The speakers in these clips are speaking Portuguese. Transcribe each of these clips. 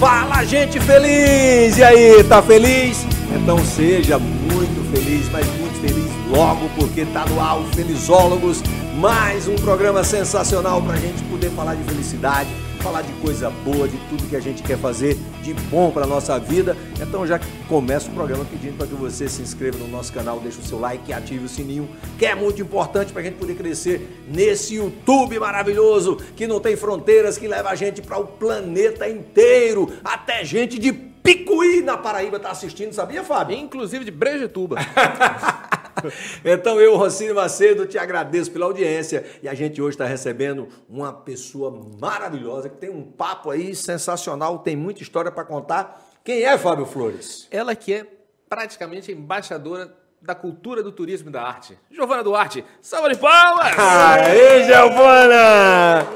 Fala, gente feliz! E aí, tá feliz? Então seja muito feliz, mas muito feliz logo, porque tá no ar o Felizólogos, mais um programa sensacional pra gente poder falar de felicidade, falar de coisa boa, de tudo que a gente quer fazer de bom pra nossa vida. Então já começa o programa pedindo para que você se inscreva no nosso canal, deixe o seu like e ative o sininho, que é muito importante pra gente poder crescer nesse YouTube maravilhoso, que não tem fronteiras, que leva a gente para o planeta inteiro, até gente de Picuí na Paraíba tá assistindo, sabia, Fábio? Inclusive de Brejetuba. Então eu, Rocínio Macedo, te agradeço pela audiência e a gente hoje está recebendo uma pessoa maravilhosa que tem um papo aí sensacional, tem muita história para contar. Quem é Fábio Flores? Ela que é praticamente embaixadora da cultura do turismo e da arte. Giovana Duarte, salva de palmas! Aê, Giovana!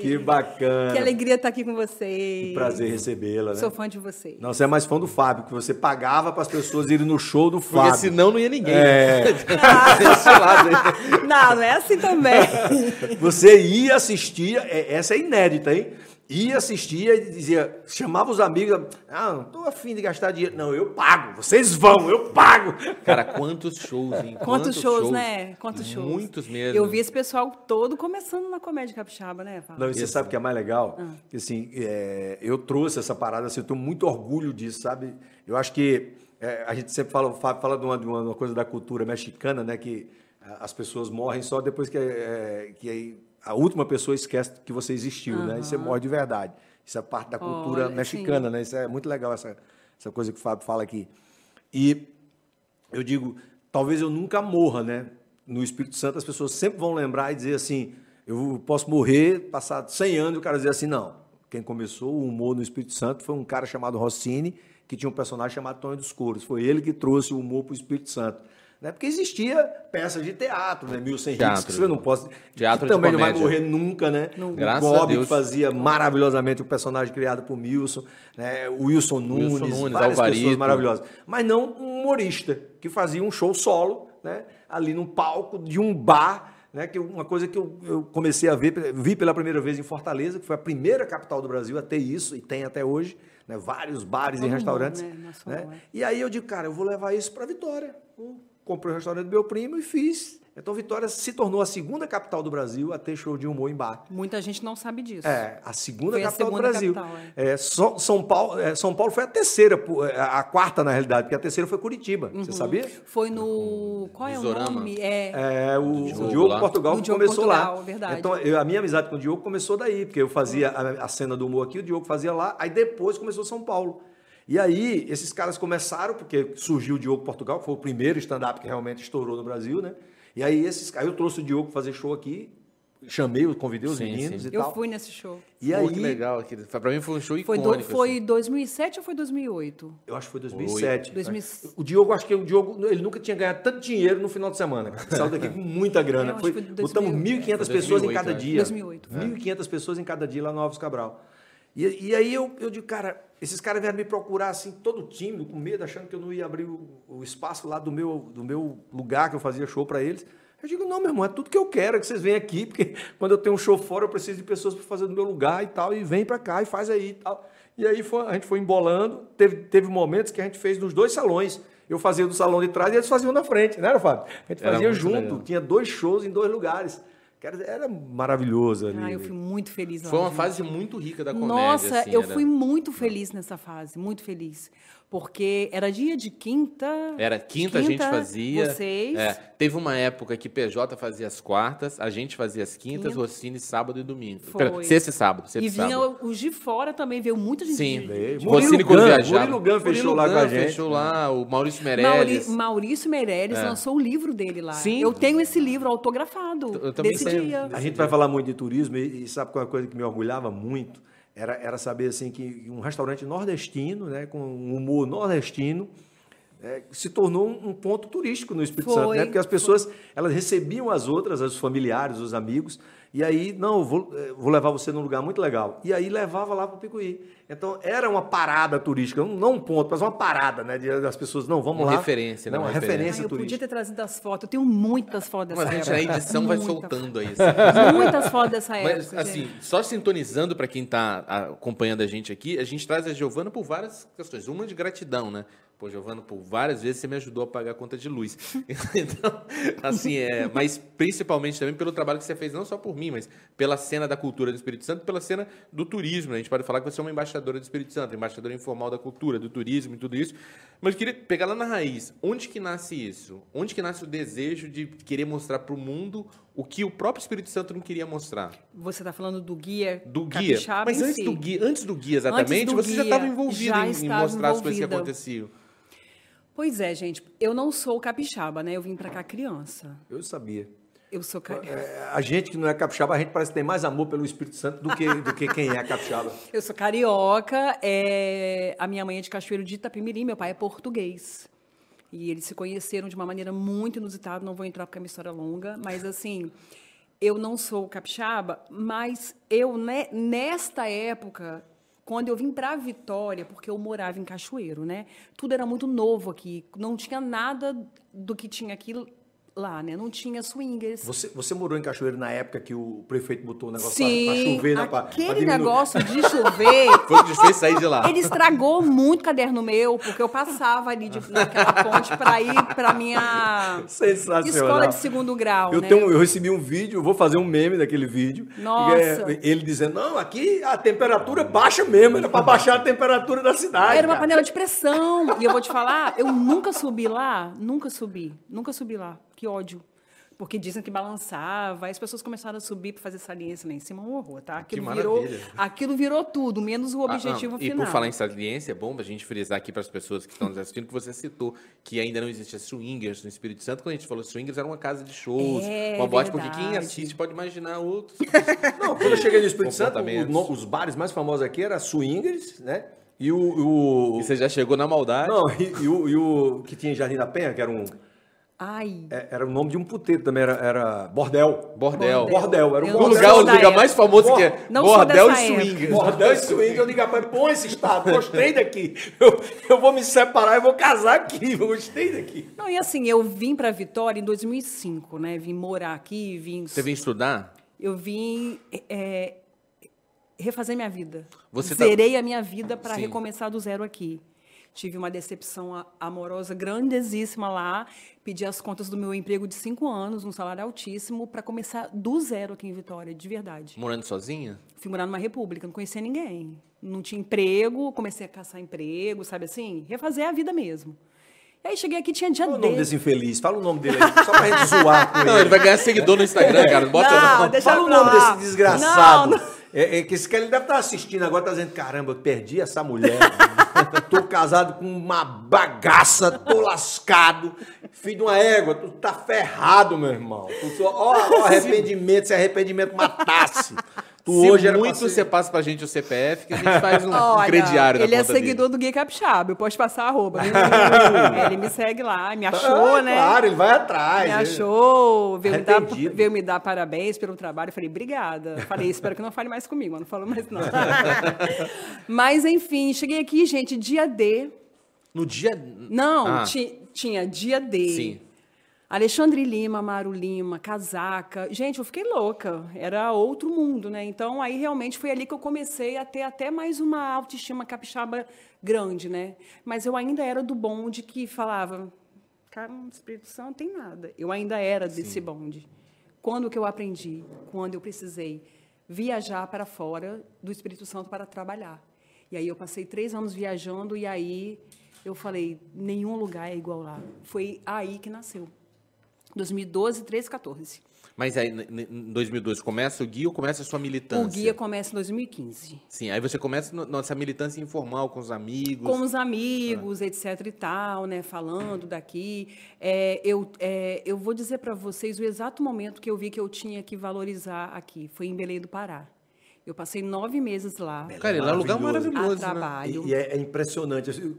Que bacana! Que alegria estar aqui com vocês. Que prazer recebê-la, né? Sou fã de vocês. Não, você é mais fã do Fábio, que você pagava para as pessoas irem no show do Porque Fábio. senão não ia ninguém. É. Desse lado aí. Não, não é assim também. Você ia assistir, é- essa é inédita, hein? Ia assistir e dizia, chamava os amigos, ah, não tô afim de gastar dinheiro. Não, eu pago, vocês vão, eu pago. Cara, quantos shows, hein? Quantos shows, né? Quantos shows. Muitos mesmo. Eu vi esse pessoal todo começando na comédia capixaba, né, Fábio? Não, e você Isso. sabe o que é mais legal? Que, assim, é, eu trouxe essa parada, assim, eu tenho muito orgulho disso, sabe? Eu acho que é, a gente sempre fala, o Fábio fala de uma, de uma- coisa da cultura mexicana, né? Que as pessoas morrem só depois que, é, que aí a última pessoa esquece que você existiu, né? E você morre de verdade. Isso é parte da cultura Olha, mexicana, né? Isso é muito legal, essa, essa coisa que o Fábio fala aqui. E eu digo, talvez eu nunca morra, né? No Espírito Santo as pessoas sempre vão lembrar e dizer assim, eu posso morrer, passar 100 anos e o cara dizer assim, não. Quem começou o humor no Espírito Santo foi um cara chamado Rossini, que tinha um personagem chamado Tonho dos Couros. Foi ele que trouxe o humor para o Espírito Santo. Né? Porque existia peças de teatro, né? Milson Henriques, Teatro. que você não pode... Teatro que de também não vai morrer nunca, né? Graças o a Bob, que fazia maravilhosamente o personagem criado por Milson, né? o Wilson Nunes, Nunes, várias pessoas Alvarito. maravilhosas mas não um humorista que fazia um show solo, né? Ali num palco de um bar, né? Que uma coisa que eu, eu comecei a ver, vi pela primeira vez em Fortaleza, que foi a primeira capital do Brasil a ter isso e tem até hoje, né? Vários bares Todo e mundo, restaurantes, né? Nacional, né? é. E aí eu digo, cara, eu vou levar isso para Vitória. Comprei o restaurante do meu primo e fiz. Então Vitória se tornou a segunda capital do Brasil a ter show de humor em bar. Muita gente não sabe disso. É, a segunda Foi a capital segunda do Brasil. capital, é. São, São, Paulo, é, São Paulo foi a terceira, é, a quarta na realidade, porque a terceira foi Curitiba. Uhum. Você sabia? Foi no. Qual é o nome? É. É, o, o Diogo Diogo, lá. Portugal que Diogo começou lá. Portugal, verdade. Então, eu- a minha amizade com o Diogo começou daí, porque eu fazia a, a cena do humor aqui, o Diogo fazia lá, aí depois começou São Paulo. E aí, esses caras começaram, porque surgiu o Diogo Portugal, que foi o primeiro stand-up que realmente estourou no Brasil, né? E aí, esses, aí eu trouxe o Diogo fazer show aqui, chamei, convidei os Sim, meninos sim. e Eu tal. fui nesse show. E Pô, aí, que legal. Pra mim foi um show Foi, icônico. do, foi assim. 2007 ou foi 2008? Eu acho que foi 2007. 2000. O Diogo, acho que o Diogo, ele nunca tinha ganhado tanto dinheiro no final de semana. Saiu daqui com muita grana. Eu Foi, foi botamos 2000. 1.500 Foi pessoas em 2008, cada é. dia. 2008. 1.500 pessoas em cada dia lá no Alves Cabral. E, e aí eu, eu digo, cara, esses caras vieram me procurar assim, todo tímido, com medo, achando que eu não ia abrir o, o espaço lá do meu, do meu lugar que eu fazia show para eles. Eu digo, não, meu irmão, é tudo que eu quero, é que vocês venham aqui, porque quando eu tenho um show fora, eu preciso de pessoas para fazer no meu lugar e tal, e vem para cá e faz aí e tal. E aí foi- a gente foi embolando, teve, teve momentos que a gente fez nos dois salões. Eu fazia do salão de trás e eles faziam na frente, não era, Fábio? A gente fazia junto, legal. tinha dois shows em dois lugares. Cara, Era maravilhoso ali. Ah, eu fui muito feliz lá. Foi uma fase muito rica da comédia. Nossa, assim, eu era- fui muito feliz nessa fase, muito feliz. Porque era dia de quinta. Era quinta, a gente fazia. Vocês. É, teve uma época que PJ fazia as quartas, a gente fazia as quintas, Quinta. Rossini sábado e domingo. Foi. Pera, Sexta e sábado. Sexta E e vinha sábado. os de fora também, veio muita gente. Sim. Veio. Rossini quando viajava. Murilo Gun fechou Murilo lá com a gente. Fechou lá, o Maurício Mauri- Meirelles. Maurício Meirelles lançou o livro dele lá. Sim. Eu tenho esse livro autografado Eu também desse tenho. dia. A gente vai falar muito de turismo e, e sabe qual é a coisa que me orgulhava muito? Era, era saber assim que um restaurante nordestino, né, com um humor nordestino, é, se tornou um, um ponto turístico no Espírito Foi, Santo, né? Porque as pessoas elas recebiam as outras, os familiares, os amigos, e aí, não, eu vou, eh, vou levar você num lugar muito legal. E aí levava lá para o Picuí. Então era uma parada turística, não- um ponto, mas uma parada, né? Das pessoas, não, vamos Uma lá. referência, né? Não, Uma uma referência. referência Ai, eu podia turística. ter trazido as fotos. Eu tenho muitas fotos dessa Mas a gente época. na edição vai Muita- soltando aí. assim. Muitas fotos dessa época. Mas, assim, gente. só sintonizando para quem está acompanhando a gente aqui, a gente traz a Giovana por várias questões. Uma de gratidão, né? Pô, Giovana, por várias vezes você me ajudou a pagar a conta de luz. Então, assim, é, mas principalmente também pelo trabalho que você fez, não só por mim, mas pela cena da cultura do Espírito Santo, pela cena do turismo. né? A gente pode falar que você é uma embaixadora do Espírito Santo, embaixadora informal da cultura, do turismo e tudo isso. Mas eu queria pegar lá na raiz. Onde que nasce isso? Onde que nasce o desejo de querer mostrar para o mundo o que o próprio Espírito Santo não queria mostrar? Você está falando do guia Do guia. Mas antes si. do guia, antes do guia exatamente, do você já guia, estava envolvido já em, em estava mostrar as coisas que envolvida. aconteciam. Pois é, gente. Eu não sou capixaba, né? Eu vim pra cá criança. Eu sabia. Eu sou... ca- É, a gente que não é capixaba, a gente parece que tem mais amor pelo Espírito Santo do que, do que quem é capixaba. Eu sou carioca, é... a minha mãe é de Cachoeiro de Itapemirim, meu pai é português. E eles se conheceram de uma maneira muito inusitada, não vou entrar porque é uma história longa, mas assim, eu não sou capixaba, mas eu, né, nesta época, quando eu vim para Vitória, porque eu morava em Cachoeiro, né? Tudo era muito novo aqui, não tinha nada do que tinha aqui lá, né? Não tinha swingers. Você, você morou em Cachoeiro na época que o prefeito botou o negócio Sim, para chover, né? pra- pra aquele diminuir. negócio de chover Foi o que fez sair de lá. Ele estragou muito o caderno meu, porque eu passava ali de, naquela ponte para ir para minha escola de segundo grau, Eu, né? tenho, eu recebi um vídeo, vou fazer um meme daquele vídeo. Nossa. É ele dizendo, não, aqui a temperatura baixa mesmo, era para baixar a temperatura da cidade. Era uma cara. panela de pressão. E eu vou te falar, eu nunca subi lá, nunca subi, nunca subi lá. Que ódio. Porque dizem que balançava, aí as pessoas começaram a subir para fazer saliência lá em cima, um horror, tá? Aquilo Que virou, maravilha. aquilo virou tudo, menos o Ah, objetivo E final. por falar em saliência, é bom a gente frisar aqui para as pessoas que estão nos assistindo que você citou que ainda não existia swingers no Espírito Santo. Quando a gente falou swingers, era uma casa de shows, É, uma boate, porque quem verdade. assiste pode imaginar outros. Não, quando eu cheguei no Espírito Santo, o- os bares mais famosos aqui eram Swingers, né? E o... o- E você já chegou na maldade. Não, e, e o, e o que tinha em Jardim da Penha, que era um... Ai, é- Era o nome de um puteiro também, era, era Bordel. Bordel. Bordel, era um Eu bordel. lugar, o lugar mais famoso que é Não Bordel e swingers. Bordel e swing, eu digo, rapaz, põe esse estado, gostei daqui. Eu, eu vou me separar e vou casar aqui, eu gostei daqui. Não, e assim, eu vim para Vitória em 2005, né? Vim morar aqui, vim. Você vem estudar? Eu vim é, refazer minha vida. Você tá- Zerei a minha vida para recomeçar do zero aqui. Tive uma decepção amorosa grandíssima lá. Pedi as contas do meu emprego de cinco anos, um salário altíssimo, para começar do zero aqui em Vitória, de verdade. Morando sozinha? Fui morar numa república, não conhecia ninguém. Não tinha emprego, comecei a caçar emprego, sabe assim? Refazer a vida mesmo. E aí cheguei aqui, tinha dia Qual o nome desse infeliz? Fala o nome dele aí, só pra gente zoar com Não, ele. ele vai ganhar seguidor no Instagram, cara. Bota Não, deixa Fala o nome lá. desse desgraçado. Não, não. É, é que esse cara ele deve estar assistindo agora, tá dizendo, caramba, eu perdi essa mulher. tô casado com uma bagaça, tô lascado. Filho de uma égua, tu tá ferrado, meu irmão. Tu só, ó, ó, arrependimento, se arrependimento matasse. Tu Se hoje muito ser- você passa pra gente o CPF, que a gente faz um, um Olha, crediário na ele é conta seguidor dele. do Gui Capixaba, eu posso passar arroba. É, ele me segue lá, me achou, Ah, né? Claro, ele vai atrás. Me achou, veio me, dar, veio me dar parabéns pelo trabalho. Eu falei, obrigada. Falei, espero que não fale mais comigo, mas não falou mais não. mas, enfim, cheguei aqui, gente, dia D. No dia. Não, Ah. ti- tinha dia D. Sim. Alexandre Lima, Maru Lima, Casaca. Gente, eu fiquei louca. Era outro mundo, né? Então, aí realmente foi ali que eu comecei a ter até mais uma autoestima capixaba grande, né? Mas eu ainda era do bonde que falava, cara, no Espírito Santo tem nada. Eu ainda era desse bonde. Quando que eu aprendi? Quando eu precisei viajar para fora do Espírito Santo para trabalhar. E aí eu passei três anos viajando e aí eu falei, nenhum lugar é igual lá. Foi aí que nasceu. 2012, 13, 14. Mas aí, em 2002, começa o guia ou começa a sua militância? O guia começa em 2015. Sim, aí você começa no- nessa militância informal com os amigos. Com os amigos, etc e tal, né? Falando daqui. É, eu, é, eu vou dizer para vocês o exato momento que eu vi que eu tinha que valorizar aqui. Foi em Belém do Pará. Eu passei nove meses lá. Cara, lá é um lugar Maravilhoso. A né? trabalho. E, e é, é impressionante. assim,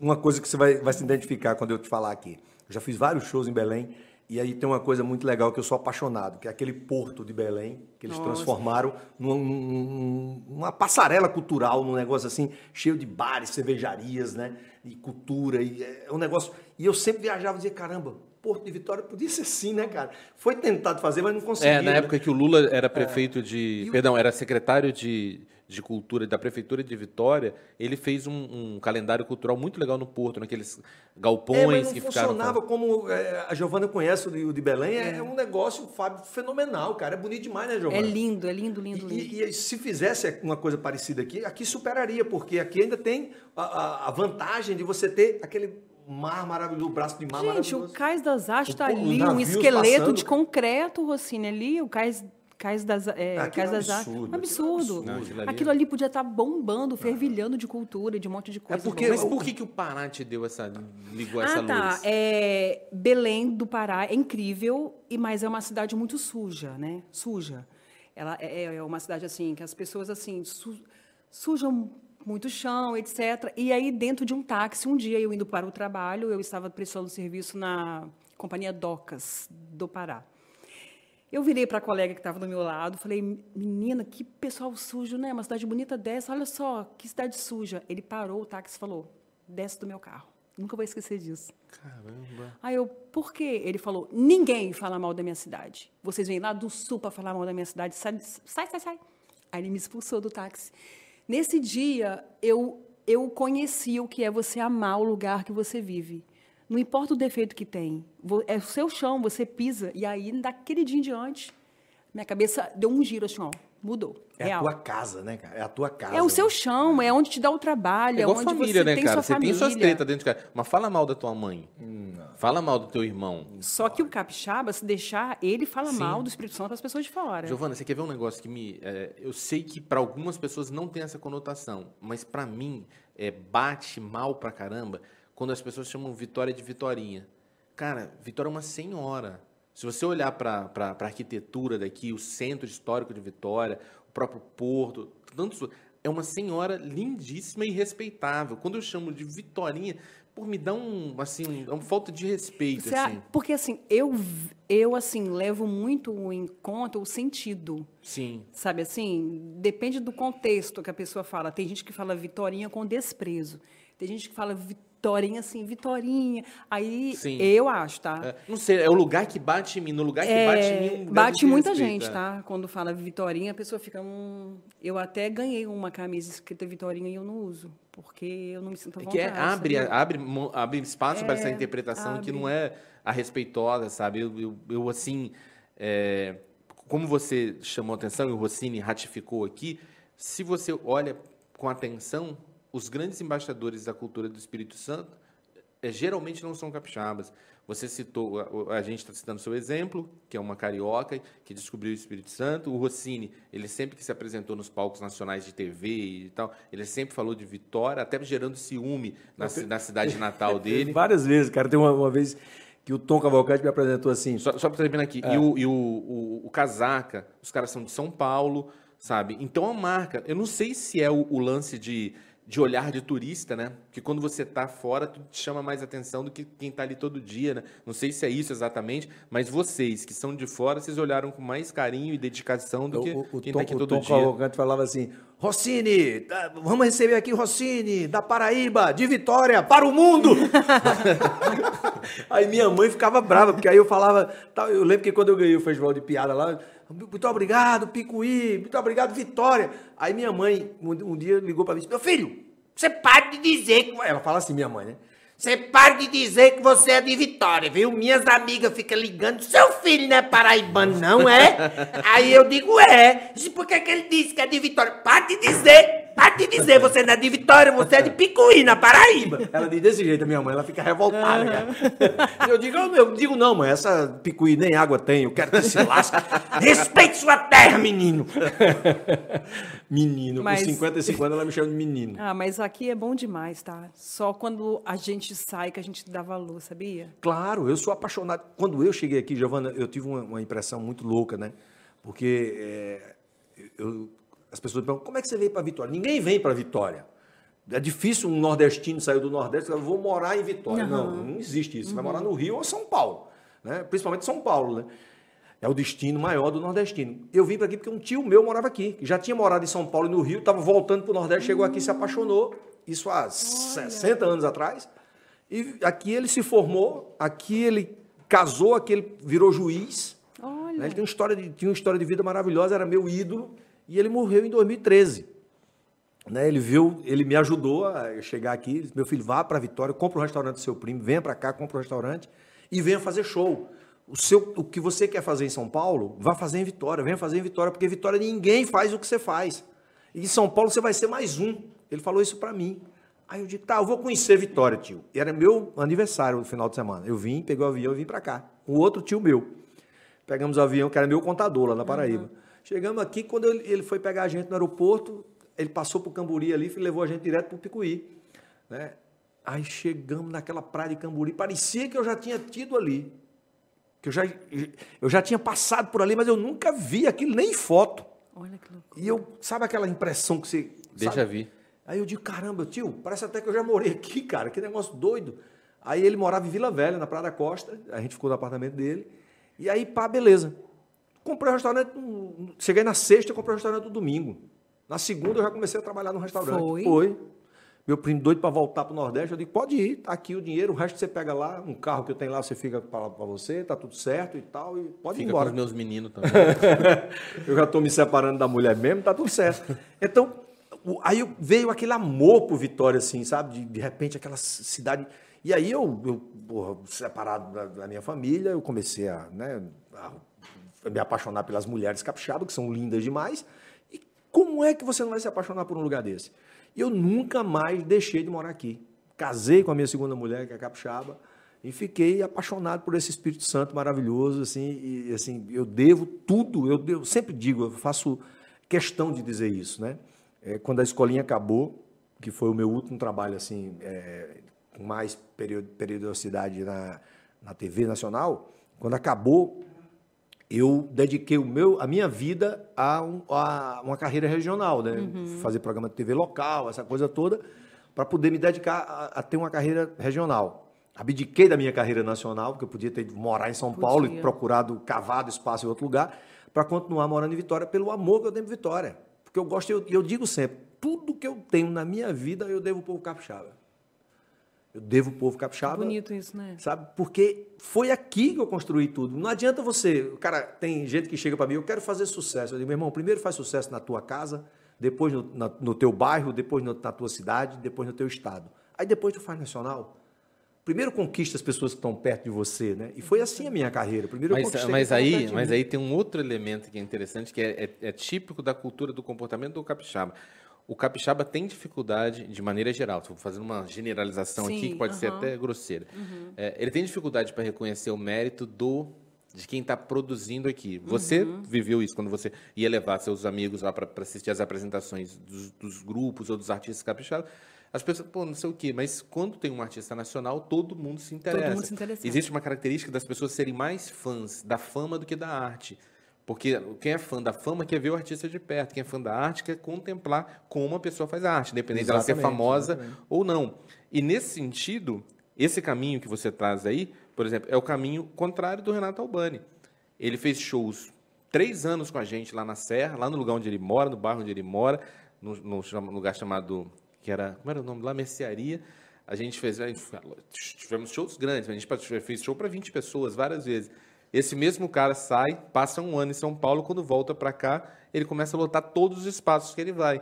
Uma coisa que você vai, vai se identificar quando eu te falar aqui. Eu já fiz vários shows em Belém. E aí tem uma coisa muito legal que eu sou apaixonado, que é aquele porto de Belém, que eles Nossa. transformaram numa, num- numa passarela cultural, num negócio assim, cheio de bares, cervejarias, né? E cultura. E é um negócio. E eu sempre viajava e dizia, caramba, Porto de Vitória podia ser assim, né, cara? Foi tentado fazer, mas não conseguiu. É, na né? época que o Lula era prefeito de. E o- Perdão, era secretário de, de cultura da prefeitura de Vitória, ele fez um, um calendário cultural muito legal no Porto, naqueles galpões É, mas não que ficaram. funcionava como é, a Giovana conhece o de, o de Belém. É. um negócio, Fábio, fenomenal, cara. É bonito demais, né, É Giovana? lindo, é lindo, lindo, lindo. E, e se fizesse uma coisa parecida aqui, aqui superaria, porque aqui ainda tem a, a- a vantagem de você ter aquele mar maravilhoso, o braço de mar Gente, o maravilhoso. Cais das Artes O está ali, um esqueleto passando. de concreto, Rossini, ali, o Cais, Cais das, é, Aquilo Cais é um das absurdo, Um absurdo. aquilo é um Não, aquilo ali- Aquilo ali podia estar bombando, fervilhando de cultura, de um monte de coisa. porque- boa. Mas por que, que o Pará te deu essa. ligou essa Ah, tá. luz? É, Belém do Pará é incrível, e mas é uma cidade muito suja, né? Suja. Ela é, é uma cidade assim que as pessoas assim su- sujam muito chão, etc. E aí dentro de um táxi, um dia eu indo para o trabalho, eu estava prestando serviço na companhia Docas do Pará. Eu virei para a colega que estava do meu lado, falei, menina, que pessoal sujo, né? Uma cidade bonita dessa, olha só, que cidade suja. Ele parou o táxi e falou, desce do meu carro. Nunca vou esquecer disso. Caramba. Aí eu, por quê? Ele falou, ninguém fala mal da minha cidade. Vocês vêm lá do sul para falar mal da minha cidade. Sai, sai, sai, sai. Aí ele me expulsou do táxi. Nesse dia, eu, eu conheci o que é você amar o lugar que você vive. Não importa o defeito que tem. É o seu chão, você pisa. E aí, daquele dia em diante, minha cabeça deu um giro assim, ó. Mudou. É Real. a tua casa, né, cara? É a tua casa. É o seu chão, é onde te dá o trabalho, É é, igual onde família, você né, tem cara? sua Você família. tem suas tretas dentro de casa. Mas fala mal da tua mãe. Fala mal do teu irmão. Só que o capixaba, se deixar, ele fala Sim. mal do Espírito Santo para as pessoas de fora. Giovana, você quer ver um negócio que me. é, eu sei que para algumas pessoas não tem essa conotação, mas para mim é, bate mal pra caramba quando as pessoas chamam Vitória de Vitorinha. Cara, Vitória é uma senhora. Se você olhar para a arquitetura daqui, o centro histórico de Vitória, o próprio porto, tantos, é uma senhora lindíssima e respeitável. Quando eu chamo de Vitorinha, por me dá um assim, uma falta de respeito. Você assim. Porque assim, eu, eu assim levo muito em conta o sentido. Sim. Sabe assim? Depende do contexto que a pessoa fala. Tem gente que fala Vitorinha com desprezo. Tem gente que fala Vitorinha assim, Vitorinha. Aí Sim. eu acho, tá? É, não sei, é o lugar que bate em mim. No lugar que bate em mim, é um bate muita respeito, gente, é. tá? Quando fala Vitorinha, a pessoa fica. Hum... Eu até ganhei uma camisa escrita Vitorinha e eu não uso, porque eu não me sinto à É vontade. que é, abre, abre, abre espaço para essa É, interpretação que abre. não é a respeitosa, sabe? Eu, eu, eu, assim, é, como você chamou atenção e o Rossini ratificou aqui, se você olha com atenção, os grandes embaixadores da cultura do Espírito Santo é, geralmente não são capixabas. Você citou, a, a gente está citando seu exemplo, que é uma carioca que descobriu o Espírito Santo. O Rossini, ele sempre que se apresentou nos palcos nacionais de TV e tal, ele sempre falou de Vitória, até gerando ciúme na, na cidade natal dele. Várias vezes, cara. Tem uma, uma vez que o Tom Cavalcante me apresentou assim. Só, só para terminar aqui, É. e, o, e o, o, o Casaca, os caras são de São Paulo, sabe? Então a marca, eu não sei se é o, o lance de, de olhar de turista, né? Que quando você tá fora, tu te chama mais atenção do que quem tá ali todo dia, né? Não sei se é isso exatamente, mas vocês que são de fora, vocês olharam com mais carinho e dedicação do que O, o, o quem Tom, tá aqui o todo Tom dia. Cavalcante falava assim: Rossini, tá, vamos receber aqui Rossini, da Paraíba, de Vitória, para o mundo! aí minha mãe ficava brava, porque aí eu falava. Eu lembro que quando eu ganhei o festival de piada lá, muito obrigado, Picuí, muito obrigado, Vitória. Aí minha mãe, um, dia, ligou para mim e disse: Meu filho, você para de dizer que. Ela fala assim, minha mãe, né? Você para de dizer que você é de Vitória, viu? Minhas amigas ficam ligando. Seu filho não é paraibano, não é? Aí eu digo, é. Por que, que ele disse que é de Vitória? Para de dizer. Para de dizer, você não é de Vitória, você é de Picuí, na Paraíba. Ela diz desse jeito, a minha mãe, ela fica revoltada, cara. Eu digo, eu, eu digo, não, mãe, essa Picuí nem água tem, eu quero que se lasque. Respeite sua terra, menino. menino, Mas- com 55 anos ela me chama de menino. Ah, mas aqui é bom demais, tá? Só quando a gente sai que a gente dá valor, sabia? Claro, eu sou apaixonado. Quando eu cheguei aqui, Giovana, eu tive uma, uma impressão muito louca, né? Porque é, eu, as pessoas perguntam, como é que você veio para Vitória? Ninguém vem para Vitória. É difícil um nordestino sair do Nordeste e falar, vou morar em Vitória. Uhum. Não, não existe isso. Você vai morar no Rio ou São Paulo. Né? Principalmente São Paulo, né? É o destino maior do nordestino. Eu vim para aqui porque um tio meu morava aqui, que já tinha morado em São Paulo e no Rio, estava voltando para o Nordeste, chegou aqui, se apaixonou, isso há 60 anos atrás. E aqui ele se formou, aqui ele casou, aqui ele virou juiz. Olha. né? Ele tem uma história de, tinha uma história de vida maravilhosa, era meu ídolo, e ele morreu em 2013. Né? Ele viu, ele me ajudou a chegar aqui, disse, meu filho, vá para Vitória, compra o restaurante do seu primo, venha para cá, compra o restaurante e venha fazer show. O, seu, o que você quer fazer em São Paulo, vá fazer em Vitória, venha fazer em Vitória, porque Vitória ninguém faz o que você faz. E em São Paulo você vai ser mais um. Ele falou isso para mim. Aí eu disse, tá, eu vou conhecer Vitória, tio. E era meu aniversário no final de semana. Eu vim, peguei o avião e vim para cá. Um outro tio meu. Pegamos o avião, que era meu contador lá na Paraíba. Chegamos aqui, quando ele, foi pegar a gente no aeroporto, ele passou para o Camburi ali e levou a gente direto para o Picuí. Né? Aí chegamos naquela praia de Camburi, parecia que eu já tinha tido ali. Que eu já, eu já tinha passado por ali, mas eu nunca vi aquilo nem em foto. Olha que louco. E eu, sabe aquela impressão que você. Deixa sabe? vir. Aí eu digo, caramba, tio, parece até que eu já morei aqui, cara, que negócio doido. Aí ele morava em Vila Velha, na Praia da Costa, a gente ficou no apartamento dele. E aí, pá, beleza. Comprei um restaurante, cheguei na sexta, comprei um restaurante no domingo. Na segunda eu já comecei a trabalhar no restaurante. Foi? Foi. Meu primo doido para voltar para o Nordeste, eu digo, pode ir, tá aqui o dinheiro, o resto você pega lá, um carro que eu tenho lá, você fica para você, tá tudo certo e tal, e pode ir Fica com embora. os meus meninos também. eu já estou me separando da mulher mesmo, tá tudo certo. Então, o- aí veio aquele amor por Vitória, assim, sabe? De, de repente, aquela cidade. E aí eu, eu porra, separado da, da minha família, eu comecei a, né, a me apaixonar pelas mulheres capixabas, que são lindas demais. E como é que você não vai se apaixonar por um lugar desse? Eu nunca mais deixei de morar aqui. Casei com a minha segunda mulher, que é capixaba, e fiquei apaixonado por esse Espírito Santo maravilhoso, assim, e assim, eu devo tudo, eu, eu sempre digo, eu faço questão de dizer isso, né? É, quando a escolinha acabou, que foi o meu último trabalho, assim, é, com mais perio- periodicidade na, na TV nacional, quando acabou, eu dediquei o meu, a minha vida a, um- a uma carreira regional, né? Fazer programa de TV local, essa coisa toda, para poder me dedicar a, a ter uma carreira regional. Abdiquei da minha carreira nacional, porque eu podia ter morar em São Paulo e Podia. procurado, cavado espaço em outro lugar, para continuar morando em Vitória, pelo amor que eu tenho por Vitória. Porque eu gosto, e eu, eu digo sempre, tudo que eu tenho na minha vida, eu devo ao povo capixaba. Eu devo ao povo capixaba. Bonito isso, né? Sabe? Porque foi aqui que eu construí tudo. Não adianta você. O cara, tem gente que chega para mim, eu quero fazer sucesso. Eu digo, meu irmão, primeiro faz sucesso na tua casa, depois no, na- no teu bairro, depois no- na tua cidade, depois no teu estado. Aí depois tu faz nacional. Primeiro conquista as pessoas que estão perto de você, né? E foi assim a minha carreira. Primeiro eu Mas, conquistei mas aí, mas aí tem um outro elemento que é interessante, que é, é- é típico da cultura do comportamento do capixaba. O capixaba tem dificuldade, de maneira geral, estou fazendo uma generalização aqui Sim, que pode ser até grosseira. É, ele tem dificuldade para reconhecer o mérito do de quem está produzindo aqui. Você viveu isso quando você ia levar seus amigos lá para assistir as apresentações dos, dos grupos ou dos artistas capixabas. As pessoas, pô, não sei o quê, mas quando tem um artista nacional, todo mundo se interessa. mundo se interessa. Existe uma característica das pessoas serem mais fãs da fama do que da arte. Porque quem é fã da fama quer ver o artista de perto, quem é fã da arte quer contemplar como a pessoa faz a arte, independente dela ser Exatamente, famosa exatamente. ou não. E nesse sentido, esse caminho que você traz aí, por exemplo, é o caminho contrário do Renato Albani. Ele fez shows três anos com a gente lá na Serra, lá no lugar onde ele mora, no bairro onde ele mora, no, no chama- lugar chamado, que era, como era o nome lá? Mercearia. A gente fez, a gente tivemos shows grandes, a gente fez show para 20 pessoas várias vezes. Esse mesmo cara sai, passa um ano em São Paulo, quando volta para cá, ele começa a lotar todos os espaços que ele vai.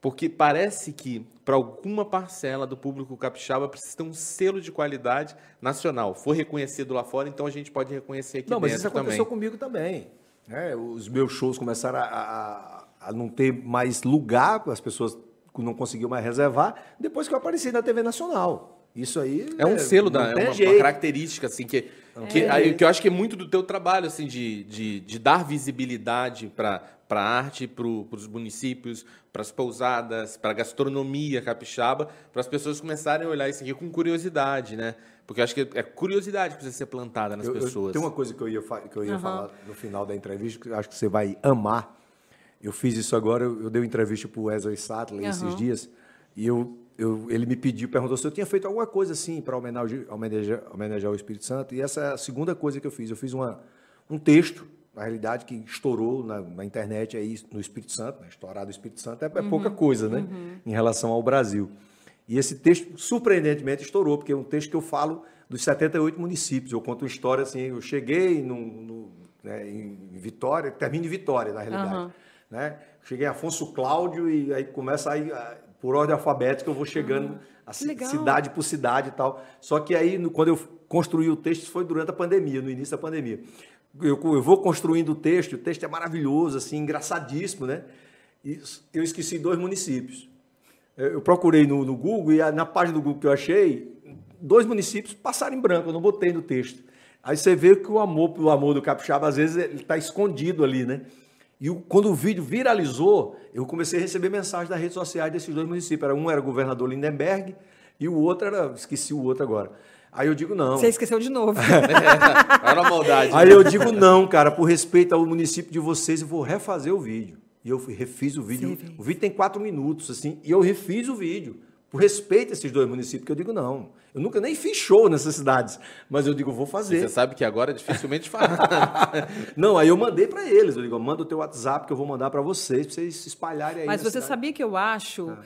Porque parece que, para alguma parcela do público capixaba, precisa ter um selo de qualidade nacional. Foi reconhecido lá fora, então a gente pode reconhecer aqui Não, mas dentro isso aconteceu também. comigo também. né? os meus shows começaram a, a- a não ter mais lugar, as pessoas não conseguiam mais reservar, depois que eu apareci na TV Nacional. Isso aí. É um selo, não da, é uma, uma característica, assim, que, que, aí, que eu acho que é muito do teu trabalho, assim, de, de, de dar visibilidade para a arte, para os municípios, para as pousadas, para a gastronomia capixaba, para as pessoas começarem a olhar isso aqui com curiosidade, né? Porque eu acho que é curiosidade que precisa ser plantada nas Eu- eu- pessoas. tem uma coisa que eu ia, que eu ia falar no final da entrevista, que eu acho que você vai amar. Eu fiz isso agora, eu, eu dei uma entrevista para o Wesley Sattler Aham. esses dias, e eu, eu, ele me pediu, perguntou se eu tinha feito alguma coisa assim para homenagear, homenagear, homenagear o Espírito Santo, e essa é a segunda coisa que eu fiz. Eu fiz uma, um texto, na realidade, que estourou na, na internet aí no Espírito Santo, né? estourar do Espírito Santo é, é pouca coisa, né? Em relação ao Brasil. E esse texto, surpreendentemente, estourou, porque é um texto que eu falo dos 78 municípios. Eu conto uma história assim, eu cheguei no, no, né, em Vitória, termino em Vitória, na realidade. Aham. Né? Cheguei em Afonso Cláudio e aí começa aí, por ordem alfabética, eu vou chegando a ci- legal. cidade por cidade e tal. Só que aí, no- quando eu construí o texto, foi durante a pandemia, no início da pandemia. Eu, eu vou construindo o texto, o texto é maravilhoso, assim, engraçadíssimo, né? E eu esqueci dois municípios. Eu procurei no, no Google e a- na página do Google que eu achei, dois municípios passaram em branco, eu não botei no texto. Aí você vê que o amor, o amor do capixaba, às vezes, ele está escondido ali, né? E o- quando o vídeo viralizou, eu comecei a receber mensagens das redes sociais desses dois municípios. Era, um era o governador Lindenberg e o outro era, esqueci o outro agora. Aí eu digo, não. Você esqueceu de novo. Era uma maldade. Aí eu digo, não, cara, por respeito ao município de vocês, eu vou refazer o vídeo. E eu refiz o vídeo. Fez. O vídeo tem quatro minutos, assim, e eu refiz o vídeo. Por respeito a esses dois municípios, que eu digo, não. Eu nunca nem fiz show nessas cidades, mas eu digo, vou fazer. Você sabe que agora dificilmente fala. Não, aí eu mandei para eles. Eu digo, manda o teu WhatsApp que eu vou mandar para vocês, para vocês se espalharem aí. Mas você cidade." sabia que eu acho,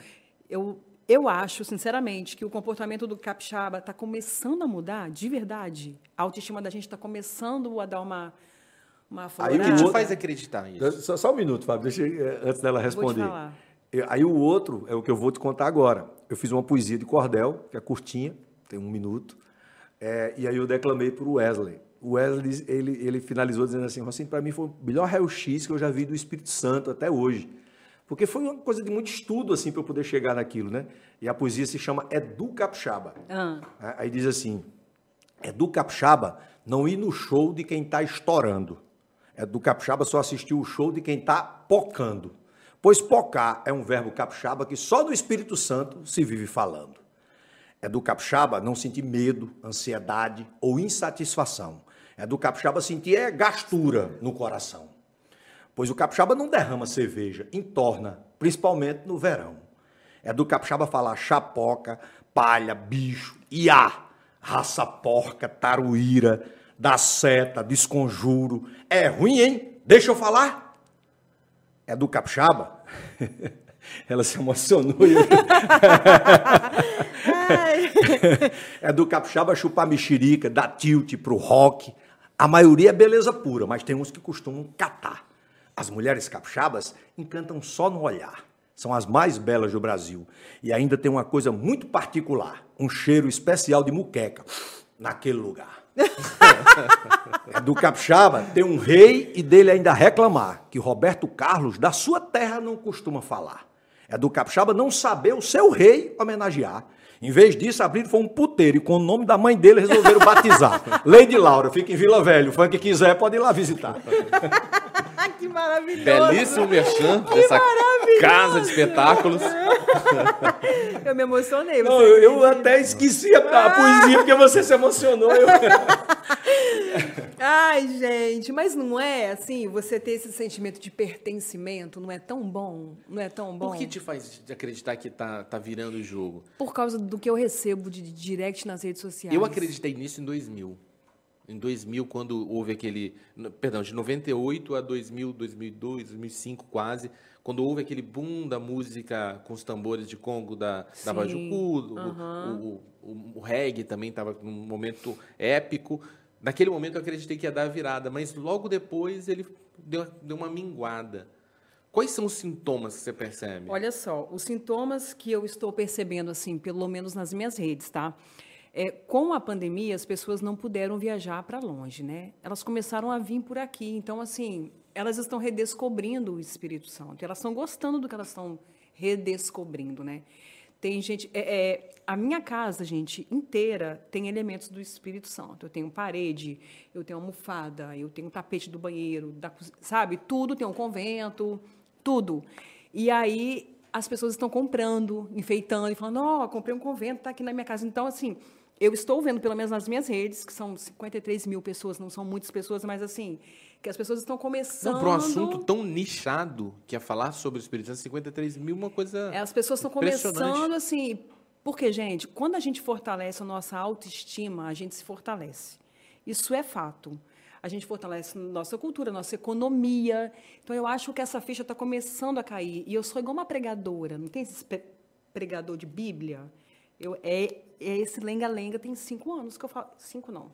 eu, eu acho, sinceramente, que o comportamento do capixaba está começando a mudar, de verdade. A autoestima da gente está começando a dar uma, uma Aí o que te faz acreditar nisso? Só, só um minuto, Fábio, deixa eu, eh, antes dela responder. Aí o outro é o que eu vou te contar agora. Eu fiz uma poesia de cordel, que é curtinha, tem um minuto, eh, e aí eu declamei para o Wesley. O Wesley, ele, ele finalizou dizendo assim, assim para mim foi o melhor raio-x que eu já vi do Espírito Santo até hoje. Porque foi uma coisa de muito estudo, assim, para eu poder chegar naquilo, né? E a poesia se chama Edu Capixaba. Ah. Aí diz assim, é do capixaba não ir no show de quem está estourando. É do capixaba só assistir o show de quem está pocando. Pois pocar é um verbo capixaba que só do Espírito Santo se vive falando. É do capixaba não sentir medo, ansiedade ou insatisfação. É do capixaba sentir é gastura no coração. Pois o capixaba não derrama cerveja, entorna, principalmente no verão. É do capixaba falar chapoca, palha, bicho, iá, raça porca, taruíra, da seta, desconjuro. É ruim, hein? Deixa eu falar. É do capixaba? Ela se emocionou. e eu- é do capixaba chupar mexerica, dar tilt pro rock. A maioria é beleza pura, mas tem uns que costumam catar. As mulheres capixabas encantam só no olhar. São as mais belas do Brasil. E ainda tem uma coisa muito particular: um cheiro especial de muqueca naquele lugar. É do capixaba ter um rei e dele ainda reclamar que Roberto Carlos da sua terra não costuma falar. É do capixaba não saber o seu rei homenagear. Em vez disso, abrir foi um puteiro e com o nome da mãe dele resolveram batizar. Lady Laura, fica em Vila Velho. O fã que quiser pode ir lá visitar. Que maravilhoso! Belíssimo merchan dessa casa de espetáculos. Eu me emocionei. Não, eu, eu até esqueci a, a poesia porque você se emocionou. Eu... Ai, gente, mas não é assim, você ter esse sentimento de pertencimento, não é tão bom? Não é tão bom? Por que te faz acreditar que tá, tá virando o jogo? Por causa do que eu recebo de direct nas redes sociais. Eu acreditei nisso em 2000. Em 2000, quando houve aquele. Perdão, de 98 a 2000, 2002, 2005 quase. Quando houve aquele boom da música com os tambores de Congo da, da Bajucu, o- o, o, o reggae também estava num momento épico. Naquele momento eu acreditei que ia dar a virada, mas logo depois ele deu, deu uma minguada. Quais são os sintomas que você percebe? Olha só, os sintomas que eu estou percebendo, assim, pelo menos nas minhas redes, tá? É, com a pandemia, as pessoas não puderam viajar para longe, né? Elas começaram a vir por aqui. Então, assim, elas estão redescobrindo o Espírito Santo. Elas estão gostando do que elas estão redescobrindo, né? Tem gente. é, é, a minha casa, gente, inteira tem elementos do Espírito Santo. Eu tenho parede, eu tenho almofada, eu tenho tapete do banheiro, da, sabe? Tudo tem um convento, tudo. E aí as pessoas estão comprando, enfeitando e falando: Ó, comprei um convento, tá aqui na minha casa. Então, assim, eu estou vendo, pelo menos nas minhas redes, que são 53 mil pessoas, não são muitas pessoas, mas assim, que as pessoas estão começando. Não, para um assunto tão nichado que é falar sobre o Espírito Santo, 53 mil, uma coisa. É, as pessoas estão começando assim. Porque, gente, quando a gente fortalece a nossa autoestima, a gente se fortalece. Isso é fato. A gente fortalece nossa cultura, nossa economia. Então, eu acho que essa ficha está começando a cair. E eu sou igual uma pregadora. Não tem esse pregador de Bíblia? Eu, é, é esse lenga-lenga tem cinco anos que eu falo. Cinco não.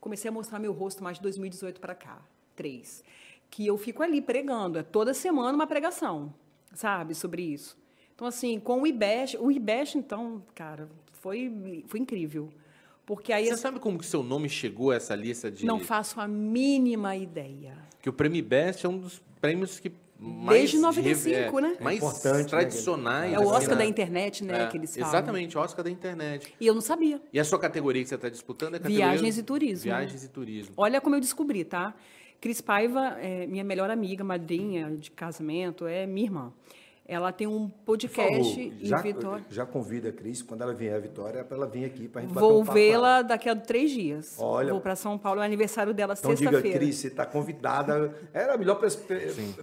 Comecei a mostrar meu rosto mais de 2018 para cá. Três. Que eu fico ali pregando. É toda semana uma pregação, sabe, sobre isso. Então, assim, com o IBEST, o IBEST, então, cara, foi, foi incrível. Porque aí. Você sabe como que seu nome chegou a essa lista de. Não faço a mínima ideia. Que o Prêmio IBEST é um dos prêmios que mais Desde 95, é, né? Mais importante, né, tradicionais. Né? É o Oscar assim, da internet, né? É, que eles falam. Exatamente, o Oscar da internet. E eu não sabia. E a sua categoria que você está disputando é a categoria... Viagens e turismo. Viagens e turismo. Olha como eu descobri, tá? Cris Paiva, é minha melhor amiga, madrinha de casamento, é minha irmã. Ela tem um podcast já, em Vitória. Já convida a Cris, quando ela vier a Vitória, para ela vir aqui para a gente Vou um vê-la daqui a três dias. Olha, Vou para São Paulo, é aniversário dela então sexta-feira. diga, Cris, você está convidada. Era melhor pre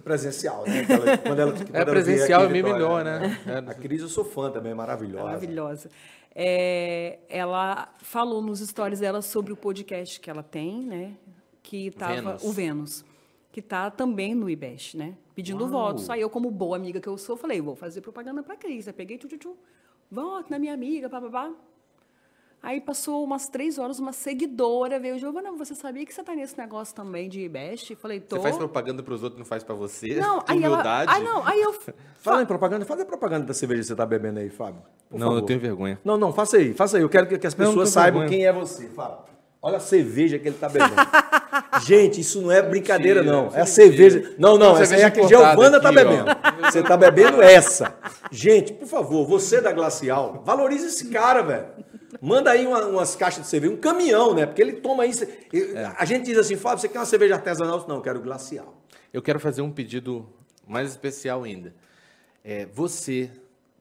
presencial, né? Quando ela, quando é presencial é meio melhor, né? A Cris eu sou fã também, maravilhosa. Maravilhosa. É, ela falou nos stories dela sobre o podcast que ela tem, né? Que estava o Vênus que está também no IBEST, né? Pedindo Uau. votos. Aí eu, como boa amiga que eu sou, falei, vou fazer propaganda para a Cris. Aí peguei, tchu, tchu, tchu, voto na minha amiga, papapá. Aí passou umas três horas, uma seguidora veio, Giovana, você sabia que você está nesse negócio também de IBEST? Falei, tô. Você faz propaganda para os outros, não faz para você? Não, que aí humildade. Ela, ah, não, aí eu... Fala em propaganda, faz a propaganda da cerveja que você está bebendo aí, Fábio. não, favor. eu tenho vergonha. Não, não, faça aí, faça aí. Eu quero que, que as pessoas não, saibam vergonha. quem é você, Fábio. Olha a cerveja que ele está bebendo. Gente, isso não é brincadeira, não. É a cerveja. Não, não, essa é a que Giovana está bebendo. Você está bebendo essa. Gente, por favor, você da Glacial, valorize esse cara, velho. Manda aí uma, umas caixas de cerveja, um caminhão, né? Porque ele toma isso. É. A gente diz assim, Fábio, você quer uma cerveja artesanal? Não, eu quero glacial. Eu quero fazer um pedido mais especial ainda. É, você,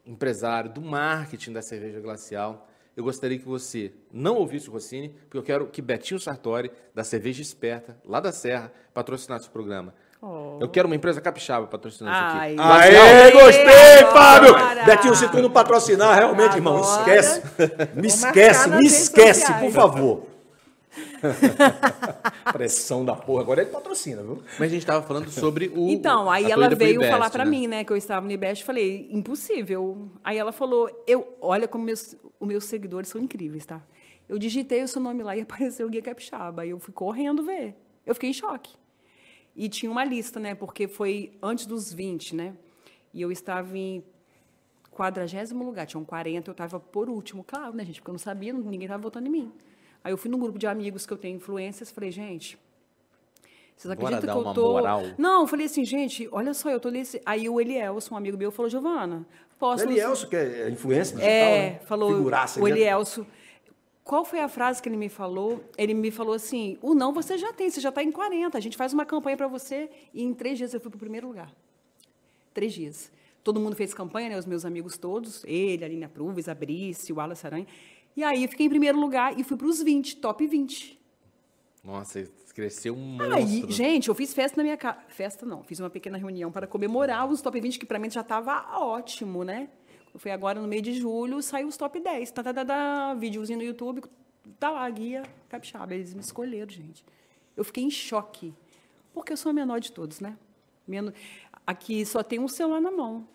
empresário do marketing da cerveja glacial, eu gostaria que você não ouvisse o Rossini, porque eu quero que Betinho Sartori, da Cerveja Esperta, lá da Serra, patrocinasse o programa. Oh. Eu quero uma empresa capixaba patrocinando Ai, isso aqui. Aê, gostei, Fábio! Betinho, se tu não patrocinar, realmente, agora, irmão, esquece. Me esquece, me esquece, por favor. Pressão da porra. Agora ele patrocina, viu? Mas a gente estava falando sobre o. Então, aí ela veio Ibest, falar para né? mim, né, que eu estava no IBEST. Falei, impossível. Aí ela falou, eu, olha como meus, os meus seguidores são incríveis, tá? Eu digitei o seu nome lá e apareceu o Guia Capixaba. Aí eu fui correndo ver. Eu fiquei em choque. E tinha uma lista, né? Porque foi antes dos 20, né? E eu estava em quadragésimo lugar. Tinham 40, eu estava por último. Claro, né, gente? Porque eu não sabia, ninguém estava votando em mim. Aí eu fui num grupo de amigos que eu tenho influências, falei, gente, vocês acreditam que eu tô. Moral. Não, eu falei assim, gente, olha só, eu tô nesse. Aí o Elielson, um amigo meu, falou, Giovana, posso. O Elielson, que é influência digital, é, né? falou. Figuraça, o né? Elielson. Qual foi a frase que ele me falou? Ele me falou assim: o não você já tem, você já está em 40. A gente faz uma campanha para você e em três dias eu fui para o primeiro lugar. Três dias. Todo mundo fez campanha, né? Os meus amigos todos, ele, a Aline Pruves, a Brice, o Wallace Aranha. E aí fiquei em primeiro lugar e fui para os 20, top 20. Nossa, cresceu um monstro. Aí, gente, eu fiz festa na minha casa. Festa não, fiz uma pequena reunião para comemorar os top 20, que para mim já estava ótimo, né? Foi agora no mês de julho, saiu os top 10. Tá, tá, tá, tá, videozinho no YouTube, tá lá, guia capixaba. Eles me escolheram, gente. Eu fiquei em choque. Porque eu sou a menor de todos, né? Aqui só tem um celular na mão.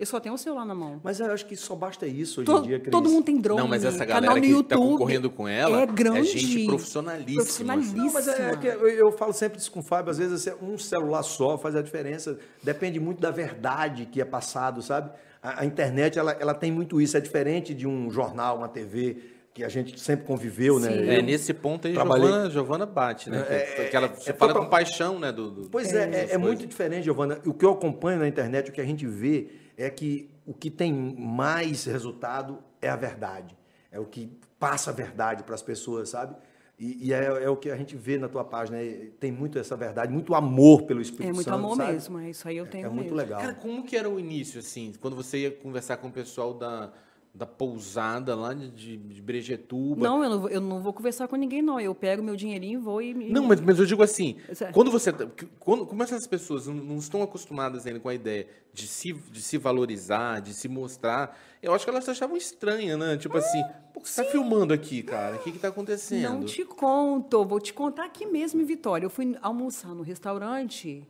Eu só tenho o celular na mão. Mas eu acho que só basta isso hoje todo, em dia, Cris. Todo mundo tem drone. Não, mas essa galera que está concorrendo com ela é, grande, é gente profissionalíssima. Profissionalíssima. Não, mas é, é que eu, eu, falo sempre isso com o Fábio, às vezes assim, um celular só faz a diferença. Depende muito da verdade que é passado, sabe? A, a internet, ela, ela tem muito isso. É diferente de um jornal, uma TV que a gente sempre conviveu, né? Sim. né? É, nesse ponto aí, trabalhei... Giovana, Giovana bate, né? É, que ela, você é, fala com paixão, né? Do, do pois é, é, é muito diferente, Giovana. O que eu acompanho na internet, o que a gente vê é que o que tem mais resultado é a verdade. É o que passa a verdade para as pessoas, sabe? E, e é, é, o que a gente vê na tua página. É, tem muito essa verdade, muito amor pelo Espírito Santo. É muito Santo, amor sabe? mesmo, é isso aí eu tenho É, é muito mesmo. legal. Cara, como que era o início, assim, quando você ia conversar com o pessoal da, da pousada lá de, de, Brejetuba. Não, eu não, vou, eu não vou conversar com ninguém, não. Eu pego meu dinheirinho e vou e. Não, mas, mas eu digo assim, Certo. quando você. tá- Quando, como essas pessoas não, estão acostumadas ainda com a ideia de se, de se valorizar, de se mostrar, eu acho que elas achavam estranha, né? Tipo assim, pô, você tá filmando aqui, cara? O que que tá acontecendo? Não te conto, vou te contar aqui mesmo em Vitória. Eu fui almoçar no restaurante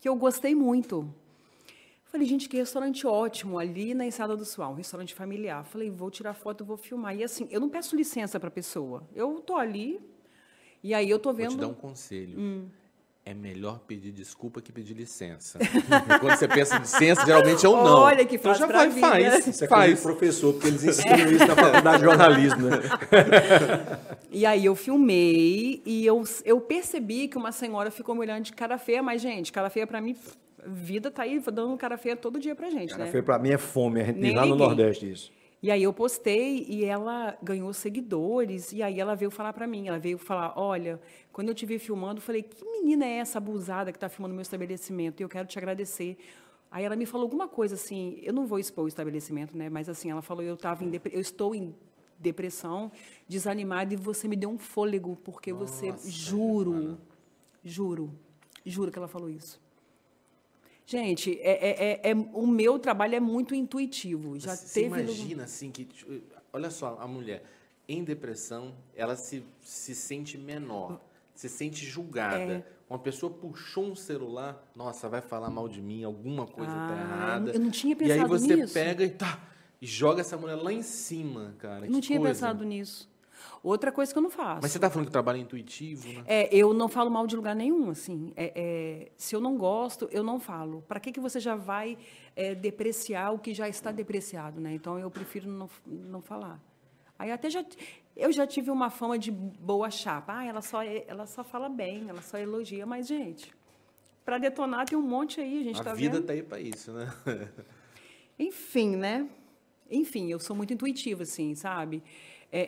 que eu gostei muito. Falei, gente, que restaurante ótimo, ali na Enseada do Sual, um restaurante familiar. Falei, vou tirar foto, vou filmar. E assim, eu não peço licença para pessoa. Eu tô ali, e aí eu tô Vou te vendo. dar um conselho. Hum. É melhor pedir desculpa que pedir licença. Quando você pensa em licença, geralmente é um não. Olha que então fácil já pra vai, vida. faz, Isso é coisa de faz. professor, porque eles ensinam isso na faculdade de jornalismo, né? E aí eu filmei e eu, eu percebi que uma senhora ficou me olhando de cara feia, mas, gente, cara feia pra mim, vida tá aí dando cara feia todo dia pra gente, Cara, né? feio pra mim é fome, a gente lá no ninguém. Nordeste isso. E aí eu postei e ela ganhou seguidores e aí ela veio falar pra mim, ela veio falar, olha, quando eu te vi filmando, eu falei, que menina é essa abusada que tá filmando meu estabelecimento? E eu quero te agradecer. Aí ela me falou alguma coisa assim, eu não vou expor o estabelecimento, né? Mas assim, ela falou, eu tava em eu estou em depressão, desanimada e você me deu um fôlego porque você juro, juro, juro que ela falou isso. Gente, é, é- é- é- o meu trabalho é muito intuitivo. Já Você teve imagina assim que. tipo, Olha só, a mulher em depressão, ela se, se sente menor, se sente julgada. É. Uma pessoa puxou um celular, nossa, vai falar mal de mim, alguma coisa tá Ah, errada. eu não tinha E aí pensado você nisso. pega e tá. E joga essa mulher lá em cima, cara. Eu não que tinha coisa. pensado nisso. Outra coisa que eu não faço. Mas você tá falando que trabalho é intuitivo, né? É, eu não falo mal de lugar nenhum, assim. É, é, se eu não gosto, eu não falo. Para que, que você já vai é, depreciar o que já está depreciado, né? Então, eu prefiro não, não falar. Aí até já... Eu já tive uma fama de boa chapa. Ah, ela só, ela só fala bem, ela só elogia. Mas, gente, para detonar tem um monte aí, a gente a tá vida vendo. tá aí pra isso, né? Enfim, né? Enfim, eu sou muito intuitiva, assim, sabe? É,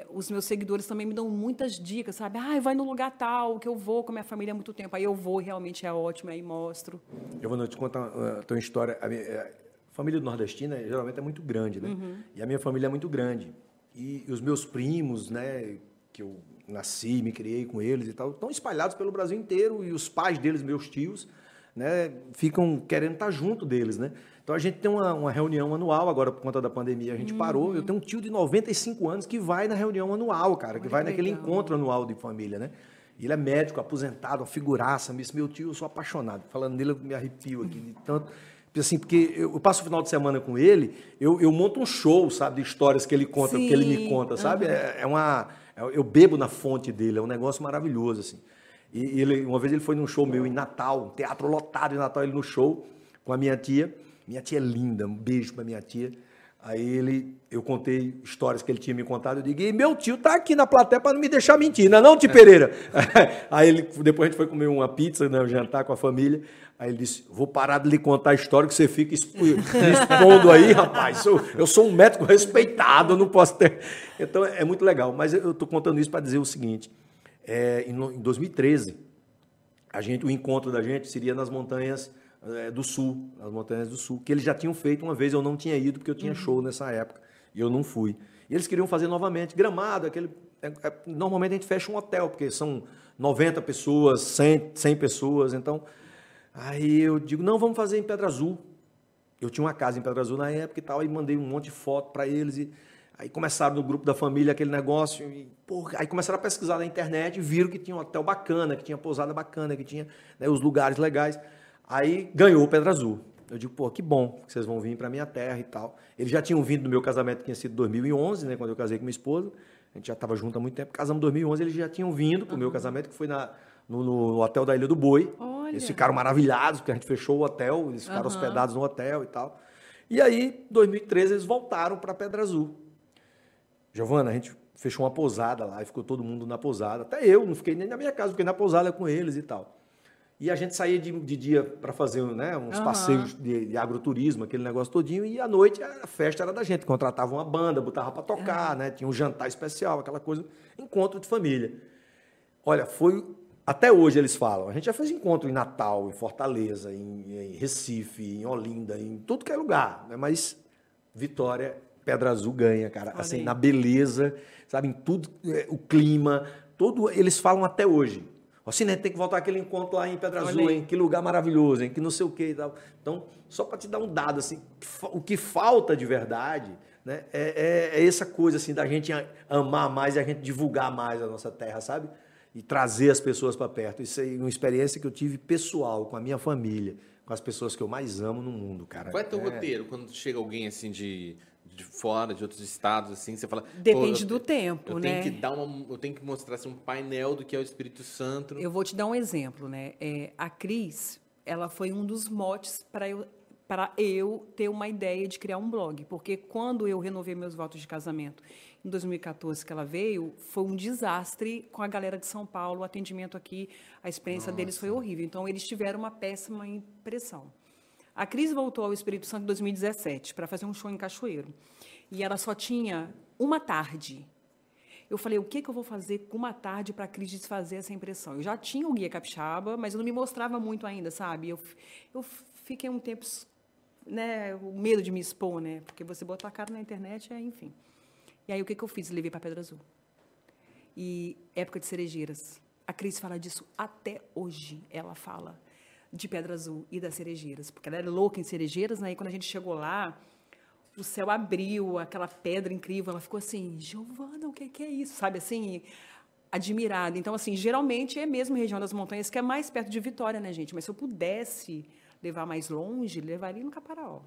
é, os meus seguidores também me dão muitas dicas, sabe? Ah, vai no lugar tal, que eu vou com a minha família há muito tempo. Aí eu vou, realmente é ótimo, aí mostro. Eu vou te contar uma, uma história. A, minha, a família nordestina geralmente é muito grande, né? E a minha família é muito grande. E, os meus primos, né, que eu nasci, me criei com eles e tal, estão espalhados pelo Brasil inteiro e os pais deles, meus tios, né, ficam querendo estar junto deles, né? Então a gente tem uma, uma reunião anual, agora por conta da pandemia a gente parou. Eu tenho um tio de 95 anos que vai na reunião anual, cara, que Olha vai que naquele legal. encontro anual de família, né? Ele é médico, aposentado, uma figuraça. Meu tio, eu sou apaixonado. Falando nele, eu me arrepio aqui de tanto. Assim, porque eu passo o final de semana com ele, eu, eu monto um show, sabe, de histórias que ele conta, que ele me Sim, conta, sabe? É, é uma. é- Eu bebo na fonte dele, é um negócio maravilhoso, assim. E ele, uma vez ele foi num show meu em Natal, um teatro lotado em Natal, ele no show com a minha tia. Minha tia é linda, um beijo pra minha tia. Aí ele, eu contei histórias que ele tinha me contado, eu digo, e meu tio tá aqui na plateia para não me deixar mentir, não é não, Pereira? Aí ele, depois a gente foi comer uma pizza, né, um jantar com a família, aí ele disse, vou parar de lhe contar a história que você fica expondo aí, rapaz, eu, eu sou um médico respeitado, eu não posso ter... Então é muito legal, mas eu tô contando isso para dizer o seguinte, é, em em 2013, a gente, o encontro da gente seria nas montanhas eh, do sul, nas montanhas do sul, que eles já tinham feito uma vez, eu não tinha ido porque eu tinha show nessa época e eu não fui. E eles queriam fazer novamente, gramado, aquele. é- é- normalmente a gente fecha um hotel, porque são 90 pessoas, 100, 100 pessoas, então. Aí eu digo, não, vamos fazer em Pedra Azul. Eu tinha uma casa em Pedra Azul na época e tal, aí mandei um monte de foto para eles e aí começaram no grupo da família aquele negócio e porra, aí começaram a pesquisar na internet e viram que tinha um hotel bacana, que tinha pousada bacana, que tinha né, os lugares legais. Aí ganhou o Pedra Azul. Eu digo, pô, que bom que vocês vão vir para minha terra e tal. Eles já tinham vindo do meu casamento que tinha sido em 2011, né, quando eu casei com minha esposa. A gente já estava junto há muito tempo. Casamos em 2011, eles já tinham vindo para o meu casamento, que foi na, no, no hotel da Ilha do Boi. Olha. Eles ficaram maravilhados, porque a gente fechou o hotel, eles ficaram Aham. hospedados no hotel e tal. E aí, em 2013, eles voltaram para Pedra Azul. Giovana, a gente fechou uma pousada lá e ficou todo mundo na pousada. Até eu, não fiquei nem na minha casa, fiquei na pousada com eles e tal. E a gente saía de, de dia para fazer né, uns Aham. passeios de, de agroturismo, aquele negócio todinho, e à noite a festa era da gente. Contratava uma banda, botava para tocar, né, tinha um jantar especial, aquela coisa, encontro de família. Olha, foi. Até hoje eles falam. A gente já fez encontro em Natal, em Fortaleza, em, em Recife, em Olinda, em tudo que é lugar. Né? Mas Vitória Pedra Azul ganha, cara. Olha assim, aí. na beleza, sabe, em tudo, é, o clima, todo, eles falam até hoje. Assim, né, tem que voltar aquele encontro lá em Pedra Olha Azul, aí. hein? Que lugar maravilhoso, hein? Que não sei o que e tal. Então, só para te dar um dado, assim, o que falta de verdade, né? É, é- é essa coisa, assim, da gente a- amar mais e a gente divulgar mais a nossa terra, sabe? E trazer as pessoas para perto. Isso aí é uma experiência que eu tive pessoal, com a minha família, com as pessoas que eu mais amo no mundo, cara. Qual é teu roteiro? Quando chega alguém assim de, de fora, de outros estados, assim, você fala. "Pô, Depende do tempo, eu né? Tenho que dar uma, eu tenho que mostrar assim, um painel do que é o Espírito Santo. Eu vou te dar um exemplo, né? É, a Cris, ela foi um dos motes para eu para eu ter uma ideia de criar um blog, porque quando eu renovei meus votos de casamento em 2014 que ela veio, foi um desastre com a galera de São Paulo, o atendimento aqui, a experiência deles foi horrível. Então eles tiveram uma péssima impressão. A Cris voltou ao Espírito Santo em 2017 para fazer um show em Cachoeiro. E ela só tinha uma tarde. Eu falei, o que, que eu vou fazer com uma tarde para a Cris desfazer essa impressão? Eu já tinha o Guia Capixaba, mas eu não me mostrava muito ainda, sabe? Eu, eu fiquei um tempo, né, o medo de me expor, né? Porque você botar a cara na internet, é, enfim. E aí, o que, que eu fiz? Levei para Pedra Azul. E época de cerejeiras. A Cris fala disso até hoje. Ela fala de Pedra Azul e das cerejeiras. Porque ela era louca em cerejeiras, né? E quando a gente chegou lá, o céu abriu, aquela pedra incrível. Ela ficou assim, Giovana, o que, que é isso? Sabe assim? Admirada. Então, assim, geralmente é mesmo região das montanhas, que é mais perto de Vitória, né, gente? Mas se eu pudesse levar mais longe, levaria no Caparaó.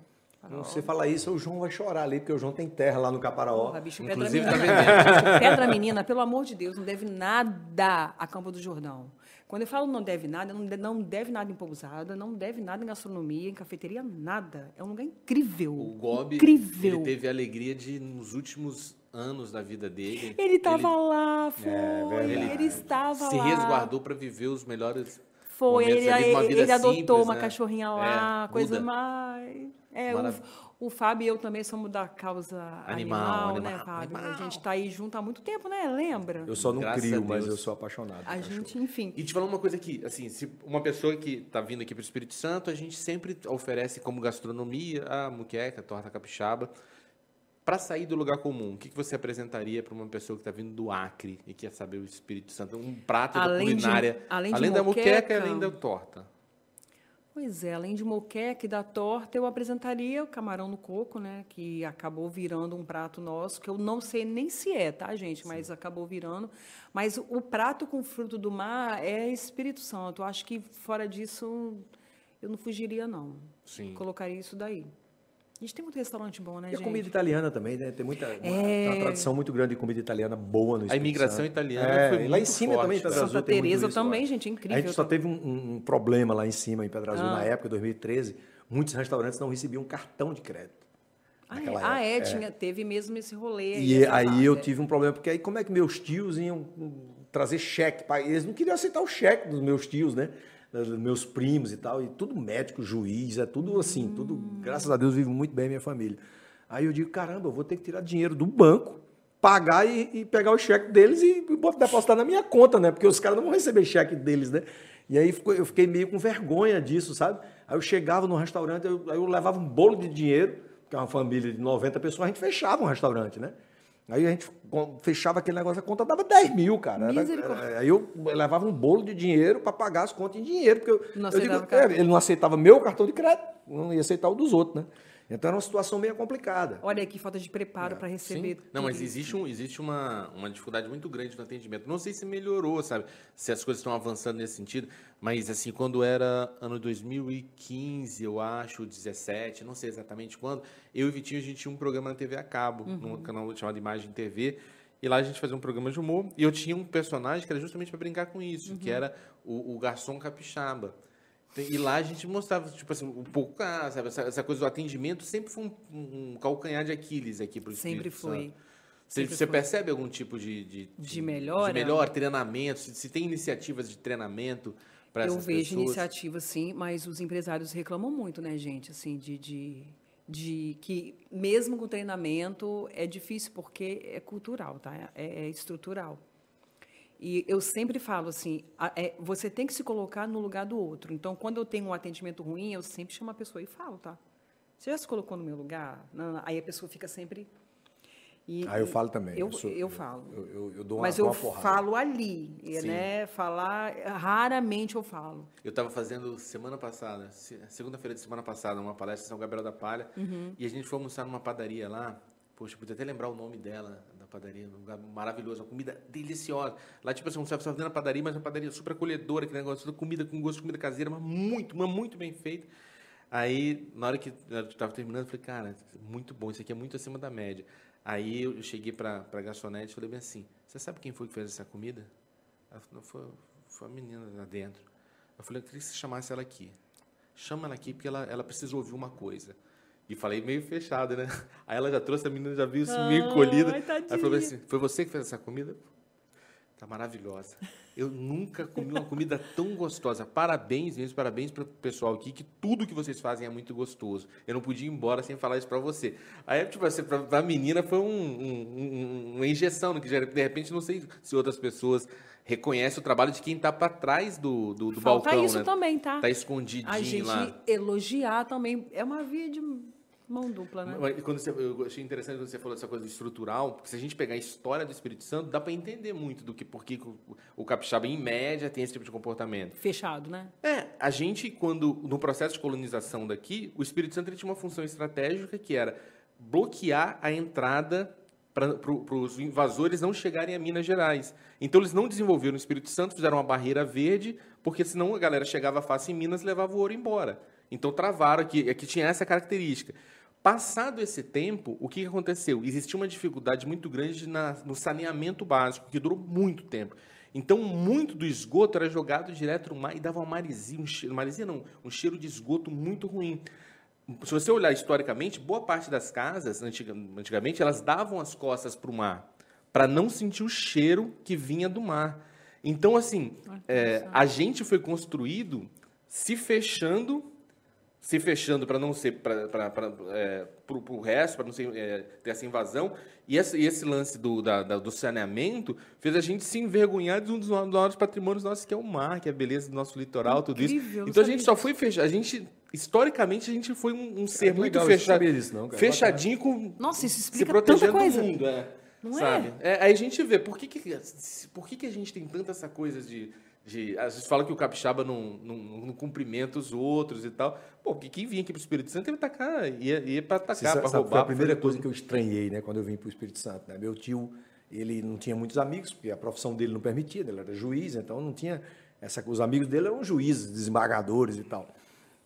Não, você fala isso, o João vai chorar ali, porque o João tem terra lá no Caparaó. Porra, bicho, Pedra tá Menina. Pedra Menina, pelo amor de Deus, não deve nada a Campo do Jordão. Quando eu falo não deve nada, não de- não deve nada em pousada, não deve nada em gastronomia, em cafeteria, nada. É um lugar incrível. O Gobi, incrível. ele teve a alegria de, nos últimos anos da vida dele, Ele estava lá, foi. verdade. ele estava se lá. resguardou para viver os melhores Foi, momentos ele, ali de uma ele, ele adotou simples, uma né? cachorrinha lá, É, coisa mais. É, o, o Fábio e eu também somos da causa Animal, animal, né, animal, Fábio? animal. A gente está aí junto há muito tempo, né? Lembra? Eu só não Graças crio, mas eu sou apaixonado. por A cachorro. gente, enfim. E te falar uma coisa aqui, assim, se uma pessoa que está vindo aqui para o Espírito Santo, a gente sempre oferece como gastronomia a muqueca, a torta capixaba. Para sair do lugar comum, o que, que você apresentaria para uma pessoa que está vindo do Acre e quer saber o Espírito Santo? Um prato da Além de- culinária, além de da muqueca e moqueca. além da torta. Pois é, além de moqueca e da torta, eu apresentaria o camarão no coco, né? Que acabou virando um prato nosso, que eu não sei nem se é, tá, gente? Mas acabou virando. Mas o prato com fruto do mar é Espírito Santo. Eu acho que fora disso eu não fugiria, não. Sim. Colocaria isso daí. A gente tem muito restaurante bom, né, E a gente? comida italiana também, né? Tem muita uma, É. uma tradição muito grande de comida italiana boa no A Espírito imigração Santo. italiana É, foi e lá muito em cima forte, também, em. Pedra Santa Azul, muito Teresa também, gente, é incrível. A gente só teve um, um problema lá em cima, em Pedra Azul, Ah. na época, 2013. Muitos restaurantes não recebiam cartão de crédito. Ah, é, ah, é, época, é. tinha, teve mesmo esse rolê. E aí fase, eu é. tive um problema, porque aí como é que meus tios iam trazer cheque? pra- Eles não queriam aceitar o cheque dos meus tios, né? Dos meus primos e tal, e tudo médico, juiz, é tudo assim, tudo, graças a Deus, vivo muito bem minha família. Aí eu digo, caramba, eu vou ter que tirar dinheiro do banco, pagar e, e pegar o cheque deles e, depositar na minha conta, né? Porque os caras não vão receber cheque deles, né? E aí eu fiquei meio com vergonha disso, sabe? Aí eu chegava no restaurante, eu, aí eu levava um bolo de dinheiro, porque é uma família de 90 pessoas, a gente fechava um restaurante, né? Aí a gente fechava aquele negócio, a conta dava 10 mil, cara. Era- era- aí eu levava um bolo de dinheiro para pagar as contas em dinheiro, porque eu, Não eu digo, é, ele não aceitava meu cartão de crédito, não ia aceitar o dos outros, né? Então era uma situação meio complicada. Olha aqui, falta de preparo para receber. Sim. Não, mas tudo isso. existe, um, existe uma, uma dificuldade muito grande no atendimento. Não sei se melhorou, sabe? Se as coisas estão avançando nesse sentido, mas assim, quando era ano 2015, eu acho, 17, não sei exatamente quando, eu e Vitinho, a gente tinha um programa na TV a cabo, Uhum. num canal chamado Imagem TV, e lá a gente fazia um programa de humor, e eu tinha um personagem que era justamente para brincar com isso, Uhum. que era o, o garçom capixaba. E lá a gente mostrava, tipo assim, um pouco, ah, sabe, essa, essa coisa do atendimento sempre foi um, um calcanhar de Aquiles aqui para o Sempre foi. Você, percebe algum tipo de, de, De melhora? De melhor treinamento? Se, se tem iniciativas de treinamento para Eu essas vejo pessoas? iniciativas, sim, mas os empresários reclamam muito, né, gente? Assim, de, de, de que mesmo com treinamento é difícil porque é cultural, tá? É, é estrutural. E eu sempre falo assim, é, você tem que se colocar no lugar do outro. Então, quando eu tenho um atendimento ruim, eu sempre chamo a pessoa e falo, tá? Você já se colocou no meu lugar? Não, não. Aí a pessoa fica sempre E, Ah, eu falo também. Eu, sou- eu falo. Eu, eu- eu dou uma, Mas dou eu porrada. falo ali, Sim. né? Falar, raramente eu falo. Eu estava fazendo semana passada, se- segunda-feira de semana passada, uma palestra em São Gabriel da Palha, Uhum. e a gente foi almoçar numa padaria lá. Poxa, eu podia até lembrar o nome dela, padaria, um lugar maravilhoso, uma comida deliciosa. Lá, tipo assim, você vai fazendo a padaria, mas uma padaria super acolhedora, que negócio, toda comida com gosto de comida caseira, mas muito, mas muito bem feita. Aí, na hora que eu estava terminando, eu falei, cara, muito bom, isso aqui é muito acima da média. Aí eu cheguei para a garçonete e falei bem assim, você sabe quem foi que fez essa comida? Ela falou, foi, foi a menina lá dentro. Eu falei, eu queria que você chamasse ela aqui. Chama ela aqui, porque ela, ela precisa ouvir uma coisa. E falei meio fechado, né? Aí ela já trouxe, a menina já viu isso meio Ai, encolhida. Aí falou assim, foi você que fez essa comida? Tá maravilhosa. Eu nunca comi uma comida tão gostosa. Parabéns mesmo, parabéns para o pessoal aqui, que tudo que vocês fazem é muito gostoso. Eu não podia ir embora sem falar isso para você. Aí, tipo assim, para a menina foi um- um- um- uma injeção, né, que de repente não sei se outras pessoas reconhecem o trabalho de quem está para trás do, do, do Falta balcão, isso né? também, tá? Tá escondidinho A gente lá. elogiar também é uma via de mão dupla, né? Mas Quando você, eu achei interessante quando você falou dessa coisa estrutural, porque se a gente pegar a história do Espírito Santo, dá para entender muito do que por que o, capixaba, em média, tem esse tipo de comportamento. Fechado, né? É, a gente, quando no processo de colonização daqui, o Espírito Santo tinha uma função estratégica que era bloquear a entrada para os invasores não chegarem a Minas Gerais. Então eles não desenvolveram o Espírito Santo, fizeram uma barreira verde, porque senão a galera chegava fácil em Minas e levava o ouro embora. Então travaram aqui, aqui tinha essa característica. Passado esse tempo, o que aconteceu? Existia uma dificuldade muito grande na- no saneamento básico, que durou muito tempo. Então, muito do esgoto era jogado direto no mar e dava uma maresia, um cheiro, maresia não, um cheiro de esgoto muito ruim. Se você olhar historicamente, boa parte das casas, antiga- antigamente, elas davam as costas para o mar, para não sentir o cheiro que vinha do mar. Então, assim, é, a gente foi construído se fechando se fechando para não ser para é, o resto, para não ser, é, ter essa invasão. E esse, e esse lance do, da- da- do saneamento fez a gente se envergonhar de um dos maiores patrimônios nossos, que é o mar, que é a beleza do nosso litoral, tudo isso. Incrível, não Então a gente só foi fechado. A gente, historicamente, a gente foi um, um ser É muito legal, eu não fechado. sabia disso, não, cara. fechadinho com. Nossa, isso se explica protegendo tanta coisa. do mundo, é. Não é? sabe? É, aí a gente vê, por que, que, por que, que a gente tem tanta essa coisa de. De às vezes fala que o capixaba não, não, não cumprimenta os outros e tal. Pô, porque quem vinha aqui pro Espírito Santo ia atacar, ia, ia Você atacar, sabe, roubar. foi a primeira coisa tudo. que eu estranhei, né, quando eu vim para o Espírito Santo. Né? Meu tio, ele não tinha muitos amigos, porque a profissão dele não permitia, ele era juiz, então não tinha essa Os amigos dele eram juízes, desembargadores e tal.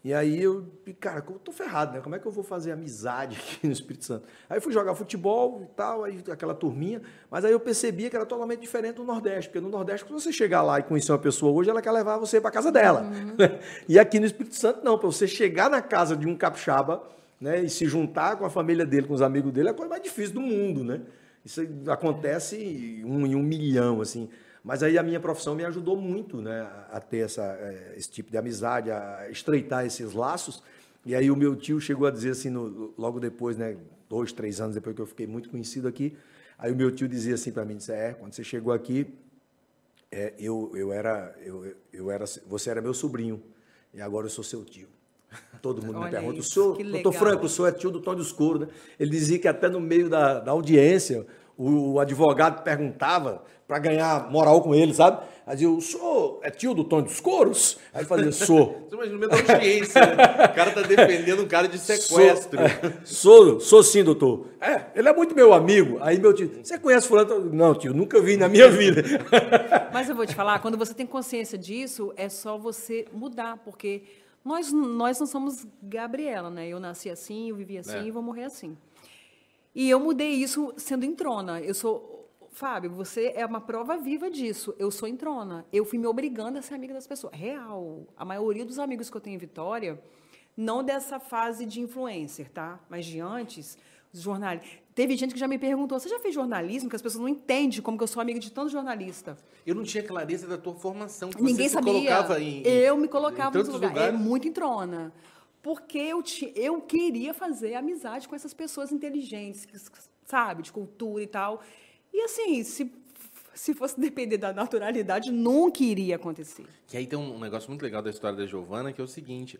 E aí eu, cara, eu tô ferrado, né? Como é que eu vou fazer amizade aqui no Espírito Santo? Aí eu fui jogar futebol e tal, aí aquela turminha, mas aí eu percebia que era totalmente diferente do Nordeste, porque no Nordeste, quando você chegar lá e conhecer uma pessoa hoje, ela quer levar você para casa dela. e aqui no Espírito Santo, não, para você chegar na casa de um capixaba, né, e se juntar com a família dele, com os amigos dele, é a coisa mais difícil do mundo, né? Isso acontece um em um milhão, assim. Mas aí a minha profissão me ajudou muito, né, a- ter essa, eh, esse tipo de amizade, a estreitar esses laços. E aí o meu tio chegou a dizer assim, no- logo depois, né, dois, três anos depois que eu fiquei muito conhecido aqui, aí o meu tio dizia assim para mim, disse, é, quando você chegou aqui, é, eu, eu era, eu, eu era, você era meu sobrinho e agora eu sou seu tio. Todo mundo me Olha pergunta, o isso, senhor, que doutor. Franco, o senhor é tio do Tony Escuro, né? Ele dizia que até no meio da, da audiência, o, o advogado perguntava para ganhar moral com ele, sabe? Aí dizia, o senhor é tio do Tony dos Couros? Aí ele fazia, sou. Você imagina meio da audiência, né? O cara tá defendendo um cara de sequestro. Sou, é, sou, sou sim, doutor. É, ele é muito meu amigo. Aí meu tio, você conhece fulano? Não, tio, nunca vi na minha vida. Mas eu vou te falar, quando você tem consciência disso, é só você mudar, porque nós, nós não somos Gabriela, né? Eu nasci assim, eu vivi assim É. e vou morrer assim. E eu mudei isso sendo em trona. Eu sou. Fábio, você é uma prova viva disso. Eu sou em trona. Eu fui me obrigando a ser amiga das pessoas. Real. A maioria dos amigos que eu tenho em Vitória, não dessa fase de influencer, tá? Mas de antes, os jornalistas. Teve gente que já me perguntou: você já fez jornalismo? Que as pessoas não entendem como que eu sou amiga de tanto jornalista. Eu não tinha clareza da tua formação. que Ninguém você se sabia. colocava em, em- eu me colocava em nos tantos lugares. É muito em trona. Porque eu, ti- eu queria fazer amizade com essas pessoas inteligentes, que, sabe, de cultura e tal. E assim, se, se fosse depender da naturalidade, nunca iria acontecer. Que aí tem um negócio muito legal da história da Giovana, que é o seguinte: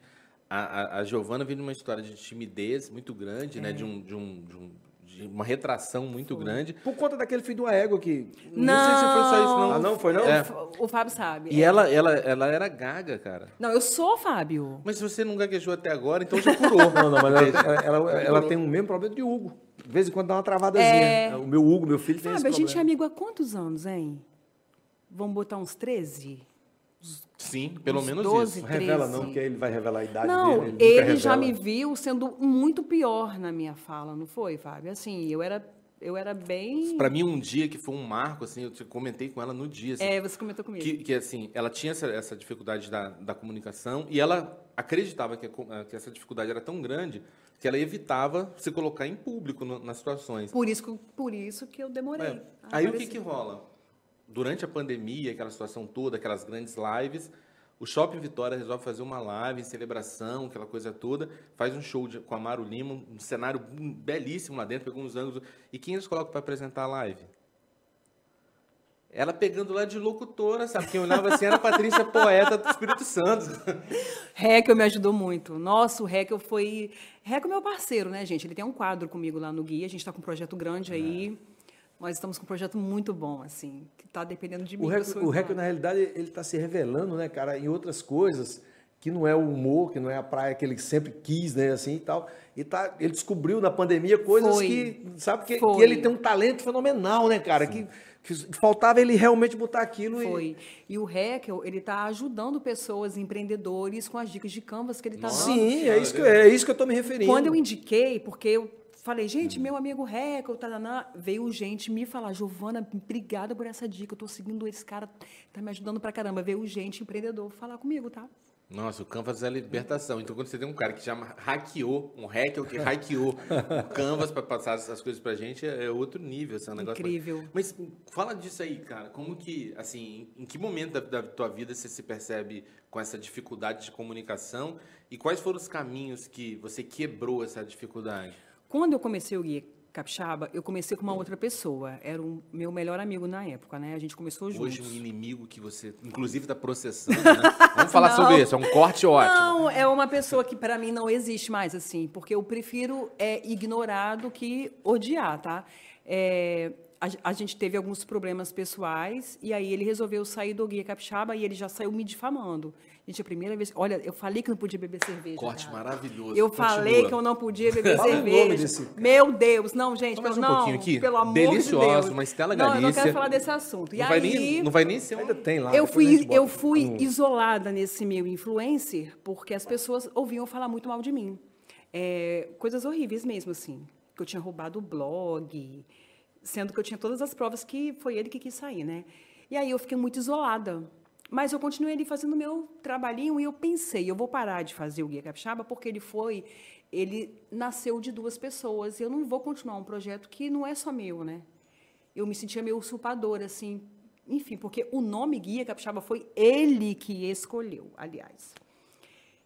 a, a, a Giovana vem de uma história de timidez muito grande, né? De um, de um, de um- de uma retração muito grande. Por conta daquele filho do ego que. Não, sei se foi só isso, não. Ah, não? Foi não? É. O Fábio sabe. E ela, ela, ela era gaga, cara. Não, eu sou Fábio. Mas se você não gaguejou até agora, então já curou. Não, não, mas ela, ela, ela tem o mesmo problema de Hugo. De vez em quando dá uma travadazinha. É. O meu Hugo, meu filho, tem Fábio, esse a gente é problema. amigo há quantos anos, hein? Vamos botar uns 13? Sim, pelo Uns menos 12. isso. Não revela, 13. não, porque ele vai revelar a idade Não, dele. nunca ele já me viu sendo muito pior na minha fala, não foi, Fábio? Assim, eu era, eu era bem. Pra mim, um dia que foi um marco, assim, eu te- comentei com ela no dia. assim, É, você comentou comigo. que, que, assim, ela tinha essa, essa dificuldade da, da comunicação e ela acreditava que, a que essa dificuldade era tão grande que ela evitava se colocar em público no- nas situações. Por isso, que- por isso que eu demorei. É. Aí o que, que rola? Durante a pandemia, aquela situação toda, aquelas grandes lives, o Shopping Vitória resolve fazer uma live em celebração, aquela coisa toda, faz um show de- com a Maru Lima, um cenário belíssimo lá dentro, pegou uns ângulos. E quem eles colocam para apresentar a live? Ela pegando lá de locutora, sabe? Quem olhava assim era a Patrícia Poeta do Espírito Santo. Heckel me ajudou muito. Nossa, o Heckel foi. Heckel é meu parceiro, né, gente? Ele tem um quadro comigo lá no Guia. A gente está com um projeto grande aí. Nós estamos com um projeto muito bom, assim, que está dependendo de mim. O sou o igual. na realidade, ele está se revelando, né, cara, em outras coisas que não é o humor, que não é a praia que ele sempre quis, né, assim e tal. E tá, ele descobriu na pandemia coisas Foi. que, sabe, que, que ele tem um talento fenomenal, né, cara, que, que faltava ele realmente botar aquilo e... Foi. E o Heckel, ele está ajudando pessoas, empreendedores, com as dicas de Canvas que ele está dando. Sim, é isso, que, é isso que eu estou me referindo. Quando eu indiquei, porque eu falei, gente, meu amigo Heckel, taraná, veio gente me falar, Giovana, obrigada por essa dica, eu tô seguindo esse cara, tá me ajudando pra caramba. Veio gente, empreendedor, falar comigo, tá? Nossa, o Canvas é a libertação. Então, quando você tem um cara que já hackeou, um hacker que hackeou o Canvas para passar essas coisas pra gente, é é outro nível. Assim, é um negócio Incrível. Mas fala disso aí, cara. Como que, assim, em que momento da, da tua vida você se percebe com essa dificuldade de comunicação e quais foram os caminhos que você quebrou essa dificuldade? Quando eu comecei o Guia Capixaba, eu comecei com uma outra pessoa, era o meu melhor amigo na época, né? A gente começou juntos. Hoje, um inimigo que você, inclusive, está processando, né? Vamos falar Não. sobre isso. É um corte ótimo. Não, é uma pessoa que para mim não existe mais, assim, porque eu prefiro é, ignorar do que odiar, tá? É, a, a gente teve alguns problemas pessoais e aí ele resolveu sair do Guia Capixaba e ele já saiu me difamando. Gente, a primeira vez. Olha, eu falei que não podia beber cerveja. Corte cara. maravilhoso. Eu Continua. falei que eu não podia beber Fala o cerveja. nome desse- Meu Deus, não, gente, mais pelo, um não, pouquinho aqui. pelo amor Deliciosa, de Deus. uma Estela Não, eu não Galícia. quero falar desse assunto. E Não vai, aí, nem, não vai nem ser um... Ainda tem lá. eu fui, eu fui um- isolada nesse meio influencer porque as pessoas ouviam falar muito mal de mim. É, coisas horríveis mesmo, assim. Que eu tinha roubado o blog, sendo que eu tinha todas as provas que foi ele que quis sair, né? E aí eu fiquei muito isolada. Mas eu continuei ali fazendo meu trabalhinho e eu pensei, eu vou parar de fazer o Guia Capixaba porque ele foi, ele nasceu de duas pessoas. Eu não vou continuar um projeto que não é só meu, né? eu me sentia meio usurpadora, assim. Enfim, porque o nome Guia Capixaba foi ele que escolheu, aliás.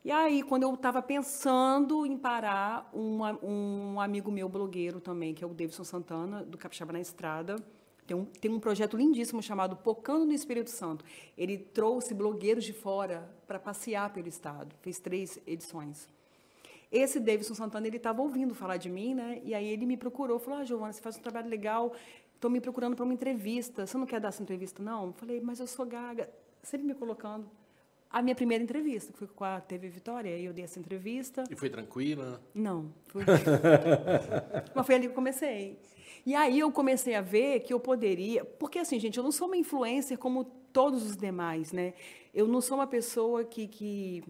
E aí, quando eu estava pensando em parar, um, um amigo meu blogueiro também, que é o Davidson Santana, do Capixaba na Estrada, tem um, tem um projeto lindíssimo chamado Pocando no Espírito Santo. Ele trouxe blogueiros de fora para passear pelo estado. Fez três edições. Esse Davidson Santana, ele estava ouvindo falar de mim, né? E aí ele me procurou, falou, ah, Giovana, você faz um trabalho legal, estou me procurando para uma entrevista. Você não quer dar essa entrevista, não? Eu falei, mas eu sou gaga. Sempre me colocando. A minha primeira entrevista, que foi com a TV Vitória, aí eu dei essa entrevista. E foi tranquila? Não. Foi... Mas foi ali que eu comecei. E aí eu comecei a ver que eu poderia. Porque, assim, gente, eu não sou uma influencer como todos os demais, né? Eu não sou uma pessoa que, que,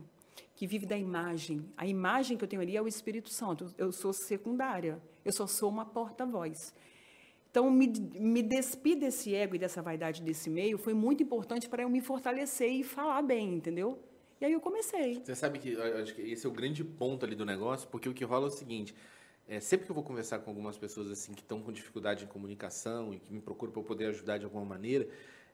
que vive da imagem. A imagem que eu tenho ali é o Espírito Santo. Eu sou secundária. Eu só sou uma porta-voz. Então, me, me despir desse ego e dessa vaidade desse meio foi muito importante para eu me fortalecer e falar bem, entendeu? E aí eu comecei. Você sabe que que esse é o grande ponto ali do negócio, porque o que rola é o seguinte: é, sempre que eu vou conversar com algumas pessoas assim que estão com dificuldade em comunicação e que me procuram para poder ajudar de alguma maneira,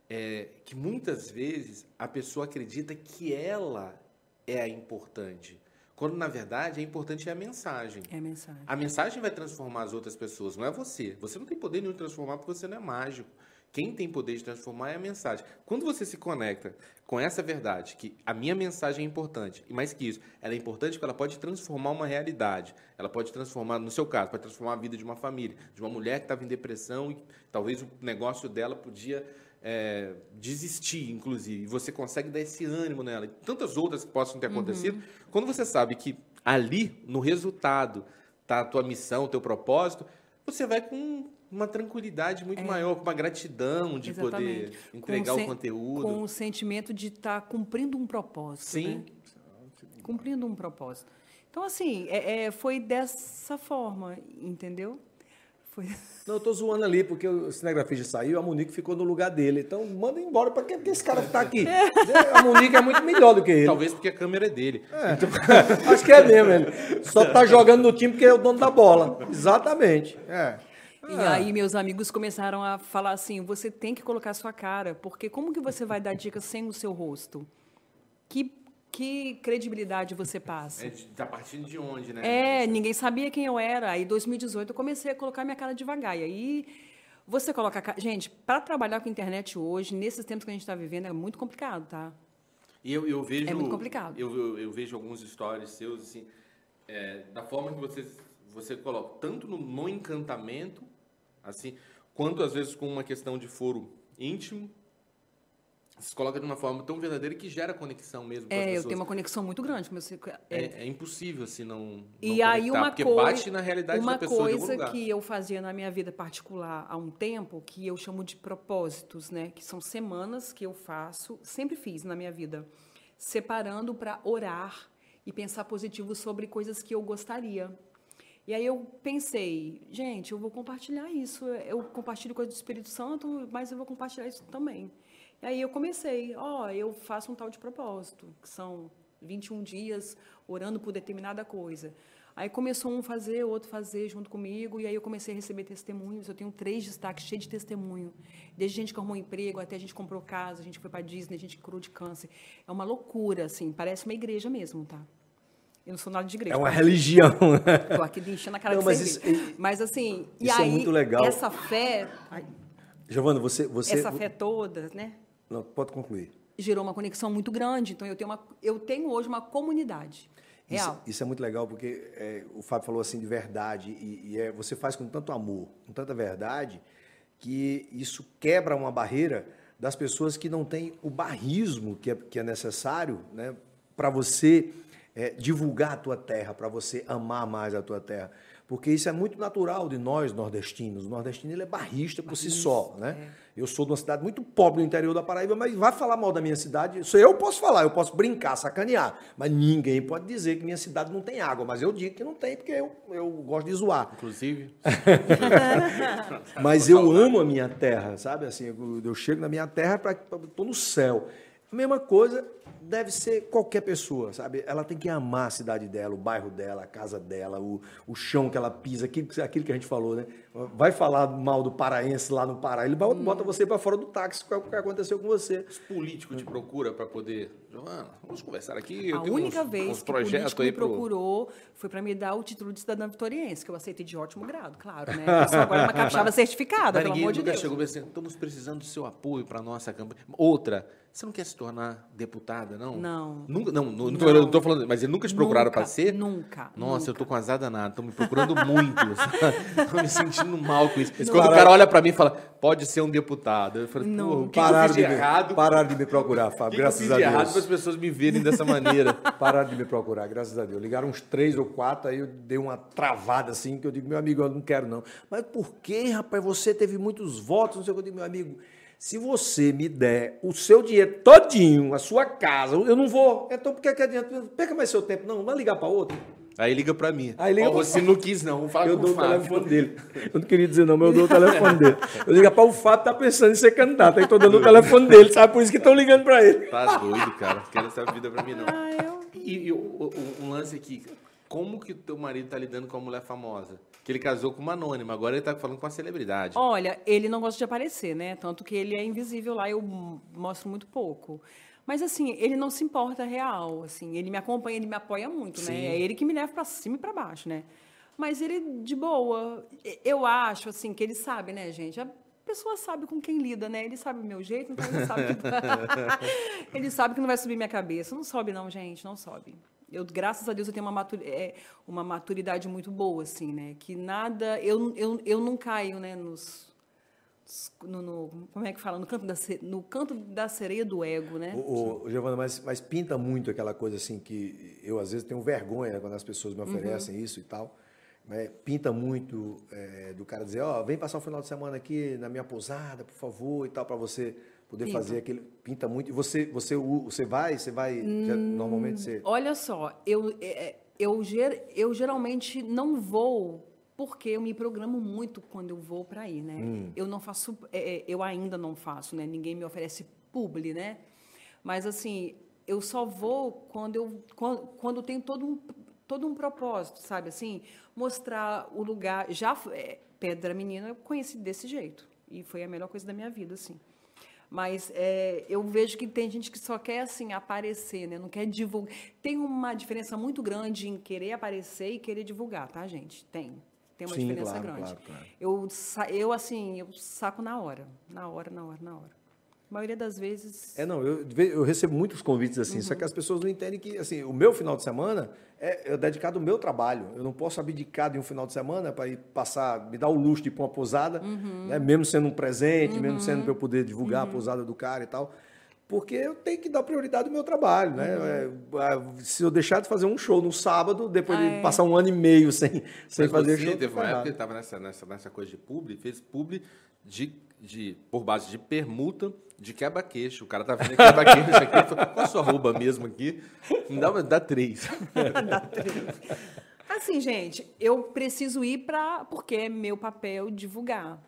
é que muitas vezes a pessoa acredita que ela é a importante, quando na verdade a importante é a mensagem. É a mensagem. A mensagem vai transformar as outras pessoas, não é você. Você não tem poder nenhum de transformar porque você não é mágico. Quem tem poder de transformar é a mensagem. Quando você se conecta com essa verdade, que a minha mensagem é importante, e mais que isso, ela é importante porque ela pode transformar uma realidade. Ela pode transformar, no seu caso, pode transformar a vida de uma família, de uma mulher que estava em depressão e talvez o negócio dela podia é, desistir, inclusive. E você consegue dar esse ânimo nela. E tantas outras que possam ter acontecido. Uhum. Quando você sabe que ali, no resultado, está a tua missão, o teu propósito, você vai com uma tranquilidade muito é. maior, com uma gratidão de Exatamente. poder entregar o conteúdo. Com o sentimento de estar tá cumprindo um propósito. Sim. Né? Cumprindo um propósito. Então, assim, é, é, foi dessa forma, entendeu? Foi... Não, eu tô zoando ali, porque o cinegrafista saiu, a Monique ficou no lugar dele. Então, manda embora, para que, que esse cara tá aqui? A Monique é muito melhor do que ele. Talvez porque a câmera é dele. É. Então... Acho que é mesmo, ele. Só tá jogando no time porque é o dono da bola. Exatamente. É. E ah. aí meus amigos começaram a falar assim: você tem que colocar sua cara, porque como que você vai dar dicas sem o seu rosto? Que, que credibilidade você passa? É, tá partindo de onde, né? É, ninguém sabia quem eu era. Aí, em 2018, eu comecei a colocar minha cara devagar. E aí, você coloca. A... Gente, para trabalhar com internet hoje, nesses tempos que a gente está vivendo, é muito complicado, tá? E eu, eu vejo. É muito complicado. Eu, eu, eu vejo alguns stories seus, assim, é, da forma que você, você coloca, tanto no, no encantamento assim, quanto às vezes com uma questão de foro íntimo, se coloca de uma forma tão verdadeira que gera conexão mesmo com é, as pessoas. eu tenho uma conexão muito grande você. É, é, é impossível assim não, e não aí uma porque coisa, bate na realidade uma da pessoa coisa que eu fazia na minha vida particular há um tempo, que eu chamo de propósitos, né? Que são semanas que eu faço, sempre fiz na minha vida, separando para orar e pensar positivo sobre coisas que eu gostaria. E aí eu pensei, gente, eu vou compartilhar isso. Eu compartilho coisa do Espírito Santo, mas eu vou compartilhar isso também. E aí eu comecei, ó, oh, eu faço um tal de propósito, que são 21 dias orando por determinada coisa. Aí começou um fazer, outro fazer junto comigo, e aí eu comecei a receber testemunhos. Eu tenho três destaques cheios de testemunho. Desde gente que arrumou emprego, até a gente comprou casa, a gente foi para Disney, a gente curou de câncer. É uma loucura, assim, parece uma igreja mesmo, tá? Eu não sou nada de igreja. É uma religião. Estou aqui enchendo a cara não, de mas, isso, mas assim, e isso é aí, é muito legal. essa fé... Giovana, você, você... Essa fé toda, né? Não, pode concluir. Gerou uma conexão muito grande. Então, eu tenho, uma, eu tenho hoje uma comunidade real. Isso, isso é muito legal, porque é, o Fábio falou assim de verdade. E, e é, você faz com tanto amor, com tanta verdade, que isso quebra uma barreira das pessoas que não têm o barrismo que é, que é necessário né, para você é, divulgar a tua terra, para você amar mais a tua terra. Porque isso é muito natural de nós nordestinos. O nordestino ele é barrista por si só. Né? É. Eu sou de uma cidade muito pobre no interior da Paraíba, mas vai falar mal da minha cidade. Isso eu posso falar, eu posso brincar, sacanear. Mas ninguém pode dizer que minha cidade não tem água. Mas eu digo que não tem, porque eu, eu gosto de zoar. Inclusive. mas eu amo a minha terra, sabe? Assim, eu, eu chego na minha terra, estou no céu. Mesma coisa deve ser qualquer pessoa, sabe? Ela tem que amar a cidade dela, o bairro dela, a casa dela, o, o chão que ela pisa, aquilo, aquilo que a gente falou, né? Vai falar mal do paraense lá no Pará, ele bota hum. você para fora do táxi, é o que aconteceu com você. Os políticos te procura para poder, Giovana, vamos conversar aqui. a única uns, vez uns que o político me procurou pro... foi para me dar o título de cidadã vitoriense, que eu aceitei de ótimo grado, claro, né? Eu sou agora uma capixaba certificada, pelo amor de Deus. chegou assim, estamos precisando do seu apoio para nossa campanha. Outra, você não quer se tornar deputada, não? Não. Nunca, não, não, não, tô, não tô falando, mas eles nunca te procuraram para ser? Nunca. Nossa, nunca. eu tô com azar danado, estão me procurando muito. Estou me sentindo mal com isso. Não. Quando o cara olha para mim e fala, pode ser um deputado. Eu falo, não. pararam de, errado? Pararam de me procurar, Fábio, que graças que eu fiz a Deus. de errado para as pessoas me verem dessa maneira? pararam de me procurar, graças a Deus. Ligaram uns três ou quatro, aí eu dei uma travada assim, que eu digo, meu amigo, eu não quero não. Mas por que, rapaz, você teve muitos votos, não sei o que eu digo, meu amigo se você me der o seu dinheiro todinho, a sua casa, eu não vou. Então, por que, que adianta? Perca mais seu tempo. Não, vai ligar para outro. Aí liga para mim. Aí liga oh, você não quis, não. Vou falar eu dou o, telefone dele. Eu não queria dizer não, mas eu dou o telefone dele. Eu ligo para o Fábio, tá pensando em ser candidato. Aí estou dando o telefone dele, sabe? Por isso que estão ligando para ele. Tá doido, cara. Não quero essa vida para mim, não. Ah, eu... E, e o, o, um lance aqui. Como que o teu marido tá lidando com uma mulher famosa? Que ele casou com uma anônima, agora ele tá falando com uma celebridade. Olha, ele não gosta de aparecer, né? Tanto que ele é invisível lá, eu mostro muito pouco. Mas assim, ele não se importa real, assim, ele me acompanha, ele me apoia muito, né? Sim. né? É ele que me leva para cima e para baixo, né? Mas ele de boa. Eu acho assim que ele sabe, né, gente? A pessoa sabe com quem lida, né? Ele sabe o meu jeito, então ele sabe que, ele sabe que não vai subir minha cabeça. Não sobe, não, gente, não sobe. Eu, graças a Deus, eu tenho uma, matur, é, uma maturidade muito boa, assim, né? Que nada. Eu, eu, eu não caio, né, nos. No, no, como é que fala? No canto, da, no canto da sereia do ego, né? O, Giovana, mas, mas pinta muito aquela coisa assim que eu às vezes tenho vergonha né, quando as pessoas me oferecem uhum. isso e tal. Né? Pinta muito é, do cara dizer, ó, oh, vem passar o final de semana aqui na minha pousada, por favor, e tal, para você poder pinta. fazer aquele. Pinta muito. E você, você, você vai, você vai. Hum, já, normalmente você. Olha só, eu, é, é, eu, eu geralmente não vou porque eu me programo muito quando eu vou para ir, né? Hum. Eu não faço, é, eu ainda não faço, né? Ninguém me oferece publi, né? Mas assim, eu só vou quando eu quando, quando tem todo um todo um propósito, sabe? Assim, mostrar o lugar. Já é, Pedra Menina eu conheci desse jeito e foi a melhor coisa da minha vida, assim. Mas é, eu vejo que tem gente que só quer assim aparecer, né? Não quer divulgar. Tem uma diferença muito grande em querer aparecer e querer divulgar, tá, gente? Tem. Tem uma Sim, diferença claro, grande. Claro, claro. Eu, eu assim, eu saco na hora, na hora, na hora, na hora. A maioria das vezes. É, não, eu, eu recebo muitos convites assim, uhum. só que as pessoas não entendem que assim, o meu final de semana é, é dedicado ao meu trabalho. Eu não posso abdicar de um final de semana para ir passar, me dar o luxo de ir para uma pousada, uhum. né, mesmo sendo um presente, uhum. mesmo sendo para eu poder divulgar a uhum. pousada do cara e tal. Porque eu tenho que dar prioridade ao meu trabalho, né? Uhum. É, é, se eu deixar de fazer um show no sábado, depois ah, de é. passar um ano e meio sem, sem fazer você show. Teve uma época que estava nessa, nessa, nessa coisa de publi, fez publi de, de, por base de permuta de quebra-queixo. O cara tá vendo quebra-queixo aqui. Qual a sua arroba mesmo aqui? Me dá, dá três. dá três. Assim, gente, eu preciso ir para porque é meu papel divulgar.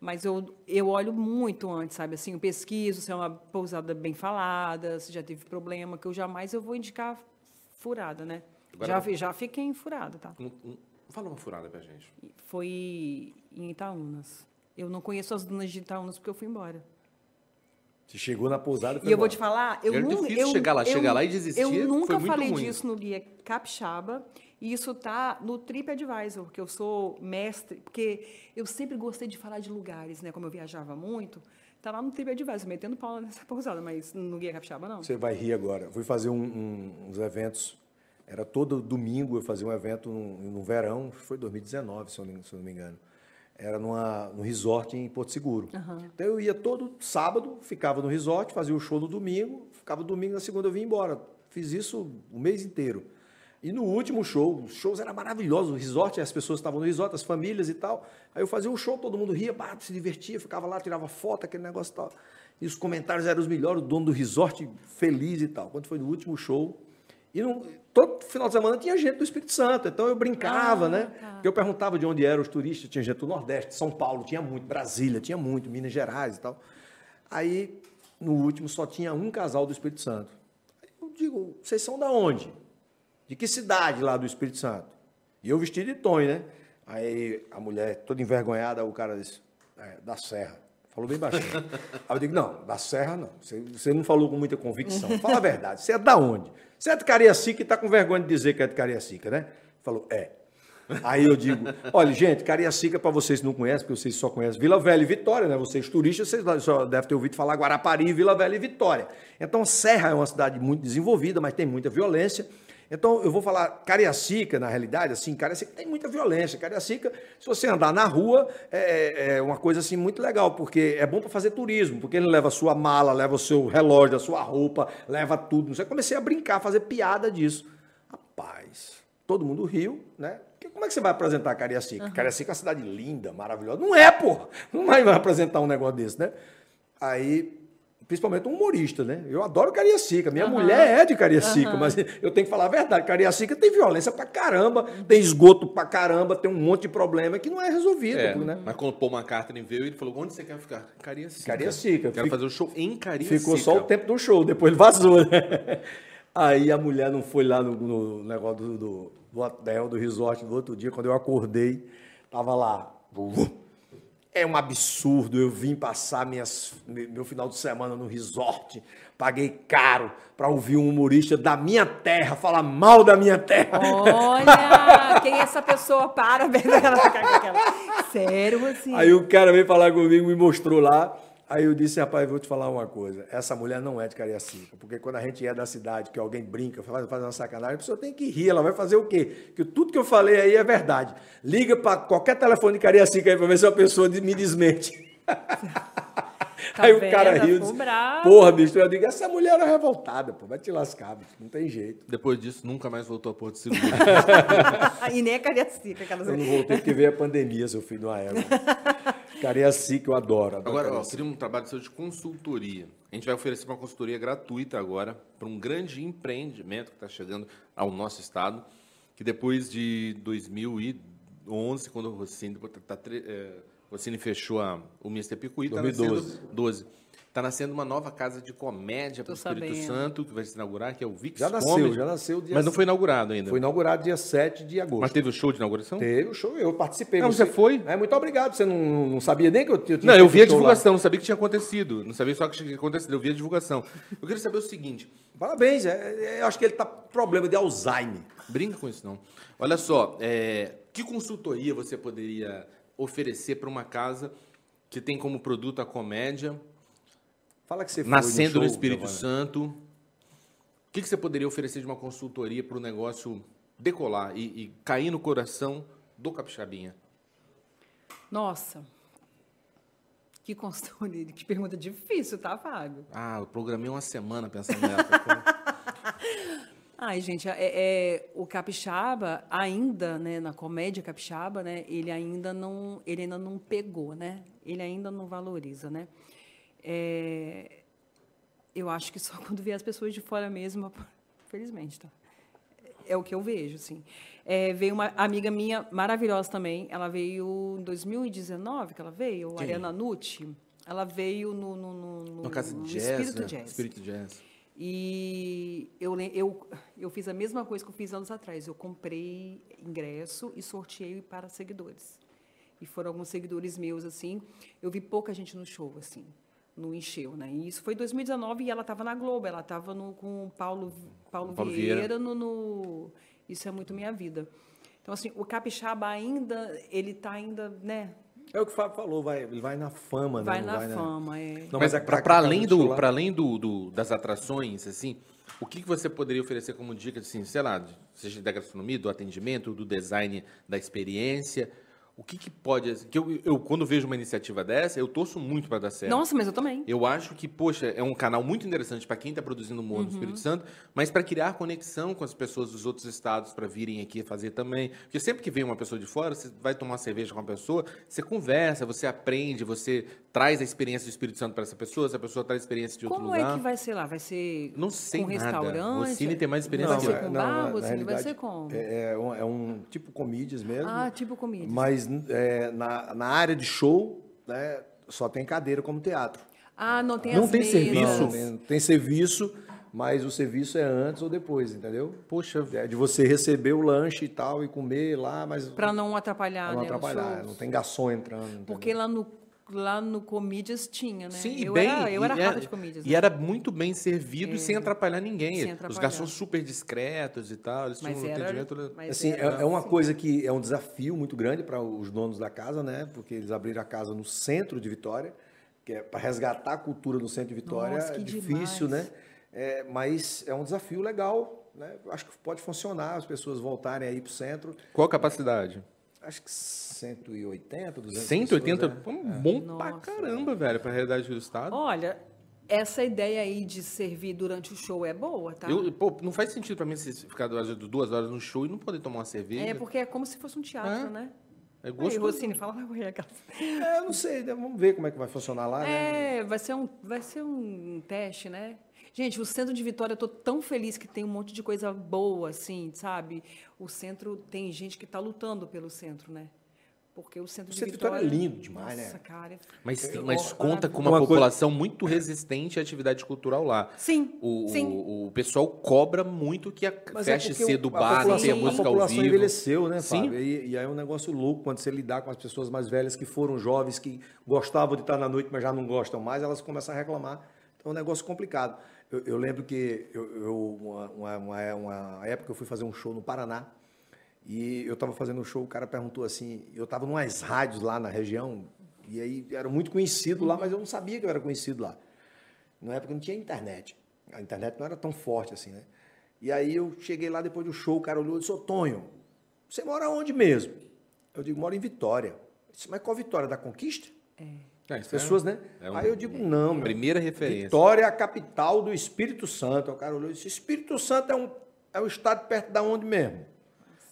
Mas eu, eu olho muito antes, sabe? Assim, eu pesquiso se é uma pousada bem falada, se já teve problema, que eu jamais eu vou indicar furada, né? Agora, já, já fiquei furada, tá? Um, um, fala uma furada pra gente. Foi em Itaúnas. Eu não conheço as dunas de Itaúnas porque eu fui embora. Você chegou na pousada e eu vou te falar, eu Era difícil eu, chegar lá, eu, chegar lá e desistir. Eu nunca falei ruim. disso no guia Capixaba. E isso tá no TripAdvisor, que eu sou mestre, porque eu sempre gostei de falar de lugares, né? Como eu viajava muito, tá lá no TripAdvisor, metendo pau nessa pousada, mas no guia Capixaba não. Você vai rir agora. Fui fazer um, um, uns eventos, era todo domingo eu fazia um evento no, no verão, foi 2019, se eu, não, se eu não me engano era numa, no resort em Porto Seguro. Uhum. Então eu ia todo sábado, ficava no resort, fazia o show no domingo, ficava domingo, na segunda eu vinha embora. Fiz isso o mês inteiro. E no último show, os shows eram maravilhosos, o resort, as pessoas estavam no resort, as famílias e tal. Aí eu fazia um show, todo mundo ria, bah, se divertia, ficava lá, tirava foto, aquele negócio e tal. E os comentários eram os melhores, o dono do resort feliz e tal. Quando foi no último show, e não, todo final de semana tinha gente do Espírito Santo, então eu brincava, ah, né? Tá. Eu perguntava de onde eram os turistas, tinha gente do Nordeste, São Paulo, tinha muito, Brasília, tinha muito, Minas Gerais e tal. Aí, no último, só tinha um casal do Espírito Santo. Aí eu digo, vocês são da onde? De que cidade lá do Espírito Santo? E eu vestido de Tonho, né? Aí a mulher, toda envergonhada, o cara disse, é, da Serra. Falou bem baixinho. Aí eu digo, não, da Serra não. Você, você não falou com muita convicção. Fala a verdade. Você é da onde? Você é de Cariacica e está com vergonha de dizer que é de Cariacica, né? Falou, é. Aí eu digo, olha, gente, Cariacica, para vocês não conhecem, porque vocês só conhecem Vila Velha e Vitória, né? Vocês turistas, vocês só devem ter ouvido falar Guarapari, Vila Velha e Vitória. Então, Serra é uma cidade muito desenvolvida, mas tem muita violência. Então, eu vou falar Cariacica, na realidade, assim, Cariacica tem muita violência. Cariacica, se você andar na rua, é, é, é uma coisa assim muito legal, porque é bom para fazer turismo, porque ele leva a sua mala, leva o seu relógio, a sua roupa, leva tudo. Eu comecei a brincar, a fazer piada disso. Rapaz, todo mundo riu, né? Como é que você vai apresentar Cariacica? Uhum. Cariacica é uma cidade linda, maravilhosa. Não é, pô! Não vai apresentar um negócio desse, né? Aí principalmente um humorista, né? Eu adoro Cariacica, minha uhum. mulher é de Cariacica, uhum. mas eu tenho que falar a verdade. Cariacica tem violência pra caramba, tem esgoto pra caramba, tem um monte de problema que não é resolvido, é, né? Mas quando o Paul McCartney veio, ele falou, onde você quer ficar? Cariacica. Cariacica. Quero fazer o um show em Cariacica. Ficou só o tempo do show, depois ele vazou, né? Aí a mulher não foi lá no, no negócio do, do, do, hotel, do resort, no outro dia, quando eu acordei, tava lá... É um absurdo. Eu vim passar minhas, meu final de semana no resort. Paguei caro para ouvir um humorista da minha terra falar mal da minha terra. Olha, quem é essa pessoa? Para. Sério, assim. Aí o cara veio falar comigo, me mostrou lá. Aí eu disse, rapaz, vou te falar uma coisa. Essa mulher não é de Cariacica. Porque quando a gente é da cidade, que alguém brinca, faz, faz uma sacanagem, a pessoa tem que rir. Ela vai fazer o quê? Porque tudo que eu falei aí é verdade. Liga para qualquer telefone de Cariacica aí para ver se a pessoa me desmente. Tá aí vendo? o cara riu. Disse. Porra, bicho, eu digo, essa mulher era revoltada, pô. Vai te lascar, bicho. Não tem jeito. Depois disso, nunca mais voltou a Porto Seguro. e nem é Cariacica. Aquelas... Eu não voltei porque veio a pandemia, seu filho, numa égua. Cariacica, eu adoro. adoro Agora, ó, queria um trabalho seu de consultoria. A gente vai oferecer uma consultoria gratuita agora para um grande empreendimento que está chegando ao nosso estado, que depois de 2011, quando o Rossini, tá, tre- é, Rossini fechou a, o Mr. Picuí, está 2012. nascendo, 12. Tá nascendo uma nova casa de comédia para o Espírito sabendo. Santo, que vai se inaugurar, que é o Vix Já nasceu, Comedy. já nasceu dia Mas não foi inaugurado ainda. Foi inaugurado dia 7 de agosto. Mas teve o show de inauguração? Teve o show, eu participei. Não, você foi? É, muito obrigado. Você não, não sabia nem que eu, tinha Não, eu vi a show lá. divulgação, não sabia que tinha acontecido. Não sabia só que tinha acontecido, eu vi a divulgação. Eu queria saber o seguinte: Parabéns, é, é, eu acho que ele tá com problema de Alzheimer. brinca com isso não. Olha só, é, que consultoria você poderia oferecer para uma casa que tem como produto a comédia, Fala que você foi nascendo no, show, Espírito Giovana. Santo? O que, que você poderia oferecer de uma consultoria para o negócio decolar e, e cair no coração do capixabinha? Nossa. Que consultoria, que pergunta difícil, tá, Fábio? Ah, eu programei uma semana pensando nessa. Ai, gente, é, é- o capixaba ainda, né, na comédia capixaba, né, ele ainda não, ele ainda não pegou, né? Ele ainda não valoriza, né? É, eu acho que só quando vê as pessoas de fora mesmo, felizmente, tá? É o que eu vejo, assim. É, veio uma amiga minha maravilhosa também. Ela veio em 2019, que ela veio, Quem? Ariana Nucci. Ela veio no, no, no, no- No jazz, Espírito né? Jazz. Espírito Jazz. E eu, eu, eu fiz a mesma coisa que eu fiz anos atrás. Eu comprei ingresso e sorteei para seguidores. E foram alguns seguidores meus, assim. Eu vi pouca gente no show, assim. Não encheu, né? E isso foi em 2019 e ela estava na Globo. Ela estava com o Paulo, Paulo, Paulo Vieira, Vieira. No, no Isso é Muito Minha Vida. Então, assim, o capixaba ainda, ele está ainda, né? É o que o Fábio falou, vai, ele vai na fama, Vai né? na Não fama, é. Não, mas é para pra- além, do, além do, do- das atrações, assim, o que, que você poderia oferecer como dica, assim, sei lá, seja da gastronomia, do atendimento, do design da experiência? O que, que pode. assim, Que eu, eu, quando vejo uma iniciativa dessa, eu torço muito para dar certo. Nossa, mas eu também. Eu acho que, poxa, é um canal muito interessante para quem está produzindo humor Uhum. no Espírito Santo, mas para criar conexão com as pessoas dos outros estados para virem aqui fazer também. Porque sempre que vem uma pessoa de fora, você vai tomar cerveja com uma pessoa, você conversa, você aprende, você traz a experiência do Espírito Santo para essa pessoa, essa pessoa traz a experiência de outro Como lugar. é que vai ser lá? Vai ser Não sei com nada. restaurante? O Cine tem mais experiência Vai que ser eu. com não, bar, na- na Rocine? Vai ser como? É, é um, é um tipo comedies mesmo. Ah, tipo comida. Mas é, na, na área de show, né, só tem cadeira como teatro. Ah, não tem Não as tem mesas. serviço? Não, tem, tem serviço, mas o serviço é antes ou depois, entendeu? Poxa, É de você receber o lanche e tal e comer lá, mas Para não atrapalhar, pra não né, atrapalhar. Não tem garçom entrando. entendeu? Porque lá no, lá no Comídias tinha, né? Sim, e eu bem. Era, eu era e rata é- de Comídias. E né? era muito bem servido e sem atrapalhar ninguém. Sem Os atrapalhar. garçons super discretos e tal. Eles Mas tinham um era, atendimento. mas Assim, é, era é uma assim. coisa que é um desafio muito grande para os donos da casa, né? Porque eles abriram a casa no centro de Vitória, que é para resgatar a cultura no centro de Vitória. Nossa, é difícil, demais. né? É, mas é um desafio legal, né? Acho que pode funcionar, as pessoas voltarem aí para o centro. Qual a capacidade? Acho que 180, 200 180? pessoas, né? Bom pra Nossa. caramba, velho, pra realidade do Estado. Olha, essa ideia aí de servir durante o show é boa, tá? Eu, pô, não faz sentido pra mim se ficar duas, duas horas no show e não poder tomar uma cerveja. É, porque é como se fosse um teatro, É. né? É Aí, gostoso. Rocine, fala com ele, aquela- É, eu não sei, né? vamos ver como é que vai funcionar lá, né? É, vai ser um, vai ser um teste, né? Gente, o centro de Vitória, eu tô tão feliz que tem um monte de coisa boa, assim, sabe? O centro tem gente que está lutando pelo centro, né? Porque o centro O de centro de Vitória, Vitória é lindo demais, Nossa, né? cara. Mas, Eu- mas conta com uma, Uma coisa- população muito resistente à atividade cultural lá. Sim, O, sim. o, o pessoal cobra muito que a Mas é feche porque cedo o a bar, população- tenha Sim. música A ao população vivo. envelheceu, né, Sim. Fábio? E, e aí é um negócio louco quando você lidar com as pessoas mais velhas que foram jovens, que gostavam de estar na noite, mas já não gostam mais, elas começam a reclamar. Então é um negócio complicado. Eu, eu lembro que eu, eu- uma, uma, uma, época eu fui fazer um show no Paraná. E eu estava fazendo um show, o cara perguntou assim, eu estava em umas rádios lá na região, e aí era muito conhecido lá, mas eu não sabia que eu era conhecido lá. Na época não tinha internet. A internet não era tão forte assim, né? E aí eu cheguei lá depois do show, o cara olhou e disse, ô Tonho, você mora onde mesmo? Eu digo, moro em Vitória. Disse, mas qual Vitória? Da Conquista? É, Isso é- pessoas, né? é um- aí eu digo, não, meu. Primeira referência. Vitória é a capital do Espírito Santo. O cara olhou e disse, Espírito Santo é um, é um estado perto da onde mesmo?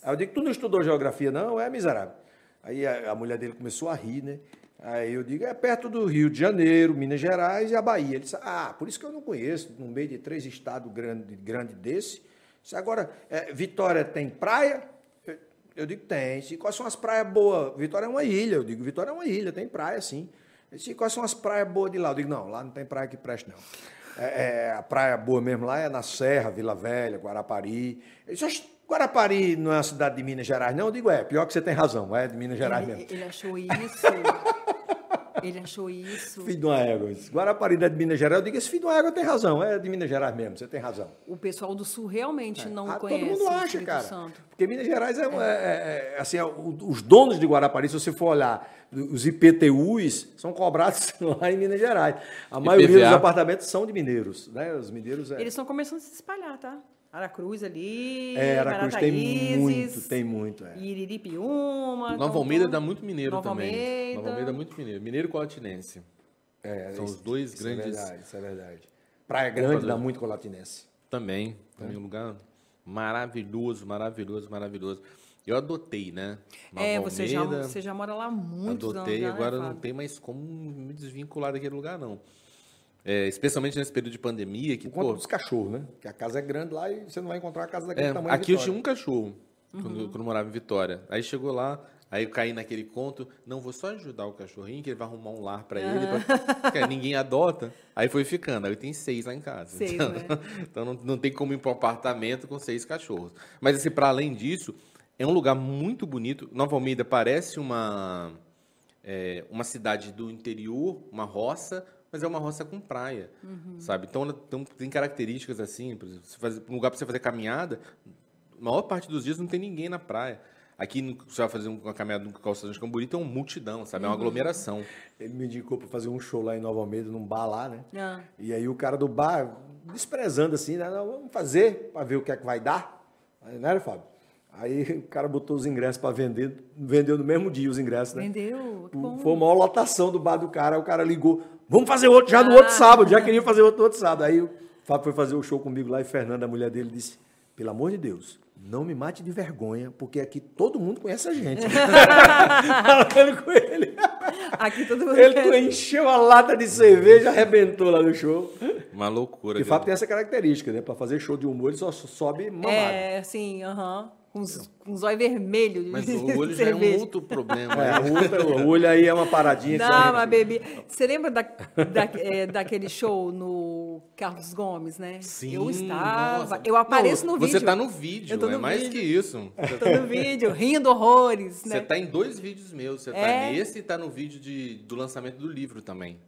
Aí eu digo, tu não estudou geografia, não? É miserável. Aí a, a mulher dele começou a rir, né? Aí eu digo, é perto do Rio de Janeiro, Minas Gerais e a Bahia. Ele disse, ah, por isso que eu não conheço, no meio de três estados grandes grande desse. Disse, agora, é, Vitória tem praia? Eu, eu digo, tem. Disse, quais são as praias boas? Vitória é uma ilha. Eu digo, Vitória é uma ilha, tem praia sim. Ele disse, quais são as praias boas de lá? Eu digo, não, lá não tem praia que preste, não. É, é, a praia boa mesmo lá é na Serra, Vila Velha, Guarapari. Ele disse, "Oxe, Guarapari não é uma cidade de Minas Gerais, não? Eu digo, é, pior que você tem razão, é de Minas Gerais Ele, mesmo. ele achou isso. Ele achou isso. Filho de uma égua. Guarapari não é de Minas Gerais. Eu digo, esse filho de uma égua tem razão, é de Minas Gerais mesmo, você tem razão. O pessoal do Sul realmente não Ah, conhece todo mundo o acha, Espírito cara. Santo. Porque Minas Gerais é, é- é- é- assim, é, os donos de Guarapari, se você for olhar, os IPTUs são cobrados lá em Minas Gerais. A maioria IPVA. dos apartamentos são de mineiros, né? Os mineiros é. Eles estão começando a se espalhar, tá? Aracruz ali, É, Aracruz tem muito, tem muito. É. Iriripiúma. Nova Almeida dá muito mineiro Nova também. Almeida. Nova Almeida dá muito mineiro. Mineiro colatinense. É, São isso- os dois isso grandes- É verdade, isso é verdade. Praia Grande dá muito colatinense. Também. Também um lugar maravilhoso, maravilhoso, maravilhoso. Eu adotei, né? Nova É, você já, Almeida, você já mora lá há muitos Adotei, anos. já, né, agora não Fábio? tem mais como me desvincular daquele lugar, não. É, especialmente nesse período de pandemia, que, Por conta pô, dos cachorros, né? Que a casa é grande lá e você não vai encontrar a casa daquele É, tamanho. aqui eu tinha um cachorro Uhum. quando, quando morava em Vitória. Aí chegou lá, aí eu caí naquele conto, não, vou só ajudar o cachorrinho, que ele vai arrumar um lar pra ele, pra- que ninguém adota. Aí foi ficando, aí eu tenho seis lá em casa. Seis, então né? então não, não tem como ir para um apartamento com seis cachorros. Mas assim, para além disso, é um lugar muito bonito. Nova Almeida parece uma, é, uma cidade do interior, uma roça, mas é uma roça com praia, Uhum. sabe? Então, ela tem, características assim, por exemplo, fazer, um lugar para você fazer caminhada, a maior parte dos dias não tem ninguém na praia. Aqui, você vai fazer uma caminhada no calçadão de Camburi, tem uma multidão, sabe? É Uhum. uma aglomeração. Ele me indicou para fazer um show lá em Nova Almeida, num bar lá, né? Ah. E aí o cara do bar, desprezando assim, né? Não, vamos fazer para ver o que é que vai dar. Aí, né, Fábio? Aí o cara botou os ingressos para vender, vendeu no mesmo dia os ingressos, né? Vendeu? Que bom. Foi a maior lotação do bar do cara. Aí o cara ligou, vamos fazer outro já no outro sábado. Já queria fazer outro no outro sábado. Aí o Fábio foi fazer o show comigo lá e Fernanda, a mulher dele, disse: pelo amor de Deus, não me mate de vergonha, porque aqui todo mundo conhece a gente. Falando com ele. Aqui todo mundo Ele quer- encheu a lata de cerveja, arrebentou lá no show. Uma loucura. E o viu? Fábio tem essa característica, né? Pra fazer show de humor, ele só sobe mamado. É, sim, aham. Com os, com os olhos vermelhos de Mas o olho já é um outro problema. É, né? o, outro- o olho aí é uma paradinha Não, só- mas bebi. Você lembra da, da- é, daquele show no Carlos Gomes, né? Sim, eu estava. nossa. Eu apareço Não, no vídeo. Você tá no vídeo, é no mais vídeo. que isso. Eu tô no vídeo, rindo horrores, Você né? tá em dois vídeos meus. Você tá É. nesse e tá no vídeo de, do lançamento do livro também.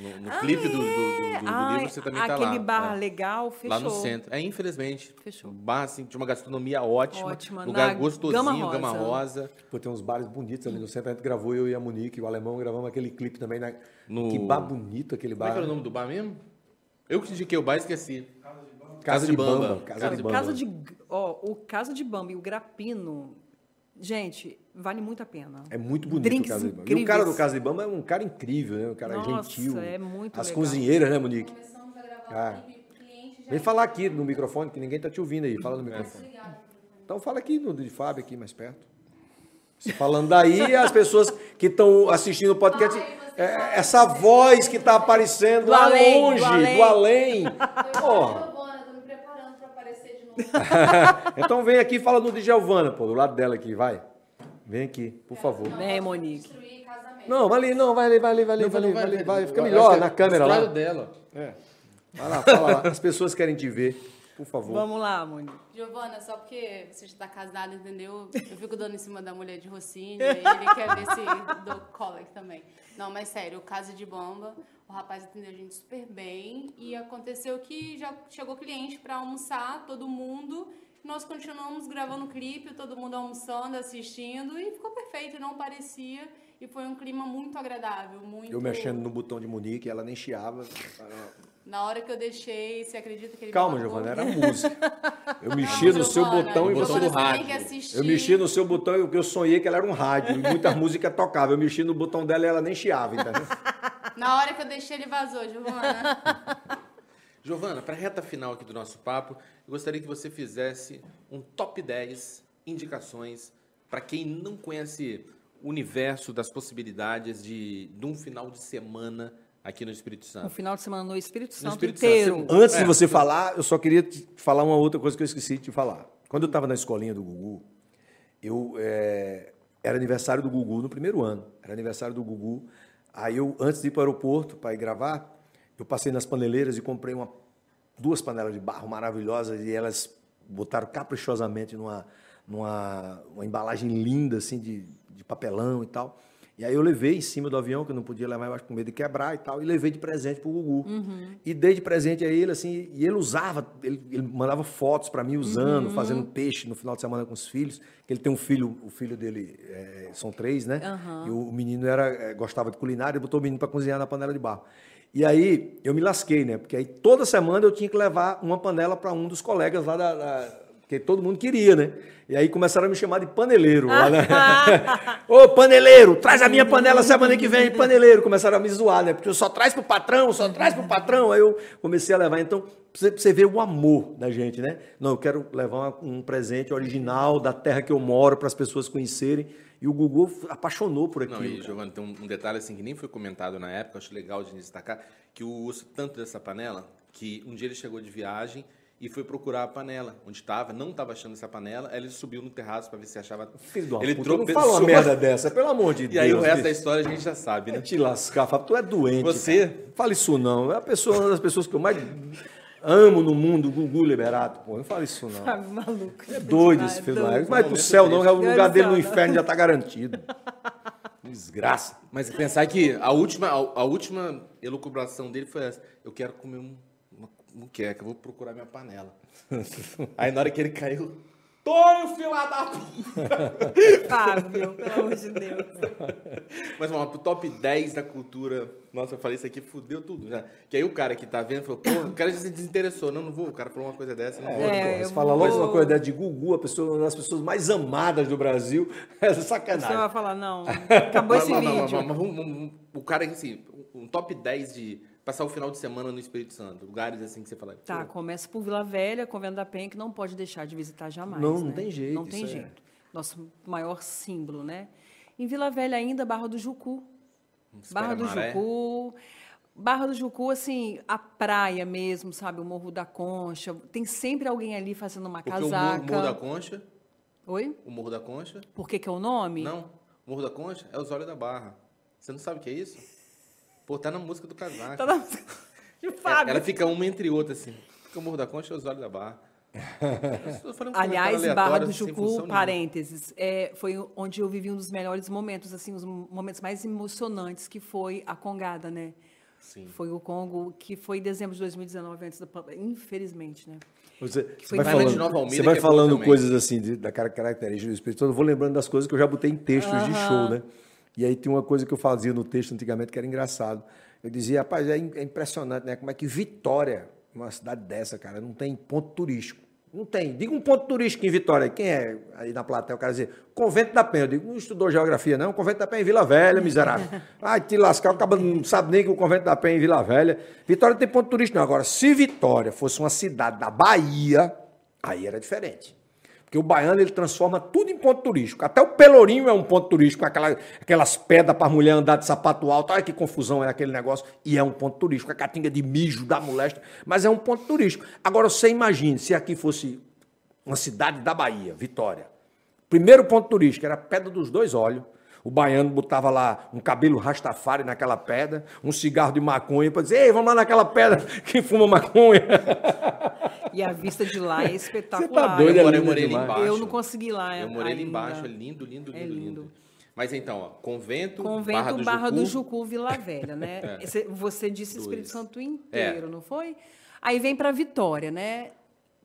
No, no Ah, clipe do, do- do- do- do Ai, livro você também tá lá. Aquele bar é. legal fechou. Lá no centro. É, infelizmente. Fechou. Um bar, assim, tinha uma gastronomia ótima. Ótima, Lugar na gostosinho, Gama Gama Rosa. Rosa. Pô, tem uns bares bonitos ali no centro. A gente gravou, eu e a Monique, o alemão, gravamos aquele clipe também. Né? No- Que bar bonito aquele Como é bar. que era o nome do bar mesmo? Eu que indiquei o bar e esqueci. Casa de Bamba. Bamba. Casa, Casa, de Bamba. casa de, ó, o Casa de Bamba e o Grapino, gente, vale muito a pena. É muito bonito Drinks o Casa de Bamba. E o cara do Casa de Bamba é um cara incrível, né? Um cara Nossa, gentil. é muito As legal. cozinheiras, né, Monique? Começamos a gravar Ah. Vem falar aqui no microfone, que ninguém tá te ouvindo aí. Fala no microfone. Então fala aqui no de Fábio, aqui mais perto. Você falando daí, as pessoas que estão assistindo o podcast, é, essa voz que está aparecendo Do lá além, do longe, além. do além. Porra. Giovana, tô me preparando pra aparecer de novo. Então vem aqui e fala no de Giovana, pô, do lado dela aqui, vai. Vem aqui, por favor. Vem, Monique. Não, vai ali, não, vai ali, vai ali, vai ali, Não, vai ali, vai ali, vai, fica melhor na câmera destrói lá. dela. É. Vai lá, fala lá. As pessoas querem te ver, por favor. Vamos lá, Monique. Giovana, só porque você está casada, entendeu? Eu fico dando em cima da mulher de Rocinha e ele quer ver se dou cola aqui também. Não, mas sério, o caso de bomba, o rapaz atendeu a gente super bem e aconteceu que já chegou cliente para almoçar, todo mundo. Nós continuamos gravando o clipe, todo mundo almoçando, assistindo e ficou perfeito, não parecia. E foi um clima muito agradável, muito... Eu mexendo no botão de Monique, ela nem chiava. Na hora que eu deixei, você acredita que ele Calma? Giovana, era música. Eu mexia no seu Giovana, botão e você... do rádio. Eu mexia no seu botão e eu sonhei que ela era um rádio. E muita música tocava. Eu mexia no botão dela e ela nem chiava, entendeu? Na hora que eu deixei, ele vazou, Giovana. Giovana, para a reta final aqui do nosso papo, eu gostaria que você fizesse um top 10 indicações para quem não conhece o universo das possibilidades de, de um final de semana aqui no Espírito Um Santo. final de semana no Espírito Santo Espírito Santo, inteiro. você- Antes de É. você falar, eu só queria te falar uma outra coisa que eu esqueci de te falar. Quando eu estava na escolinha do Gugu, eu é, era aniversário do Gugu no primeiro ano. Era aniversário do Gugu. Aí eu, antes de ir para o aeroporto para ir gravar, eu passei nas paneleiras e comprei uma, duas panelas de barro maravilhosas e elas botaram caprichosamente numa, numa uma embalagem linda assim de, de papelão e tal. E aí eu levei em cima do avião, que eu não podia levar, eu acho, com medo de quebrar e tal, e levei de presente pro Gugu. E dei de presente a ele, assim, e ele usava, ele, ele mandava fotos para mim usando, fazendo peixe no final de semana com os filhos, que ele tem um filho, o filho dele, é, são três, né? E o menino era, é, gostava de culinária, ele botou o menino para cozinhar na panela de barro. E aí eu me lasquei, né? Porque aí toda semana eu tinha que levar uma panela para um dos colegas lá da, da- porque todo mundo queria, né? E aí começaram a me chamar de paneleiro. lá, né? Ô, paneleiro, traz a minha panela semana que vem, paneleiro. Começaram a me zoar, né? Porque eu só traz pro patrão, só traz pro patrão. Aí eu comecei a levar. Então, pra você, ver o amor da gente, né? Não, eu quero levar um presente original da terra que eu moro para as pessoas conhecerem. E o Gugu apaixonou por aquilo. Não, e. Giovana, tem um, um detalhe assim que nem foi comentado na época, acho legal de destacar, que o uso tanto dessa panela, que um dia ele chegou de viagem e foi procurar a panela onde estava, não estava achando essa panela, aí ele subiu no terraço para ver se achava. Filho uma ele puta, não fala uma merda dessa, pelo amor de E Deus. aí o resto da história a gente já sabe, né? É te lascar, Fábio. Tu é doente. Você? cara. Fala isso não. É a pessoa, uma das pessoas que eu mais amo no mundo, o Gugu Liberato. Pô, não fala isso não. Sabe, maluco. É doido esse filho. Não vai pro céu não, o lugar dele no inferno já tá garantido. Desgraça. Mas pensar que a última, a, a última elucubração dele foi essa: eu quero comer um, muqueca, eu vou procurar minha panela. aí na hora que ele caiu, Tonho, filho da puta! Fábio, pelo amor de Deus. Mas vamos lá, pro top 10 da cultura. Nossa, eu falei isso aqui, fudeu tudo já. Que aí o cara que tá vendo falou, pô, o cara já se desinteressou. Não, não vou. O cara falou uma coisa dessa, não vou. É, Você eu fala vou- logo uma coisa dessa de Gugu, a pessoa, uma das pessoas mais amadas do Brasil. É Você sacanagem. vai falar, não, acabou Mas, esse mas, mas, vídeo. mas, mas vamos- o cara, assim, um top 10 de passar o final de semana no Espírito Santo. Lugares assim que você fala. Tá, pô, começa por Vila Velha, Convento da Penha, que não pode deixar de visitar jamais. Não, não né? tem jeito, Não tem é. jeito. Nosso maior símbolo, né? Em Vila Velha ainda, Barra do Jucu. Espera Barra do Maré. Jucu. Barra do Jucu, assim, a praia mesmo, sabe? O Morro da Concha. Tem sempre alguém ali fazendo uma Porque o Morro, casaca. Morro da Concha. Oi? O Morro da Concha. Por que, que é o nome? Não. O Morro da Concha é os olhos da barra. Você não sabe o que é isso? Pô, tá na música do casaco. Tá na música de É, Fábio. Ela fica uma entre outra, assim. Fica o Morro da Concha e os olhos da barra. Um Aliás, Barra do Jucu, parênteses, é, foi onde eu vivi um dos melhores momentos, assim, os momentos mais emocionantes, que foi a Congada, né? Sim. Foi o Congo, que foi em dezembro de 2019, antes da pandemia, infelizmente, né? Você, foi você vai Vai falando, de Nova Almeida, você vai é falando coisas assim de- da cara- característica do Espírito Santo, eu vou lembrando das coisas que eu já botei em textos de show, né? E aí tem uma coisa que eu fazia no texto antigamente que era engraçado. Eu dizia, rapaz, é, é impressionante, né? Como é que Vitória, uma cidade dessa, cara, não tem ponto turístico. Não tem. Diga um ponto turístico em Vitória. Quem é aí na plateia? O cara dizer, Convento da Penha. Eu digo, não estudou geografia, não. Convento da Penha em Vila Velha, miserável. Ai, te lascar, o cara não sabe nem que o Convento da Penha é em Vila Velha. Vitória não tem ponto turístico, não. Agora, se Vitória fosse uma cidade da Bahia, aí era diferente. Porque o baiano ele transforma tudo em ponto turístico. Até o Pelourinho é um ponto turístico, aquela- aquelas pedras para mulher andar de sapato alto. Olha que confusão é aquele negócio. E é um ponto turístico. A catinga de mijo da molesta, mas é um ponto turístico. Agora você imagine se aqui fosse uma cidade da Bahia, Vitória. Primeiro ponto turístico era a Pedra dos Dois Olhos. O baiano botava lá um cabelo rastafari naquela pedra, um cigarro de maconha para dizer, ei, vamos lá naquela pedra que fuma maconha. E a vista de lá é Você espetacular. tá doido, Eu é morei, lindo morei ali embaixo. Eu não consegui lá Eu morei ali embaixo, é lindo, lindo, lindo, É lindo. lindo. Mas então, ó, convento, Convento Barra do Barra Jucu, do Jucu, Vila Velha, né? Esse- Você disse Dois. Espírito Santo É. inteiro, não foi? Aí vem para Vitória, né?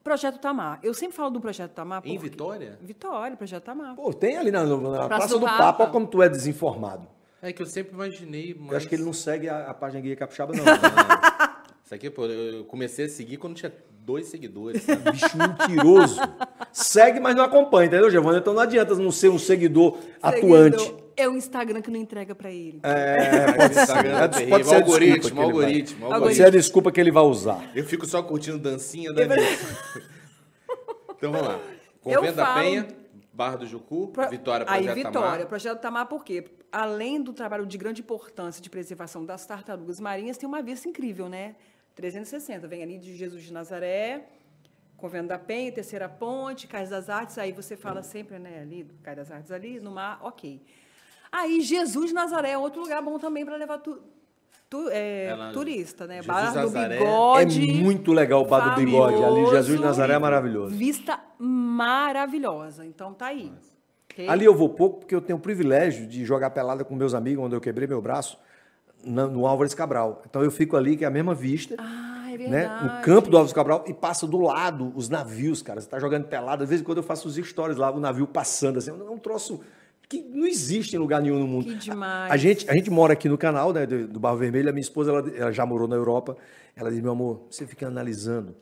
Projeto Tamar. Eu sempre falo do Projeto Tamar. Em Vitória? Vitória, Projeto Tamar. Pô, tem ali na, na Praça, do do, Papa. Papa, olha como tu é desinformado. É que eu sempre imaginei, mas... Eu acho que ele não segue a, a página Guia Capixaba, não. Isso aqui, pô, eu comecei a seguir quando tinha dois seguidores. sabe? Bicho mentiroso. Segue, mas não acompanha, entendeu, Giovanni? Então não adianta não ser um seguidor atuante. Seguidor. É o Instagram que não entrega para ele. É, pode ser. Instagram é Pode ser Algoritmo, que ele vai- algoritmo, Pode algoritmo. ser a desculpa que ele vai usar. Eu fico só curtindo dancinha da Então vamos lá. Convento da falo- Penha, Barra do Jucu, Pro- Vitória, Aí, Projeto Vitória, Tamar. Projeto Tamar, por quê? Além do trabalho de grande importância de preservação das tartarugas marinhas, tem uma vista incrível, né? 360. Vem ali de Jesus de Nazaré, Convento da Penha, Terceira Ponte, Cais das Artes, aí você fala sempre, né, ali, Cais das Artes ali, no mar, ok. Aí, Jesus de Nazaré é outro lugar bom também para levar tu, tu- é, Ela- turista, né? Jesus Barra do Nazaré Bigode. É muito legal o Bar do Bigode. Ali, Jesus de Nazaré é maravilhoso. Vista maravilhosa. Então, tá aí. Ok? Ali eu vou pouco porque eu tenho o privilégio de jogar pelada com meus amigos, onde eu quebrei meu braço, no Álvares Cabral. Então eu fico ali, que é a mesma vista. Ah, é né? verdade. No campo do Álvares Cabral e passa do lado os navios, cara. Você tá jogando pelada. Às vezes, quando eu faço os stories lá, o navio passando assim. É um troço que não existe em lugar nenhum no mundo. Que demais. A, a gente, a gente mora aqui no canal né, do, do Barro Vermelho. A minha esposa ela, ela já morou na Europa. Ela diz: meu amor, você fica analisando.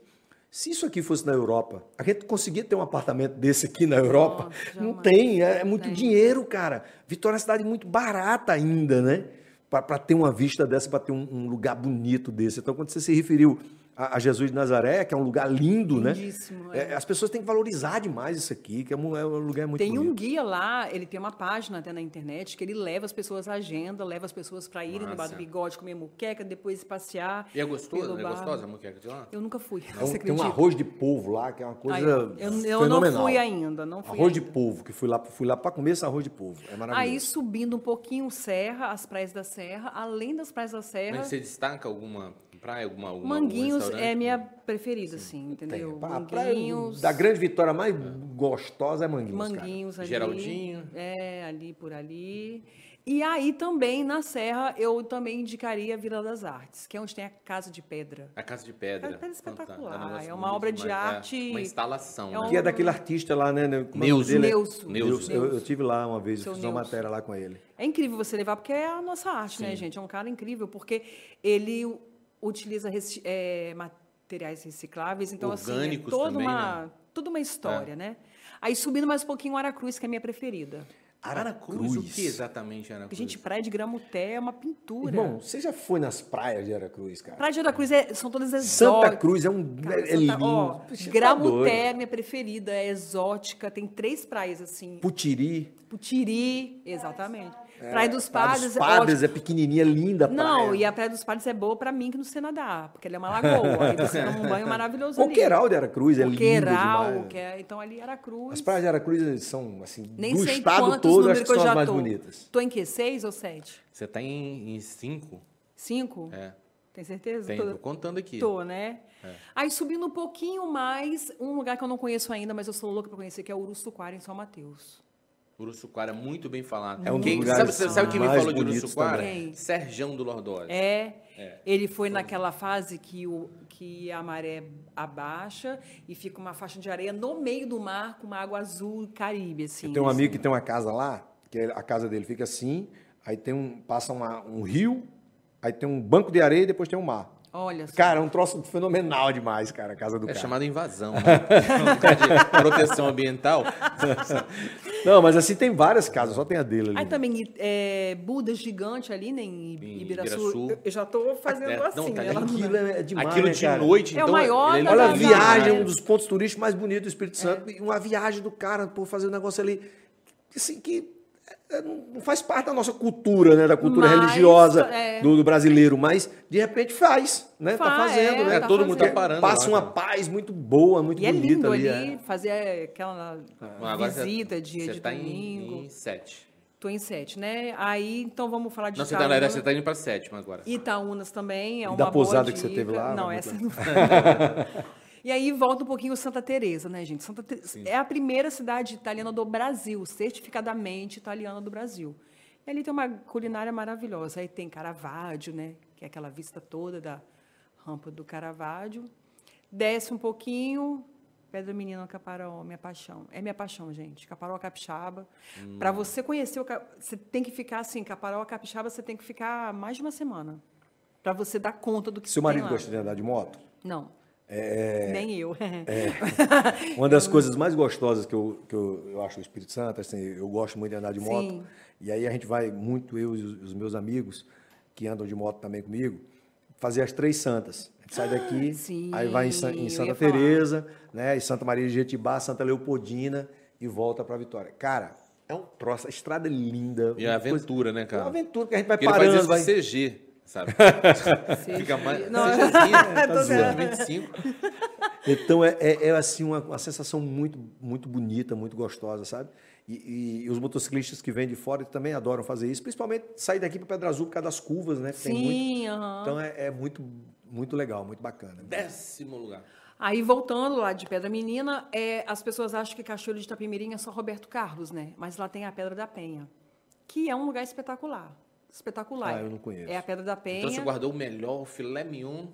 Se isso aqui fosse na Europa, a gente conseguia ter um apartamento desse aqui na Europa? Nossa, não tem, é, é muito Tem. dinheiro, cara. Vitória é uma cidade muito barata ainda, né? Para ter uma vista dessa, para ter um, um lugar bonito desse. Então, quando você se referiu a, Jesus de Nazaré, que é um lugar lindo, Lindíssimo, né? é. As pessoas têm que valorizar demais isso aqui, que é um, é um lugar muito Tem um bonito. guia lá, ele tem uma página até na internet que ele leva as pessoas à agenda, leva as pessoas para irem no Bar do. Bigode, comer muqueca, depois passear. E é gostoso? É gostosa a moqueca de lá? Eu nunca fui. Tem um- você tem um arroz de polvo lá, que é uma coisa Aí, ó, eu, eu não fenomenal. fui ainda, não fui Arroz de ainda. polvo, que fui lá, fui lá para comer esse arroz de polvo. É maravilhoso. Aí subindo um pouquinho Serra, as praias da Serra, além das praias da Serra, Mas você destaca alguma praia, alguma, alguma algum Manguinhos é minha preferida, assim, Tem. entendeu? Praia Manguinhos, da grande vitória mais gostosa é Manguinhos, cara. Manguinhos ali. Geraldinho. É, ali por ali. E aí também, na Serra, eu também indicaria a Vila das Artes, que é onde tem a Casa de Pedra. A Casa de Pedra. Casa de Pedra é espetacular, um negócio é uma obra de demais. É, arte- uma instalação, é né? um- Que é daquele artista lá, né? né? É dele? Neuso. Neuso. Eu, eu tive lá uma vez, Seu fiz uma matéria lá com ele. É incrível você levar, porque é a nossa arte, né, gente? É um cara incrível, porque ele utiliza é, materiais recicláveis, então, assim, é Orgânicos toda também, uma, né? toda uma história, né? Aí subindo mais um pouquinho o Aracruz, que é a minha preferida. Aracruz, o que exatamente é Aracruz? Gente, praia de Gramuté é uma pintura. Irmão, você já foi nas praias de Aracruz, cara? Praia de Aracruz é, são todas exóticas. Santa Cruz é um. Cara, é Santa- lindo. ó, tá Gramuté é minha preferida, é exótica, tem três praias assim. Putiri. Putiri, exatamente. É, Praia dos Praia Padres, dos é Padres ótimo. é pequenininha, linda a Não, praia. e a Praia dos Padres é boa pra mim que não sei nadar, porque ela é uma lagoa. Aí você toma um banho maravilhoso ali. Coqueiral de Aracruz é linda Coqueiral, demais. que é, então ali Aracruz. As praias de Aracruz são, assim, Nem do sei estado todo, acho que que eu são as já mais tô. bonitas. Tô em quê? Seis ou sete? Você tá em, em cinco? Cinco? É. Tem certeza? Tem, Tô- tô contando aqui. Tô, né? Aí subindo um pouquinho mais, um lugar que eu não conheço ainda, mas eu sou louca pra conhecer, que é o Uruçuquara, em São Mateus. Uruçuquara, muito bem falado. É um Quem- sabe, sabe quem me falou de Uruçuquara? Serjão do Lordório. É, ele foi naquela fase que, o, que a maré abaixa e fica uma faixa de areia no meio do mar com uma água azul caribe, assim. Eu tenho um amigo que tem uma casa lá, que a casa dele fica assim, aí tem um, passa uma- um rio, aí tem um banco de areia e depois tem um mar. Olha só. Cara, é um troço fenomenal demais, cara, a casa do É cara. chamada invasão, né? De proteção ambiental. Não, mas assim tem várias casas, só tem a dele ali. Aí também é, Buda gigante ali, né, em Ibi- Em Ibiraçu. Ibiraçu. Eu, eu já tô fazendo É, não, assim, tá né? Aquilo é, é demais, Aquilo né, de cara? noite, É o então... maior ele- Olha a viagem, ah, um dos pontos turísticos mais bonitos do Espírito Santo, e uma viagem do cara por fazer um negócio ali, assim, que é, não faz parte da nossa cultura, né? Da cultura Mas, religiosa é. do, do brasileiro, mas de repente faz, né? tá Faz, fazendo, é, né? É, tá todo mundo tá fazendo. parando. Passa lá, uma cara. paz muito boa, muito E é bonita lindo ali. ali, é. fazer aquela Mas agora você- visita dia você de tá domingo. Em, em sete. Tô em sete, né? Aí, então vamos falar de Não, você tá, Itaúna. você tá indo pra sétima agora. Itaúnas também é uma da boa pousada que você dica. teve lá, Não, essa não foi. E aí volta um pouquinho Santa Teresa, né, gente? Santa Te- é a primeira cidade italiana do Brasil, certificadamente italiana do Brasil. E ali tem uma culinária maravilhosa. Aí tem Caravaggio, né? Que é aquela vista toda da rampa do Caravaggio. Desce um pouquinho, Pedra Menina Caparó, minha paixão. É minha paixão, gente. Caparó Capixaba. Hum. Para você conhecer o você tem que ficar assim, Caparó Capixaba, você tem que ficar mais de uma semana. Para você dar conta do que Seu tem marido lá. gosta de andar de moto? Não. É, Nem eu. Uma das coisas mais gostosas que eu, que eu, eu acho o Espírito Santo, assim, eu gosto muito de andar de moto. Sim. E aí a gente vai muito, eu e os, meus amigos, que andam de moto também comigo, fazer as três santas. A gente sai daqui, Sim, aí vai em, em Santa. Teresa, né, em Santa Maria de Jetibá, Santa Leopoldina e volta para Vitória. Cara, é um troço, a estrada é linda. E é uma coisa- aventura, né, É cara? uma aventura que a gente vai Porque ele faz parando, isso vai... de CG, sabe? Fica mais. Não, CGzinho, tô tá zoando. 25. Então é, é, é, assim uma, uma sensação muito muito bonita, muito gostosa, sabe? E, e- e os motociclistas que vêm de fora também adoram fazer isso, principalmente sair daqui para Pedra Azul por causa das curvas, né? que tem muito. Sim, aham. Então é, é muito muito legal, muito bacana. Décimo lugar. Aí, voltando lá de Pedra Menina, é, as pessoas acham que Cachoeiro de Itapemirim é só Roberto Carlos, né? Mas lá tem a Pedra da Penha, que é um lugar espetacular. Espetacular. Ah, eu não conheço. É a Pedra da Penha. Então você guardou o melhor, o filé mignon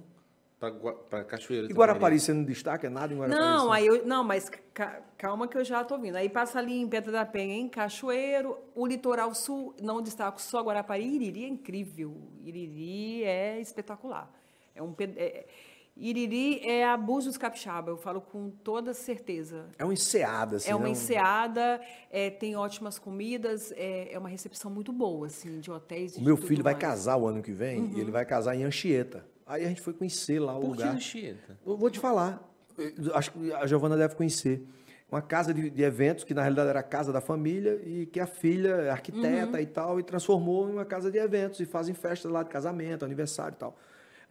pra Cachoeira. E Guarapari você não destaca nada em Guarapari? Não, assim? aí eu, não, mas ca- calma que eu já estou vindo. Aí passa ali em Pedra da Penha, em Cachoeiro, o litoral sul, não destaco só Guarapari, Iriri é incrível. Iriri é espetacular. É um é- Iriri é a Búzios Capixaba, eu falo com toda certeza. É uma enseada, assim. É uma né? Um- enseada, é, tem ótimas comidas, é, é uma recepção muito boa, assim, de hotéis. e O de meu tudo filho vai mais. Uhum. casar o ano que vem e ele vai casar em Anchieta. Aí a gente foi conhecer lá o Por que lugar. Anchieta? Eu vou te falar. Eu Acho que a Giovana deve conhecer. Uma casa de, de eventos, que na realidade era a casa da família, e que a filha é arquiteta e tal, e transformou em uma casa de eventos, e fazem festas lá de casamento, aniversário e tal.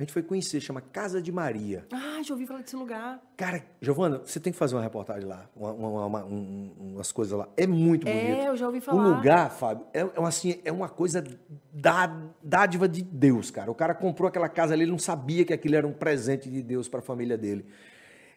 A gente foi conhecer, chama Casa de Maria. Ah, já ouvi falar desse lugar. Cara, Giovana, você tem que fazer uma reportagem lá, uma- uma- uma- um- umas coisas lá. É muito É, bonito. eu já ouvi O falar. lugar, Fábio, é, é uma, assim, é uma coisa da dádiva de Deus, cara. O cara comprou aquela casa ali, ele não sabia que aquilo era um presente de Deus para a família dele.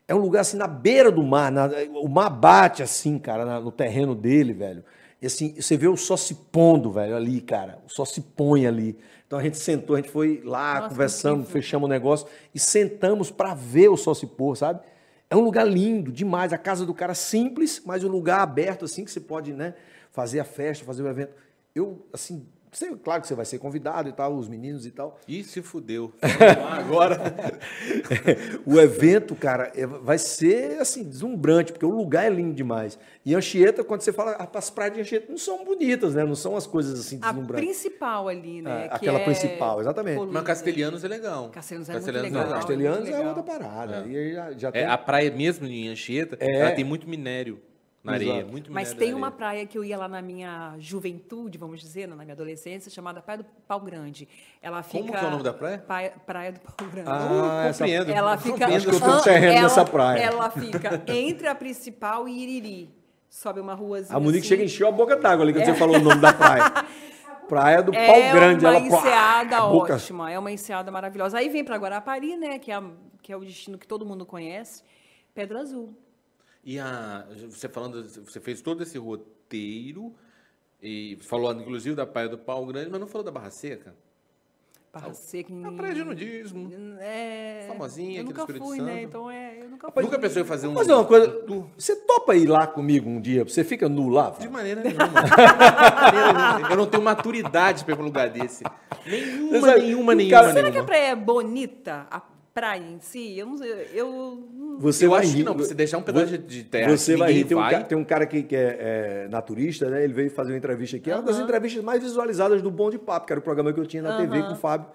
É um lugar assim na beira do mar, na- o mar bate assim, cara, na- no terreno dele, velho. E assim, você vê o sol se pondo, velho, ali, cara. O sol se põe ali. Então a gente sentou, a gente foi lá, Nossa, conversamos, fechamos o negócio e sentamos para ver o sol se pôr, sabe? É um lugar lindo demais. A casa do cara simples, mas um lugar aberto assim que você pode, né, fazer a festa, fazer o evento. Eu, assim, sei, claro que você vai ser convidado e tal, os meninos e tal. Ih, se fudeu. Agora. o evento, cara, é- vai ser assim, deslumbrante, porque o lugar é lindo demais. E Anchieta, quando você fala, ah, as praias de Anchieta não são bonitas, né? Não são as coisas assim A deslumbrantes. principal ali, né? É, que aquela é principal, exatamente. poluída. Mas Castelhanos é legal. Castelhanos é muito Castelhanos legal. legal. Castelhanos é legal. outra parada. E aí já, já tem... É, a praia mesmo em Anchieta, É. ela tem muito minério na areia. Exato. Muito Mas tem uma praia que eu ia lá na minha juventude, vamos dizer, na minha adolescência, chamada Praia do Pau Grande. Ela fica Como que é o nome da praia? Praia, praia do Pau Grande. Ah, essa- compreendo. Ela fica. Acho que eu um terreno ela- nessa praia. Ela fica entre a principal e Iriri. Sobe uma ruazinha. A Monique assim. chega e encheu a boca d'água ali quando você falou o nome da praia. Praia do É Pau Grande. uma ela, enseada boca- ótima, é uma enseada maravilhosa. Aí vem para Guarapari, né, que é, que é o destino que todo mundo conhece, Pedra Azul. E a, você falando, você fez todo esse roteiro e falou inclusive da Praia do Pau Grande, mas não falou da Barra Seca? Barra Seca em... É uma praia de nudismo. É... Famosinha eu aqui do nunca Espírito fui, né? Santo. Então é, eu nunca fui. Nunca pensou em fazer um. Mas é uma coisa. Você topa ir lá comigo um dia? Você fica nu lá? De maneira nenhuma. De maneira nenhuma. Eu não tenho maturidade para ir para um lugar desse. Nenhuma, nenhuma, nenhuma, Será que a nenhuma. praia é bonita? A praia em si? Eu não sei. Eu. Você Eu vai acho que rir. não, você deixar um pedaço de- de terra Você que vai rir. Tem um, vai. ca- tem um cara que, que é, é naturista, né? Ele veio fazer uma entrevista aqui. É uma das entrevistas mais visualizadas do Bom de Papo, que era o programa que eu tinha na TV com o Fábio.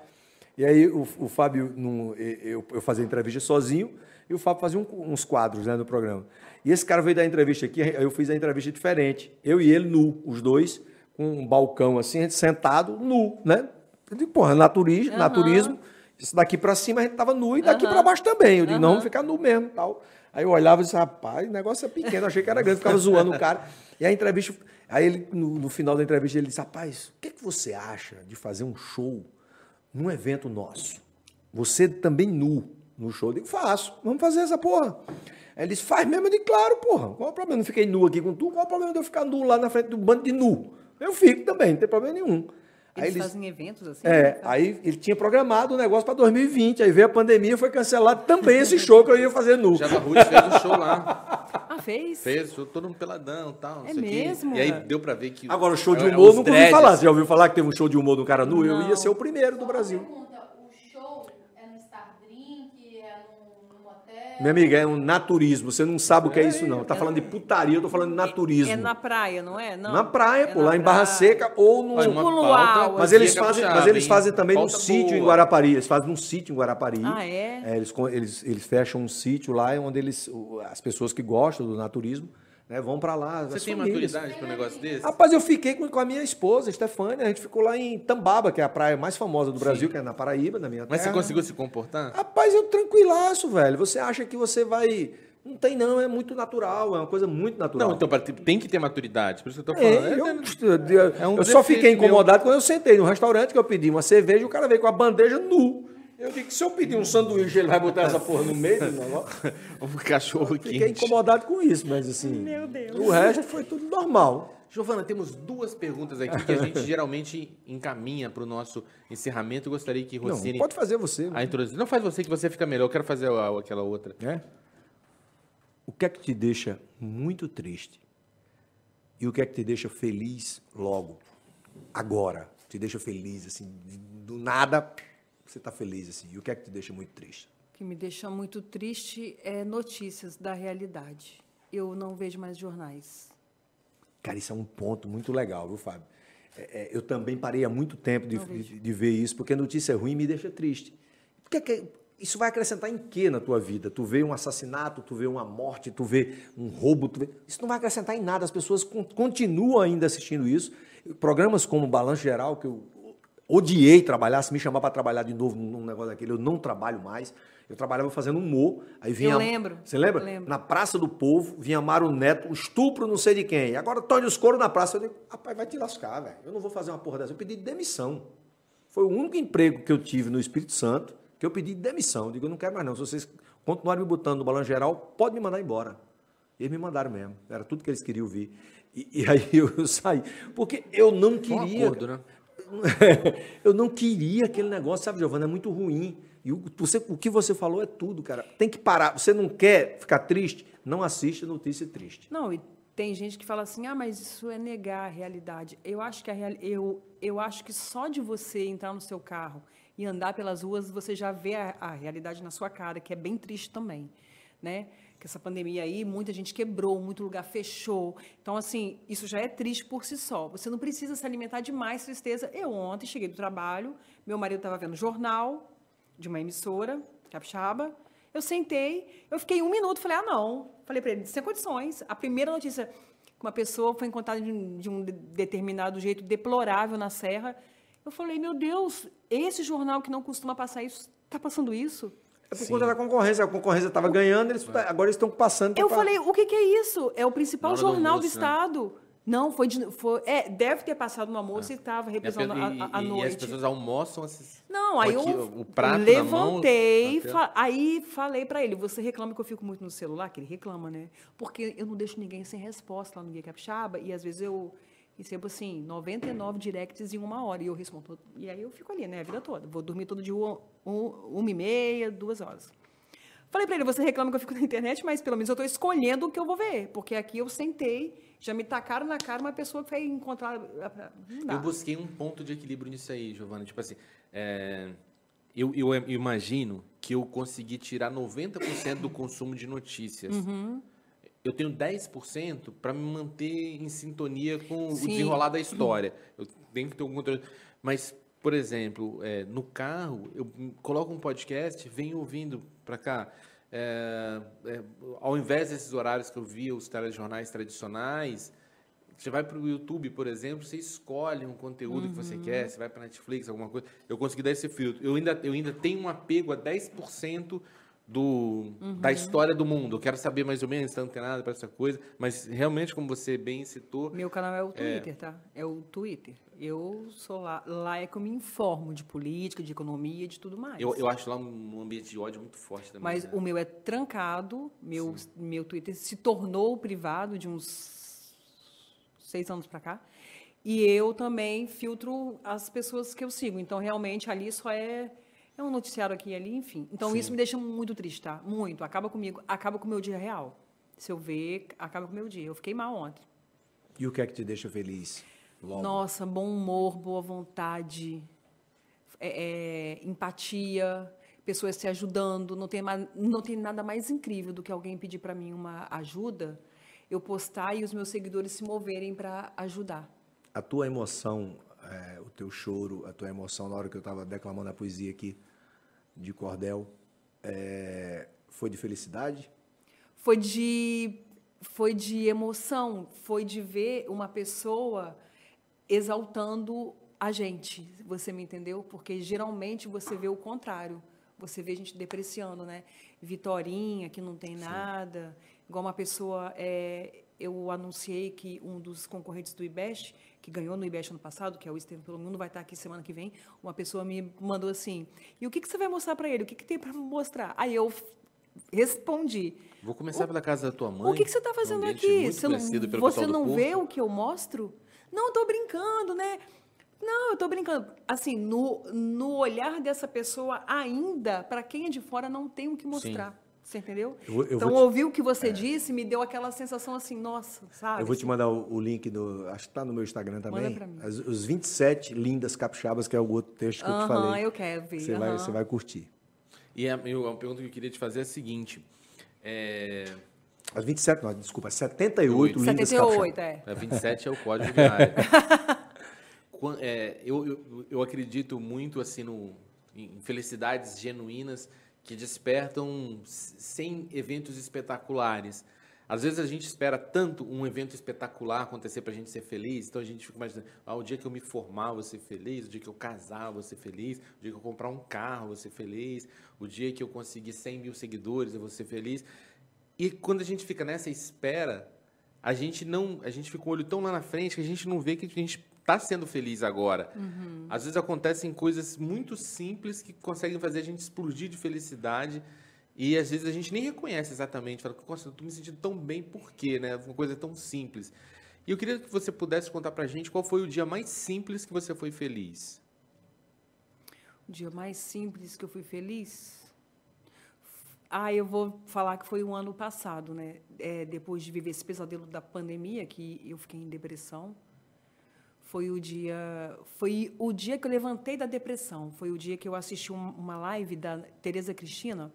E aí o, o Fábio, num- eu, eu fazia entrevista sozinho e o Fábio fazia um- uns quadros né, no programa. E esse cara veio dar entrevista aqui, eu fiz a entrevista diferente. Eu e ele nu, os dois, com um balcão assim, sentado, nu, né? Eu digo, porra, naturismo, naturismo. Isso daqui pra cima a gente tava nu e daqui pra baixo também. Eu digo, não, vamos ficar nu mesmo tal. Aí eu olhava e disse, rapaz, o negócio é pequeno, achei que era grande, ficava zoando o cara. E a entrevista, aí ele, no, no final da entrevista, ele disse, rapaz, o que, que você acha de fazer um show num evento nosso? Você também nu no show? Eu digo, faço, vamos fazer essa porra. Aí ele disse, faz mesmo? Eu digo, claro, porra, qual é o problema? Eu não fiquei nu aqui com tu, qual é o problema de eu ficar nu lá na frente do bando de nu? Eu fico também, não tem problema nenhum. Aí Eles ele- fazem eventos assim? é, né? aí ele tinha programado o negócio para 2020, aí veio a pandemia e foi cancelado também esse show que eu ia fazer nu. Java Ruiz fez um show lá. Ah, fez? Fez, show todo mundo peladão e tal. não É sei o quê. mesmo? E aí É. deu pra ver que. Agora, o show de é, humor, os nunca ouvi falar. Você já ouviu falar que teve um show de humor do cara nu? Eu Não. ia ser o primeiro do Brasil. pergunta, o show é no Star Drink, é num, num hotel? Minha amiga, é um naturismo. Você não sabe o que é isso, não. Tá falando de putaria, eu tô falando de naturismo. É na praia, não é? Não. Na praia, É pô, na lá em Barra. Seca ou no. Tipo uma um pauta luau, Mas eles fazem, mas eles fazem também num sítio em. Guarapari. Eles fazem num sítio em Guarapari. Ah, é? eles, co- eles, eles fecham um sítio lá onde eles, as pessoas que gostam do naturismo né, vão para lá. Você tem famílias. maturidade pra um negócio desse? Rapaz, eu fiquei com, com a minha esposa, Stefânia. A gente ficou lá em Tambaba, que é a praia mais famosa do Brasil, que é na Paraíba, na minha Mas você terra. conseguiu se comportar? Rapaz, eu tranquilaço, velho. Você acha que você vai. Não tem, não, é muito natural, é uma coisa muito natural. Não, então tem que ter maturidade. Por isso que eu tô É, falando. eu, É, eu- é um eu só fiquei meu. incomodado quando eu sentei no restaurante que eu pedi uma cerveja e o cara veio com a bandeja nu. Eu digo que se eu pedir um sanduíche, ele vai botar essa porra no meio do negócio. um cachorro Fiquei quente. incomodado com isso, mas assim. Meu Deus. O resto foi tudo normal. Giovana, temos duas perguntas aqui que a gente geralmente encaminha para o nosso encerramento. Eu gostaria que Não, Rossini pode fazer você. a introduzir. Não faz você que você fica melhor. Eu quero fazer a- aquela outra. É? O que é que te deixa muito triste? E o que é que te deixa feliz logo? Agora. Te deixa feliz, assim, do nada você está feliz, assim. E o que é que te deixa muito triste? O que me deixa muito triste é notícias da realidade. Eu não vejo mais jornais. Cara, isso é um ponto muito legal, viu, Fábio? É, é, eu também parei há muito tempo de, de, de ver isso, porque notícia ruim me deixa triste. Porque que- isso vai acrescentar em quê na tua vida? Tu vê um assassinato, tu vê uma morte, tu vê um roubo, vê... isso não vai acrescentar em nada. As pessoas con- continuam ainda assistindo isso. Programas como o Balanço Geral, que eu odiei trabalhar, se me chamar para trabalhar de novo num negócio daquele, eu não trabalho mais. Eu trabalhava fazendo humor, aí vinha... Eu lembro, Você lembra? lembro. Na Praça do Povo, vinha Mário Neto, estupro não sei de quem. Agora Tony os Coro na praça. Eu digo, rapaz, vai te lascar, velho. Eu não vou fazer uma porra dessa. Eu pedi demissão. Foi o único emprego que eu tive no Espírito Santo que eu pedi demissão. Eu digo, eu não quero mais não. Se vocês continuarem me botando no balanço geral, pode me mandar embora. E eles me mandaram mesmo. Era tudo que eles queriam ouvir. E, e aí eu, eu saí. Porque eu não Foi um queria. acordo, né? eu não queria aquele negócio, sabe, Giovana? É muito ruim. E o, você- o que você falou é tudo, cara. Tem que parar. Você não quer ficar triste? Não assista notícia triste. Não, e tem gente que fala assim, ah, mas isso é negar a realidade. Eu acho que a real, eu, eu acho que só de você entrar no seu carro e andar pelas ruas, você já vê a, a realidade na sua cara, que é bem triste também, né? Que essa pandemia aí, muita gente quebrou, muito lugar fechou. Então, assim, isso já é triste por si só. Você não precisa se alimentar de mais tristeza. Eu ontem cheguei do trabalho, meu marido estava vendo jornal de uma emissora, capixaba. Eu sentei, eu fiquei um minuto, falei, ah, não. Falei para ele, sem condições. A primeira notícia que uma pessoa foi encontrada de um, de um de- determinado jeito deplorável na serra. Eu falei, meu Deus, esse jornal que não costuma passar isso, está passando isso? É por conta da concorrência. A concorrência estava ganhando, eles, agora eles estão passando. Eu pra- falei, o que, que é isso? É o principal do jornal do almoço, né? Estado. Não, foi, de, foi é, deve ter passado no almoço e estava E, reprisando a, a- a e- e as noite. pessoas almoçam esses... Não, aí Aqui, eu o prato na mão, levantei, até- fa- aí falei pra ele, você reclama que eu fico muito no celular? Que ele reclama, né? Porque eu não deixo ninguém sem resposta lá no Guia Capixaba, e às vezes eu recebo, assim, 99 directs em uma hora, e eu respondo, e aí eu fico ali, né, a vida toda. Vou dormir todo dia um, um- uma e meia, duas horas. Falei pra ele, você reclama que eu fico na internet, mas pelo menos eu estou escolhendo o que eu vou ver, porque aqui eu sentei, já me tacaram na cara uma pessoa que vai encontrar... Eu busquei um ponto de equilíbrio nisso aí, Giovana. Tipo assim, é, eu, eu imagino que eu consegui tirar 90% do consumo de notícias. Uhum. Eu tenho 10% para me manter em sintonia com o Sim. desenrolar da história. Eu tenho que ter algum controle. Mas, por exemplo, é, no carro, eu coloco um podcast, venho ouvindo para cá. É, é, ao invés desses horários que eu via os telejornais tradicionais, Você vai para o YouTube, por exemplo, você escolhe um conteúdo que Uhum. você quer, você vai para Netflix, alguma coisa. Eu consegui dar esse filtro. Eu ainda, eu ainda tenho um apego a 10% do, Uhum. da história do mundo. Eu quero saber mais ou menos, não tem nada para essa coisa. Mas realmente, como você bem citou, Meu canal é o Twitter, tá? É o Twitter. Eu sou lá. Lá é que eu me informo de política, de economia, de tudo mais. eu, eu acho lá um ambiente de ódio muito forte também. Mas né? o meu é trancado, meu, meu Twitter se tornou privado de uns seis anos para cá. E eu também filtro as pessoas que eu sigo. Então, realmente, ali só é, é um noticiário aqui e ali, enfim. Então, isso me deixa muito triste, tá? Muito. Acaba comigo, acaba com o meu dia real. Se eu ver, acaba com o meu dia. Eu fiquei mal ontem. E o que é que te deixa feliz? Logo. Nossa, bom humor, boa vontade, é, é, empatia, pessoas se ajudando. Não tem, não tem nada mais incrível do que alguém pedir para mim uma ajuda, eu postar e os meus seguidores se moverem para ajudar. A tua emoção, é, o teu choro, a tua emoção na hora que eu estava declamando a poesia aqui de cordel, é, foi de felicidade? Foi de, foi de emoção, foi de ver uma pessoa exaltando a gente. Você me entendeu? Porque geralmente você vê o contrário. Você vê gente depreciando, né? Vitorinha, que não tem nada. Igual uma pessoa. é, eu anunciei que um dos concorrentes do IBEST, que ganhou no IBEST ano passado, que é o Estevam pelo Mundo, vai estar aqui semana que vem. Uma pessoa me mandou assim: e o que, que você vai mostrar para ele? O que, que tem para mostrar? Aí eu respondi. Vou começar pela casa da tua mãe. O que, que você está fazendo aqui? Você não, você não vê o que eu mostro? Não, estou brincando, né? Não, eu estou brincando. Assim, no, no olhar dessa pessoa, ainda, para quem é de fora, não tem o que mostrar. Você entendeu? Eu vou- eu então, te- ouvir o que você disse me deu aquela sensação assim, nossa, sabe? Eu vou te Assim, mandar o, o link do. Acho que está no meu Instagram também. pra mim. As- os 27 lindas capixabas, que é o outro texto que eu te falei. eu quero ver. Você, vai, aham. você vai curtir. E a, eu- a pergunta que eu queria te fazer é a seguinte. É, As 27, não, desculpa, 78 lindas 78, capixabas. é. a 27 é o código de área. É, eu, eu, eu acredito muito assim no, em felicidades genuínas que despertam sem eventos espetaculares. Às vezes a gente espera tanto um evento espetacular acontecer para a gente ser feliz, então a gente fica imaginando, ah, o dia que eu me formar, vou ser feliz, o dia que eu casar, vou ser feliz, o dia que eu comprar um carro, vou ser feliz, o dia que eu conseguir 100 mil seguidores, eu vou ser feliz. E quando a gente fica nessa espera, a gente não, a gente fica com o olho tão lá na frente que a gente não vê que a gente está sendo feliz agora. Às vezes acontecem coisas muito simples que conseguem fazer a gente explodir de felicidade e às vezes a gente nem reconhece exatamente. Fala, nossa, eu tô me sentindo tão bem, por quê, né? Uma coisa tão simples. E eu queria que você pudesse contar pra gente qual foi o dia mais simples que você foi feliz. O dia mais simples que eu fui feliz? Ah, eu vou falar que foi o ano passado, né? É, depois de viver esse pesadelo da pandemia, que eu fiquei em depressão. Foi o dia, foi o dia que eu levantei da depressão. Foi o dia que eu assisti um- uma live da Tereza Cristina.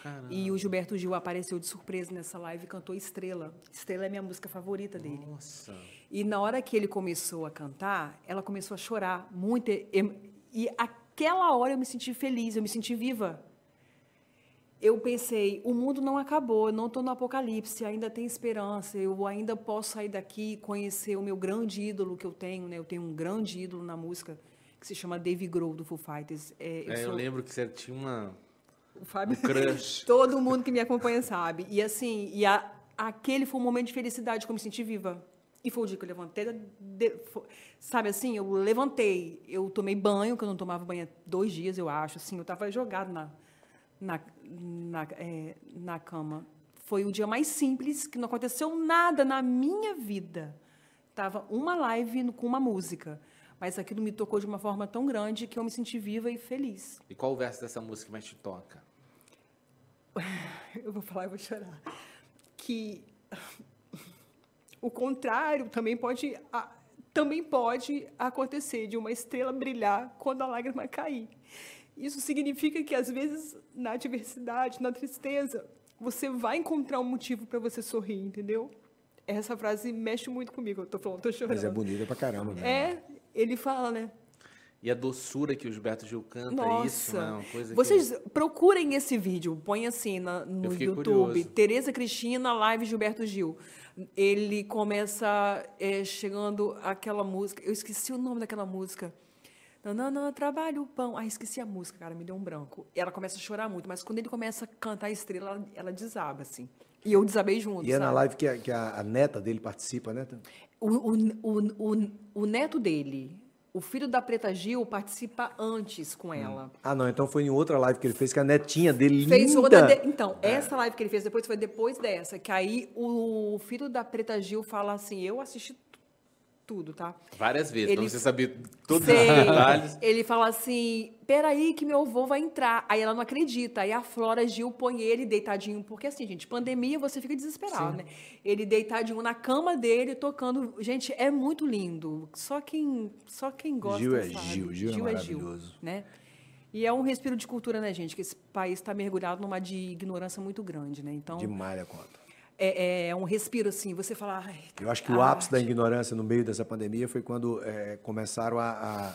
Caramba. E o Gilberto Gil apareceu de surpresa nessa live e cantou Estrela. Estrela é minha música favorita dele. Nossa. E na hora que ele começou a cantar, ela começou a chorar muito. E, e aquela hora eu me senti feliz, eu me senti viva. Eu pensei, o mundo não acabou, eu não estou no apocalipse, ainda tem esperança, eu ainda posso sair daqui e conhecer o meu grande ídolo que eu tenho, né? Eu tenho um grande ídolo na música que se chama Dave Grohl, do Foo Fighters. É, eu É, eu sou- lembro que você tinha uma o Fábio. um crush. Todo mundo que me acompanha sabe. E assim, e a- aquele foi um momento de felicidade eu me senti viva. E foi o dia que eu levantei, de- fo- sabe assim, eu levantei, eu tomei banho, que eu não tomava banho há dois dias, eu acho, assim, eu estava jogado na, na, na, é, na cama. Foi o dia mais simples, que não aconteceu nada na minha vida. Tava uma live no- com uma música, mas aquilo me tocou de uma forma tão grande que eu me senti viva e feliz. E qual o verso dessa música que mais te toca? eu vou falar e vou chorar, que o contrário também pode, também pode acontecer de uma estrela brilhar quando a lágrima cair. Isso significa que, às vezes, na adversidade, na tristeza, você vai encontrar um motivo para você sorrir, entendeu? Essa frase mexe muito comigo. Eu tô falando, tô chorando. Mas é bonita pra caramba. Né? É, ele fala, né? E a doçura que o Gilberto Gil canta, Nossa. isso, né? Uma coisa Vocês que... procurem esse vídeo, põe assim na- no YouTube. curioso. Tereza Cristina, live Gilberto Gil. Ele começa é, chegando aquela música. Eu esqueci o nome daquela música. Não, não, não, trabalho o pão. Ah, esqueci a música, cara, me deu um branco. Ela começa a chorar muito, mas quando ele começa a cantar a estrela, ela, ela desaba, assim. E eu desabei junto. E é na sabe? live que, a, que a- a neta dele participa, né? O, o, o, o, o neto dele, o filho da Preta Gil, participa antes com ela. Ah, não, então foi em outra live que ele fez, que a netinha dele Fez linda. outra de- Então, essa live que ele fez depois foi depois dessa, que aí o filho da Preta Gil fala assim: eu assisti tudo, tá? Várias vezes, Ele- pra você saber todos Sei. os detalhes. Ele fala assim: peraí, que meu avô vai entrar. Aí ela não acredita. Aí a Flora Gil põe ele deitadinho, porque assim, gente, pandemia você fica desesperado, né? Ele deitadinho na cama dele, tocando. Gente, é muito lindo. Só quem, só quem gosta. Gil é sabe? Gil, Gil é maravilhoso. né? E é um respiro de cultura, né, gente? Que esse país está mergulhado numa de ignorância muito grande, né? Então, Demais a conta. É, é um respiro assim. Você fala. "Ai, Eu acho que o ápice da arte". ignorância no meio dessa pandemia foi quando eh, começaram a,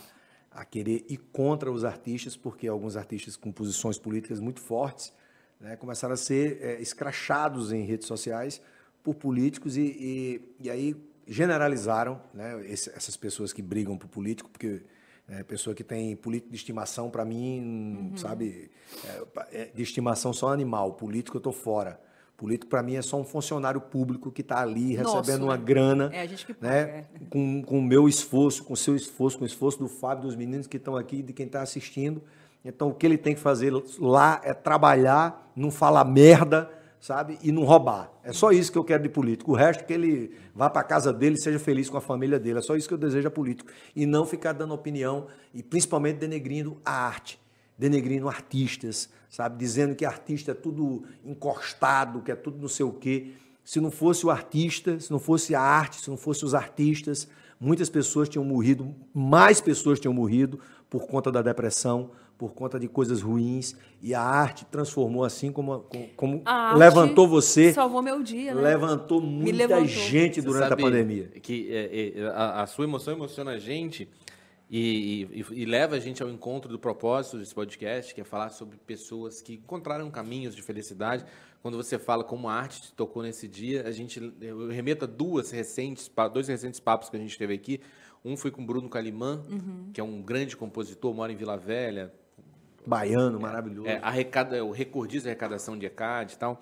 a, a querer ir contra os artistas, porque alguns artistas com posições políticas muito fortes né, começaram a ser eh, escrachados em redes sociais por políticos e, e, e aí generalizaram né, esse- essas pessoas que brigam por político, porque é, pessoa que tem político de estimação, para mim, sabe, é, é, de estimação só animal, político eu estou fora. Político, para mim, é só um funcionário público que está ali Nosso, recebendo uma né? grana, É, a gente que né, é. com, com o meu esforço, com o seu esforço, com o esforço do Fábio, dos meninos que estão aqui, de quem está assistindo. Então, o que ele tem que fazer lá é trabalhar, não falar merda, sabe? E não roubar. É só isso que eu quero de político. O resto que ele vá para casa dele, seja feliz com a família dele. É só isso que eu desejo a político. E não ficar dando opinião e principalmente denegrindo a arte, denegrindo artistas, sabe? Dizendo que artista é tudo encostado, que é tudo não sei o quê. Se não fosse o artista, se não fosse a arte, se não fosse os artistas, muitas pessoas tinham morrido, mais pessoas tinham morrido por conta da depressão, por conta de coisas ruins. E a arte transformou assim como, como A arte levantou você, Salvou meu dia, né? levantou muita levantou. gente Você durante sabe a pandemia. Que é, é, a, a sua emoção emociona a gente e, e- e leva a gente ao encontro do propósito desse podcast, que é falar sobre pessoas que encontraram caminhos de felicidade. Quando você fala como a arte te tocou nesse dia, a gente eu remeto a duas recentes, dois recentes papos que a gente teve aqui. Um foi com Bruno Calimã, que é um grande compositor, mora em Vila Velha, Baiano, maravilhoso. é, arrecada, é o recordista de arrecadação de ECAD e tal.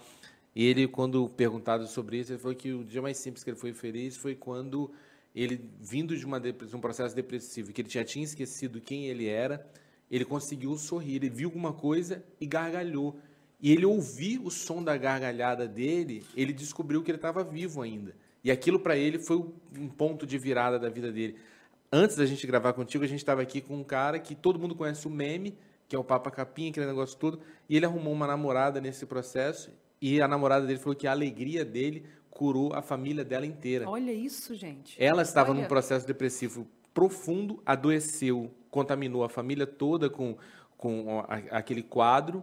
E ele, quando perguntado sobre isso, ele falou que o dia mais simples que ele foi feliz foi quando ele, vindo de, uma um processo depressivo, que ele já tinha esquecido quem ele era, ele conseguiu sorrir, ele viu alguma coisa e gargalhou. E ele ouviu o som da gargalhada dele, ele descobriu que ele estava vivo ainda. E aquilo para ele foi um ponto de virada da vida dele. Antes da gente gravar contigo, a gente estava aqui com um cara que todo mundo conhece o meme, que é o Papa Capinha, aquele negócio todo, e ele arrumou uma namorada nesse processo, e a namorada dele falou que a alegria dele curou a família dela inteira. Olha isso, gente. Ela estava Olha. num processo depressivo profundo, adoeceu, contaminou a família toda com, com aquele quadro.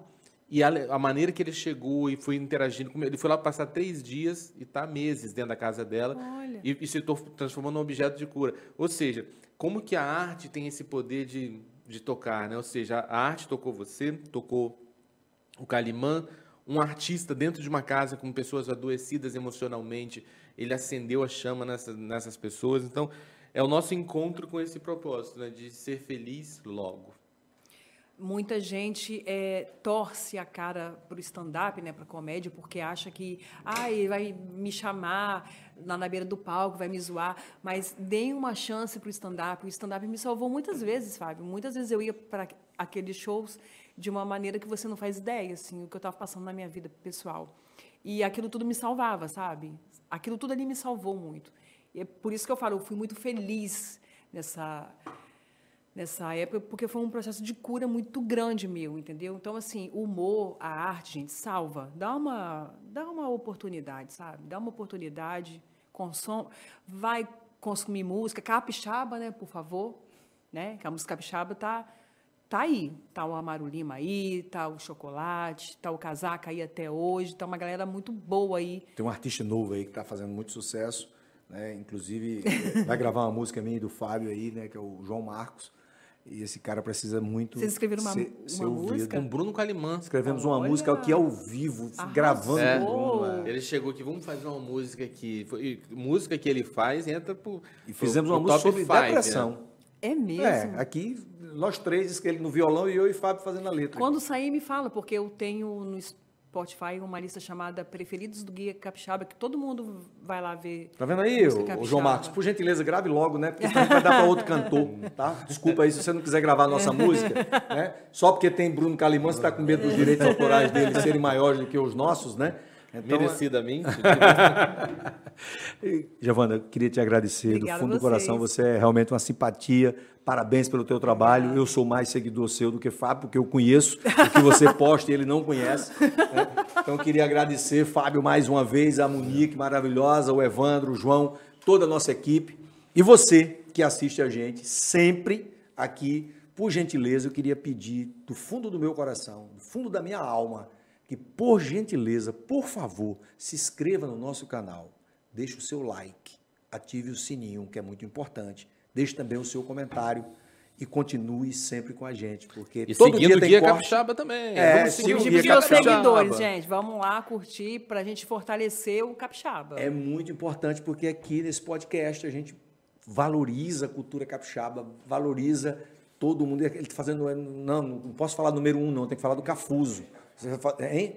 E a, a maneira que ele chegou e foi interagindo com ele foi lá passar três dias e está meses dentro da casa dela e, e se transformou num objeto de cura. Ou seja, como que a arte tem esse poder de, de tocar, né? Ou seja, a arte tocou você, tocou o Calimã, um artista dentro de uma casa com pessoas adoecidas emocionalmente, ele acendeu a chama nessa, nessas pessoas. Então, é o nosso encontro com esse propósito, né? De ser feliz logo. Muita gente é, torce a cara para o stand-up, né, para a comédia, porque acha que ai, vai me chamar lá na beira do palco, vai me zoar. Mas deem uma chance para o stand-up. O stand-up me salvou muitas vezes, Fábio. Muitas vezes eu ia para aqueles shows de uma maneira que você não faz ideia, assim, o que eu estava passando na minha vida pessoal. E aquilo tudo me salvava, sabe? Aquilo tudo ali me salvou muito. E é por isso que eu falo, eu fui muito feliz nessa nessa época, porque foi um processo de cura muito grande meu, entendeu? Então, assim, o humor, a arte, gente, salva. Dá uma, dá uma oportunidade, sabe? Dá uma oportunidade, consome, vai consumir música, capixaba, né, por favor, né? Que a música capixaba tá tá aí, tá o Amaro Lima aí, tá o Chocolate, tá o Casaca aí até hoje, tá uma galera muito boa aí. Tem um artista novo aí que está fazendo muito sucesso, né? Inclusive vai gravar uma música minha e do Fábio aí, né? Que é o João Marcos. E esse cara precisa muito. Vocês escreveram uma- ser, uma ser ouvido. música? Com Bruno Calimã. Escrevemos uma Olha! música aqui ao vivo, Arrasou! gravando É. Bruno. é. Ele chegou aqui, vamos fazer uma música aqui. Foi- música que ele faz entra pro. E fizemos pro- uma pro música sobre five, depressão. né? É mesmo? É, aqui nós três, que ele no violão e eu e Fábio fazendo a letra. Quando sair, me fala, porque eu tenho no Spotify uma lista chamada Preferidos do Guia Capixaba, que todo mundo vai lá ver. Tá vendo aí, o. João Marcos? Por gentileza, grave logo, né? Porque senão vai dar para outro cantor, tá? Desculpa aí se você não quiser gravar a nossa música, né? Só porque tem Bruno Calimã, você está com medo dos direitos autorais dele serem maiores do que os nossos, né? Então, Merecidamente. E, Giovana, eu queria te agradecer Obrigada do fundo a do coração. Você é realmente uma simpatia. Parabéns pelo teu trabalho. Eu sou mais seguidor seu do que Fábio, porque eu conheço o que você posta e ele não conhece. né? Então, eu queria agradecer, Fábio, mais uma vez, a Monique, maravilhosa, o Evandro, o João, toda a nossa equipe. E você que assiste a gente sempre aqui, por gentileza, eu queria pedir do fundo do meu coração, do fundo da minha alma, que, por gentileza, por favor, se inscreva no nosso canal. Deixe o seu like, ative o sininho, que é muito importante. Deixe também o seu comentário e continue sempre com a gente, porque E todo dia o tem Guia corte. Capixaba também. É, Vamos siga seguir o os Capixaba. seguidores, gente. Vamos lá curtir para a gente fortalecer o Capixaba. É muito importante porque aqui nesse podcast a gente valoriza a cultura capixaba, valoriza todo mundo. Ele tá fazendo. Não, não posso falar número um, não, tem que falar do Cafuso. Você vai fa- hein?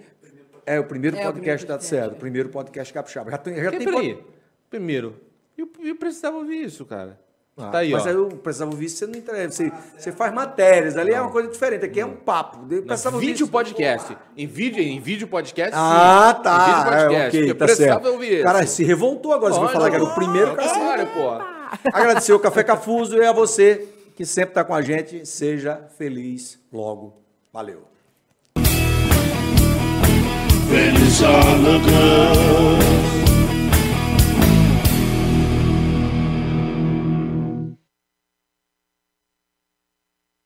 É o primeiro É, o podcast, primeiro podcast, certo. é. O primeiro podcast capixaba. Já tem, já tem pod- Primeiro, eu, eu precisava ouvir isso, cara. Ah, tá aí, mas ó. aí eu precisava ouvir, você não interessa. Você, você faz matérias, ali é uma coisa diferente. Aqui é um papo. Eu Não, precisava ouvir vídeo isso. podcast. Em vídeo, em vídeo podcast, Ah, sim. tá. Em vídeo podcast. É, ok, eu tá precisava certo. ouvir isso. Cara, se revoltou agora. Você vai falar que era o primeiro, cara. pô. Agradecer o Café Cafuso e a você que sempre está com a gente. Seja feliz logo. Valeu. Haydi sağlıklı